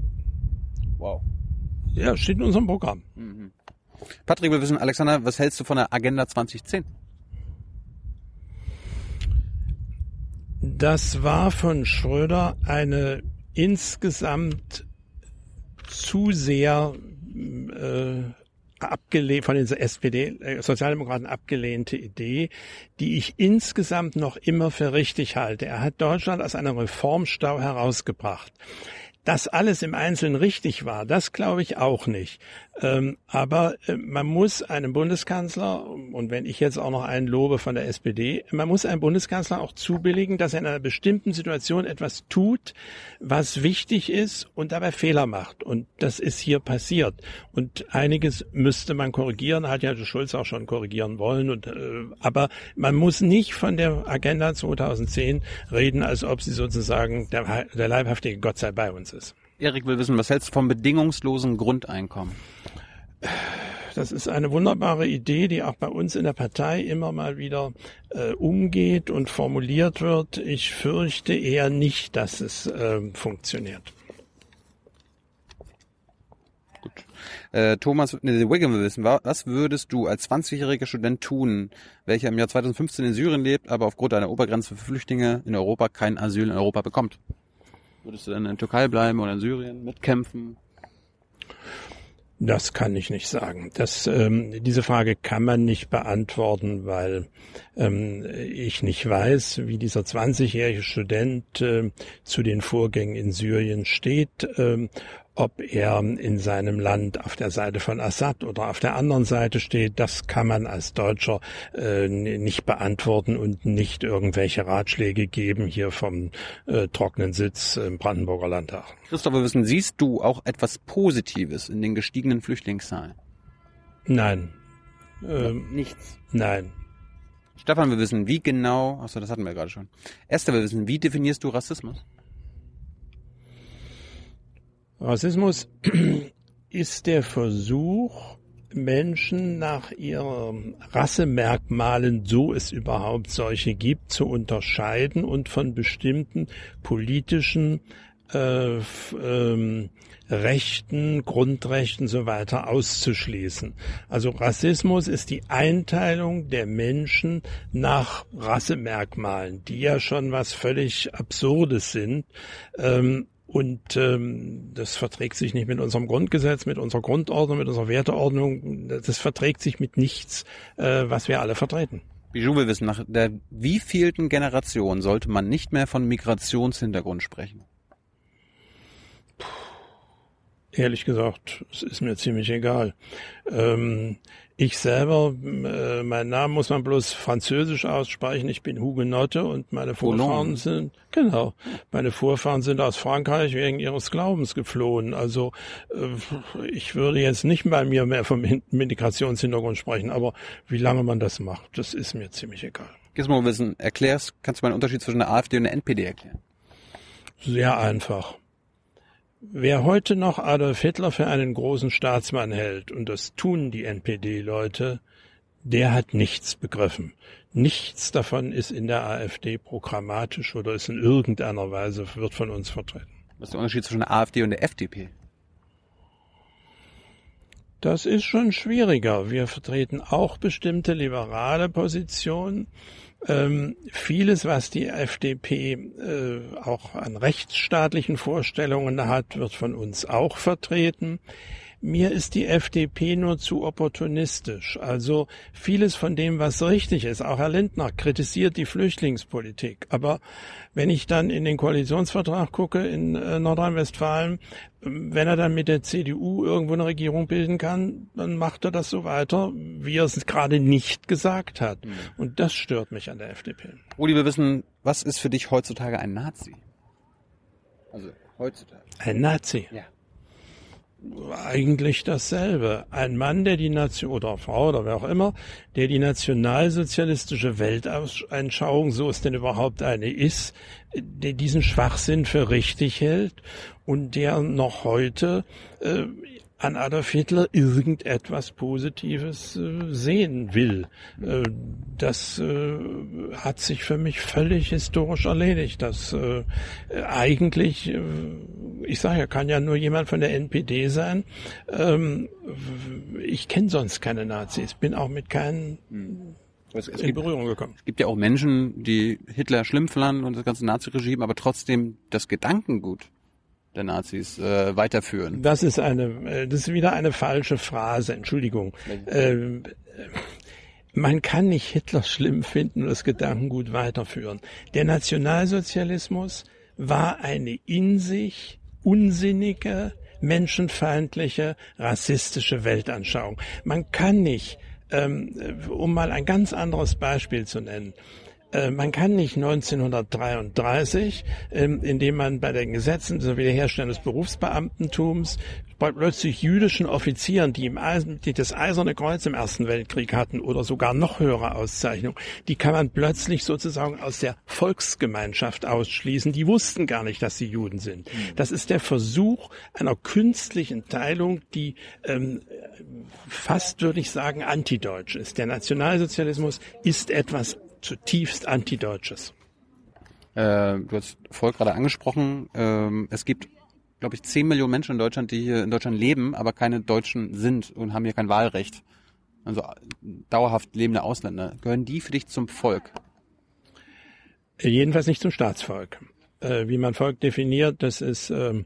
Wow. ja, steht in unserem Programm. Patrick will wissen, Alexander, was hältst du von der Agenda 2010? Das war von Schröder eine insgesamt zu sehr äh, abgelehnt, von den SPD, äh, Sozialdemokraten abgelehnte Idee, die ich insgesamt noch immer für richtig halte. Er hat Deutschland aus einem Reformstau herausgebracht. Dass alles im Einzelnen richtig war, das glaube ich auch nicht. Ähm, aber äh, man muss einem Bundeskanzler, und wenn ich jetzt auch noch einen lobe von der SPD, man muss einem Bundeskanzler auch zubilligen, dass er in einer bestimmten Situation etwas tut, was wichtig ist und dabei Fehler macht. Und das ist hier passiert. Und einiges müsste man korrigieren, hat ja Schulz auch schon korrigieren wollen. Und, äh, aber man muss nicht von der Agenda 2010 reden, als ob sie sozusagen der, der leibhaftige Gott sei bei uns ist. Erik will wissen, was hältst du vom bedingungslosen Grundeinkommen? Das ist eine wunderbare Idee, die auch bei uns in der Partei immer mal wieder äh, umgeht und formuliert wird. Ich fürchte eher nicht, dass es äh, funktioniert. Äh, Thomas nee, Wiggum will wissen, wa- was würdest du als 20-jähriger Student tun, welcher im Jahr 2015 in Syrien lebt, aber aufgrund einer Obergrenze für Flüchtlinge in Europa kein Asyl in Europa bekommt? Würdest du dann in der Türkei bleiben oder in Syrien mitkämpfen? Das kann ich nicht sagen. Das, ähm, diese Frage kann man nicht beantworten, weil ähm, ich nicht weiß, wie dieser 20-jährige Student äh, zu den Vorgängen in Syrien steht, ähm, ob er in seinem Land auf der Seite von Assad oder auf der anderen Seite steht. Das kann man als Deutscher äh, nicht beantworten und nicht irgendwelche Ratschläge geben hier vom äh, trockenen Sitz im Brandenburger Landtag. Christoph will wissen, siehst du auch etwas Positives in den gestiegenen Flüchtlingszahlen? Nein. Ähm, Nichts. nein. Stefan will wissen, wie genau, achso, das hatten wir gerade schon. Esther will wissen, wie definierst du Rassismus? Rassismus ist der Versuch, Menschen nach ihren Rassemerkmalen, so es überhaupt solche gibt, zu unterscheiden und von bestimmten politischen äh, ähm, Rechten, Grundrechten so weiter auszuschließen. Also Rassismus ist die Einteilung der Menschen nach Rassemerkmalen, die ja schon was völlig Absurdes sind. Ähm, und ähm, das verträgt sich nicht mit unserem Grundgesetz, mit unserer Grundordnung, mit unserer Werteordnung. Das verträgt sich mit nichts, äh, was wir alle vertreten. Bijou will wissen, nach der wievielten Generation sollte man nicht mehr von Migrationshintergrund sprechen? Ehrlich gesagt, es ist mir ziemlich egal. Ähm, ich selber, äh, mein Name muss man bloß französisch aussprechen. Ich bin Hugenotte und meine Vorfahren sind, genau, meine Vorfahren sind aus Frankreich wegen ihres Glaubens geflohen. Also äh, ich würde jetzt nicht bei mir mehr vom Hin- Migrationshintergrund sprechen, aber wie lange man das macht, das ist mir ziemlich egal. Gizmo will wissen, erklärst, kannst du mal den Unterschied zwischen der AfD und der NPD erklären? Sehr einfach. Wer heute noch Adolf Hitler für einen großen Staatsmann hält, und das tun die NPD-Leute, der hat nichts begriffen. Nichts davon ist in der AfD programmatisch oder ist in irgendeiner Weise, wird von uns vertreten. Was ist der Unterschied zwischen der AfD und der FDP? Das ist schon schwieriger. Wir vertreten auch bestimmte liberale Positionen. Ähm, vieles, was die FDP äh, auch an rechtsstaatlichen Vorstellungen hat, wird von uns auch vertreten. Mir ist die FDP nur zu opportunistisch. Also vieles von dem, was richtig ist, auch Herr Lindner kritisiert die Flüchtlingspolitik. Aber wenn ich dann in den Koalitionsvertrag gucke in äh, Nordrhein-Westfalen, wenn er dann mit der CDU irgendwo eine Regierung bilden kann, dann macht er das so weiter, wie er es gerade nicht gesagt hat. Mhm. Und das stört mich an der FDP. Uli, wir wissen, was ist für dich heutzutage ein Nazi? Also heutzutage. Ein Nazi? Ja eigentlich dasselbe. Ein Mann, der die Nation, oder Frau oder wer auch immer, der die nationalsozialistische Weltanschauung, so es denn überhaupt eine ist, der diesen Schwachsinn für richtig hält und der noch heute äh, an Adolf Hitler irgendetwas Positives äh, sehen will. Äh, das äh, hat sich für mich völlig historisch erledigt. Das eigentlich, ich sage ja, kann ja nur jemand von der NPD sein. Ähm, ich kenne sonst keine Nazis, bin auch mit keinen es, es in gibt, Berührung gekommen. Es gibt ja auch Menschen, die Hitler schlimm fanden und das ganze Naziregime, aber trotzdem das Gedankengut der Nazis äh, weiterführen. Das ist eine, äh, das ist wieder eine falsche Phrase. Entschuldigung. Ähm, man kann nicht Hitler schlimm finden und das Gedankengut weiterführen. Der Nationalsozialismus war eine in sich unsinnige, menschenfeindliche, rassistische Weltanschauung. Man kann nicht, ähm, um mal ein ganz anderes Beispiel zu nennen, äh, man kann nicht 1933, ähm, indem man bei den Gesetzen zur Wiederherstellung des Berufsbeamtentums plötzlich jüdischen Offizieren, die, im Eisen, die das Eiserne Kreuz im Ersten Weltkrieg hatten oder sogar noch höhere Auszeichnung, die kann man plötzlich sozusagen aus der Volksgemeinschaft ausschließen. Die wussten gar nicht, dass sie Juden sind. Mhm. Das ist der Versuch einer künstlichen Teilung, die ähm, fast, würde ich sagen, antideutsch ist. Der Nationalsozialismus ist etwas zutiefst antideutsches. Äh, du hast vorher gerade angesprochen, ähm, es gibt, glaube ich, 10 Millionen Menschen in Deutschland, die hier in Deutschland leben, aber keine Deutschen sind und haben hier kein Wahlrecht. Also dauerhaft lebende Ausländer. Gehören die für dich zum Volk? Jedenfalls nicht zum Staatsvolk. Äh, wie man Volk definiert, das ist ähm,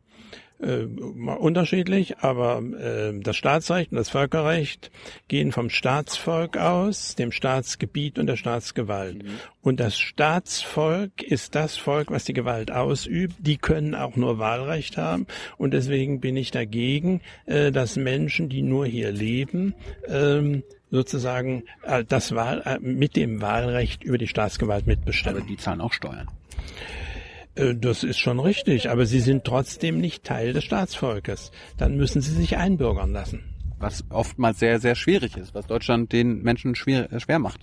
äh, unterschiedlich, aber äh, das Staatsrecht und das Völkerrecht gehen vom Staatsvolk aus, dem Staatsgebiet und der Staatsgewalt. Mhm. Und das Staatsvolk ist das Volk, was die Gewalt ausübt. Die können auch nur Wahlrecht haben. Und deswegen bin ich dagegen, äh, dass Menschen, die nur hier leben, ähm, sozusagen äh, das Wahl, äh, mit dem Wahlrecht über die Staatsgewalt mitbestimmen. Aber die zahlen auch Steuern. Äh, das ist schon richtig, aber sie sind trotzdem nicht Teil des Staatsvolkes. Dann müssen sie sich einbürgern lassen. Was oftmals sehr, sehr schwierig ist, was Deutschland den Menschen schwer, äh, schwer macht.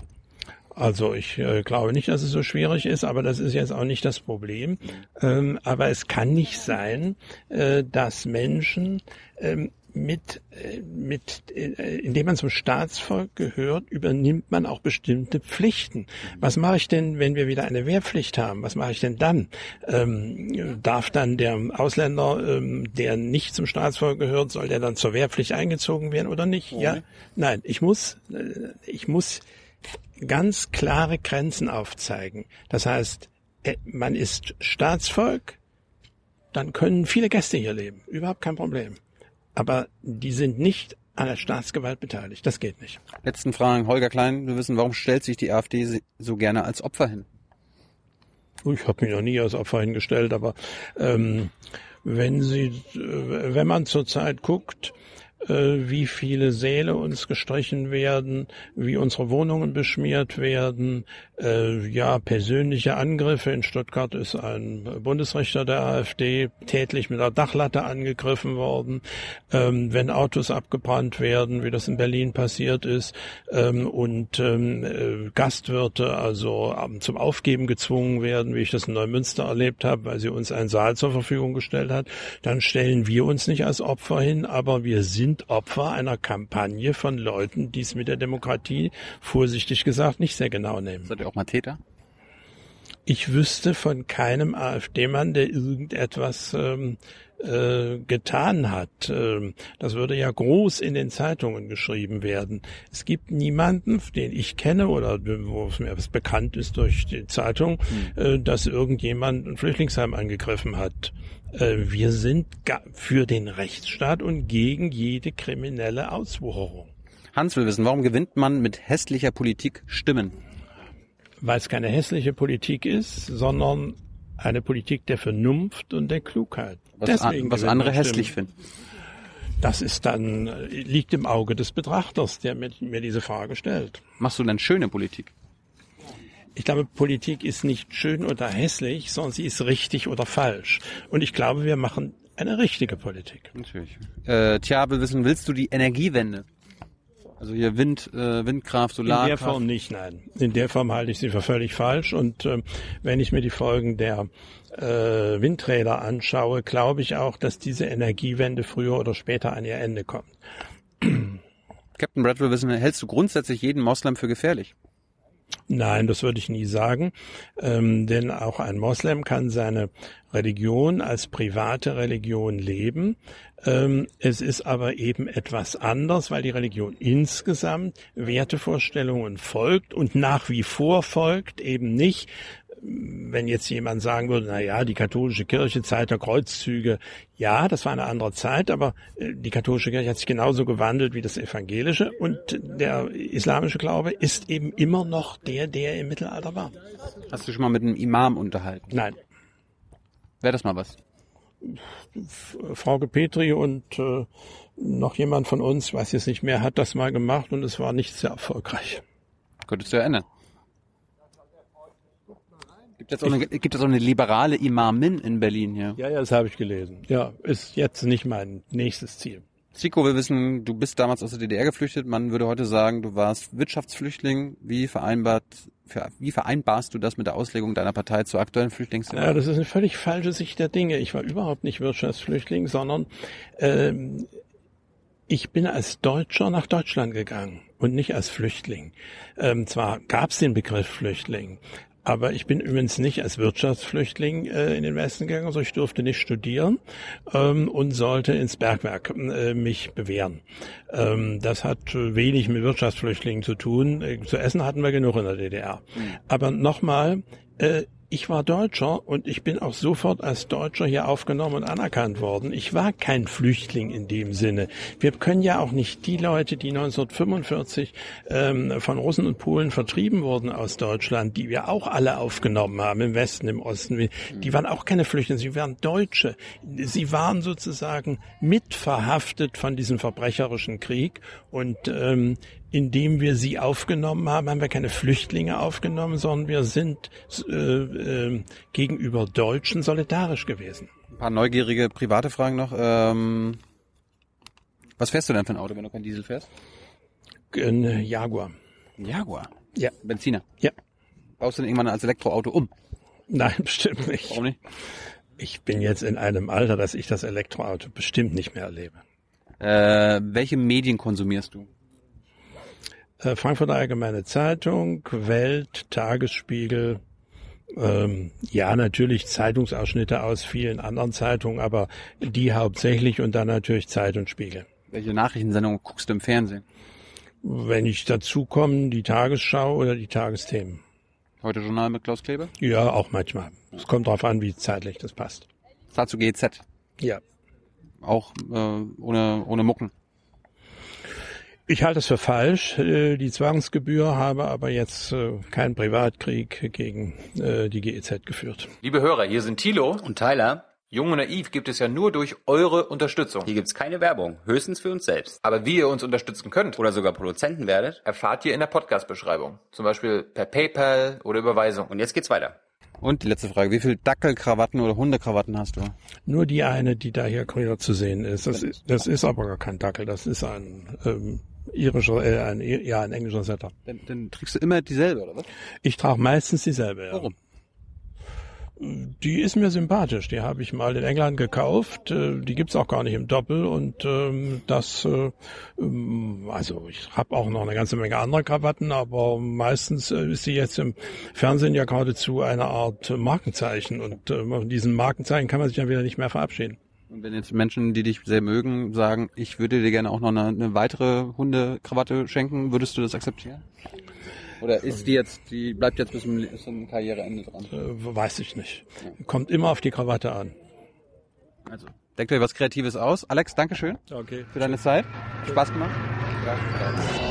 Also ich äh, glaube nicht, dass es so schwierig ist, aber das ist jetzt auch nicht das Problem. Ähm, aber es kann nicht sein, äh, dass Menschen ähm, mit, äh, mit, äh, indem man zum Staatsvolk gehört, übernimmt man auch bestimmte Pflichten. Was mache ich denn, wenn wir wieder eine Wehrpflicht haben? Was mache ich denn dann? Ähm, darf dann der Ausländer, ähm, der nicht zum Staatsvolk gehört, soll der dann zur Wehrpflicht eingezogen werden oder nicht? Oh. Ja, nein. Ich muss, äh, ich muss ganz klare Grenzen aufzeigen. Das heißt, man ist Staatsvolk, dann können viele Gäste hier leben. Überhaupt kein Problem aber die sind nicht an der Staatsgewalt beteiligt. Das geht nicht. Letzten Fragen. Holger Klein, wir wissen, warum stellt sich die AfD so gerne als Opfer hin? Ich habe mich noch nie als Opfer hingestellt, aber ähm, wenn Sie, äh, wenn man zurzeit guckt, wie viele Säle uns gestrichen werden, wie unsere Wohnungen beschmiert werden, äh, ja, persönliche Angriffe. In Stuttgart ist ein Bundesrichter der AfD tätlich mit einer Dachlatte angegriffen worden. Ähm, wenn Autos abgebrannt werden, wie das in Berlin passiert ist, ähm, und ähm, äh, Gastwirte also zum Aufgeben gezwungen werden, wie ich das in Neumünster erlebt habe, weil sie uns einen Saal zur Verfügung gestellt hat, dann stellen wir uns nicht als Opfer hin, aber wir sind sind Opfer einer Kampagne von Leuten, die es mit der Demokratie, vorsichtig gesagt, nicht sehr genau nehmen. Seid ihr auch mal Täter? Ich wüsste von keinem AfD-Mann, der irgendetwas ähm, äh, getan hat. Ähm, das würde ja groß in den Zeitungen geschrieben werden. Es gibt niemanden, den ich kenne oder wo es mir bekannt ist durch die Zeitung, hm. äh, dass irgendjemand ein Flüchtlingsheim angegriffen hat. Äh, wir sind für den Rechtsstaat und gegen jede kriminelle Auswucherung. Hans will wissen, warum gewinnt man mit hässlicher Politik Stimmen? Weil es keine hässliche Politik ist, sondern eine Politik der Vernunft und der Klugheit. Was, Deswegen was andere hässlich finden. Das ist dann, liegt im Auge des Betrachters, der mir, mir diese Frage stellt. Machst du denn schöne Politik? Ich glaube, Politik ist nicht schön oder hässlich, sondern sie ist richtig oder falsch. Und ich glaube, wir machen eine richtige Politik. Natürlich. Äh, tja, wir wissen, willst du die Energiewende? Also hier Wind, äh, Windkraft, Solarkraft. In der Form nicht, nein. In der Form halte ich sie für völlig falsch. Und äh, wenn ich mir die Folgen der äh, Windräder anschaue, glaube ich auch, dass diese Energiewende früher oder später an ihr Ende kommt. Captain Brad will wissen, hältst du grundsätzlich jeden Moslem für gefährlich? Nein, das würde ich nie sagen, ähm, denn auch ein Moslem kann seine Religion als private Religion leben. Ähm, es ist aber eben etwas anders, weil die Religion insgesamt Wertevorstellungen folgt und nach wie vor folgt, eben nicht wenn jetzt jemand sagen würde, na ja, die katholische Kirche, Zeit der Kreuzzüge, ja, das war eine andere Zeit, aber äh, die katholische Kirche hat sich genauso gewandelt wie das evangelische und der islamische Glaube ist eben immer noch der, der im Mittelalter war. Hast du schon mal mit einem Imam unterhalten? Nein. Wäre das mal was? Frau Petri und äh, noch jemand von uns, weiß jetzt nicht mehr, hat das mal gemacht und es war nicht sehr erfolgreich. Könntest du ja ändern. Gibt es auch, eine, gibt es auch eine liberale Imamin in Berlin hier? Ja, ja, das habe ich gelesen. Ja, ist jetzt nicht mein nächstes Ziel. Zico, wir wissen, du bist damals aus der DDR geflüchtet. Man würde heute sagen, du warst Wirtschaftsflüchtling. Wie vereinbart, wie vereinbarst du das mit der Auslegung deiner Partei zur aktuellen Flüchtlingssituation? Ja, das ist eine völlig falsche Sicht der Dinge. Ich war überhaupt nicht Wirtschaftsflüchtling, sondern ähm, ich bin als Deutscher nach Deutschland gegangen und nicht als Flüchtling. Ähm, zwar gab es den Begriff Flüchtling, aber ich bin übrigens nicht als Wirtschaftsflüchtling äh, in den Westen gegangen, also ich durfte nicht studieren ähm, und sollte ins Bergwerk äh, mich bewähren. Ähm, das hat wenig mit Wirtschaftsflüchtlingen zu tun. Äh, zu essen hatten wir genug in der DDR. Mhm. Aber nochmal, äh, ich war Deutscher und ich bin auch sofort als Deutscher hier aufgenommen und anerkannt worden. Ich war kein Flüchtling in dem Sinne. Wir können ja auch nicht die Leute, die 1945 ähm, von Russen und Polen vertrieben wurden aus Deutschland, die wir auch alle aufgenommen haben, im Westen, im Osten, die waren auch keine Flüchtlinge, sie waren Deutsche. Sie waren sozusagen mitverhaftet von diesem verbrecherischen Krieg und ähm, indem wir sie aufgenommen haben, haben wir keine Flüchtlinge aufgenommen, sondern wir sind äh, äh, gegenüber Deutschen solidarisch gewesen. Ein paar neugierige private Fragen noch. Ähm, was fährst du denn für ein Auto, wenn du kein Diesel fährst? Ein Jaguar. Jaguar? Ja. Benziner? Ja. Baust du denn irgendwann als Elektroauto um? Nein, bestimmt nicht. Warum nicht? Ich bin jetzt in einem Alter, dass ich das Elektroauto bestimmt nicht mehr erlebe. Äh, welche Medien konsumierst du? Äh, Frankfurter Allgemeine Zeitung, Welt, Tagesspiegel, ähm, ja, natürlich Zeitungsausschnitte aus vielen anderen Zeitungen, aber die hauptsächlich und dann natürlich Zeit und Spiegel. Welche Nachrichtensendungen guckst du im Fernsehen? Wenn ich dazu komme, die Tagesschau oder die Tagesthemen. Heute Journal mit Klaus Kleber? Ja, auch manchmal. Es kommt darauf an, wie zeitlich das passt. Dazu GZ? Ja. Auch äh, ohne, ohne Mucken? Ich halte es für falsch, äh, die Zwangsgebühr, habe aber jetzt äh, keinen Privatkrieg gegen äh, die GEZ geführt. Liebe Hörer, hier sind Thilo und Tyler. Jung und Naiv gibt es ja nur durch eure Unterstützung. Hier gibt's keine Werbung, höchstens für uns selbst. Aber wie ihr uns unterstützen könnt oder sogar Produzenten werdet, erfahrt ihr in der Podcast-Beschreibung. Zum Beispiel per PayPal oder Überweisung. Und jetzt geht's weiter. Und die letzte Frage, wie viel Dackelkrawatten oder Hundekrawatten hast du? Nur die eine, die da hier zu sehen ist. Das, ist. das ist aber gar kein Dackel, das ist ein ähm, irischer, äh, ein, ja, ein englischer Setter. Dann, dann trägst du immer dieselbe, oder was? Ich trage meistens dieselbe, ja. Warum? Die ist mir sympathisch. Die habe ich mal in England gekauft. Äh, die gibt's auch gar nicht im Doppel. Und ähm, das, äh, ähm, also ich habe auch noch eine ganze Menge anderer Krawatten, aber meistens äh, ist sie jetzt im Fernsehen ja geradezu eine Art Markenzeichen. Und äh, von diesen Markenzeichen kann man sich dann wieder nicht mehr verabschieden. Und wenn jetzt Menschen, die dich sehr mögen, sagen, ich würde dir gerne auch noch eine, eine weitere Hundekrawatte schenken, würdest du das akzeptieren? Oder ist die jetzt, die bleibt jetzt bis zum Karriereende dran? Äh, weiß ich nicht. Kommt immer auf die Krawatte an. Also, denkt euch was Kreatives aus. Alex, Dankeschön okay. für deine Zeit. Okay. Spaß gemacht. Ja. Danke.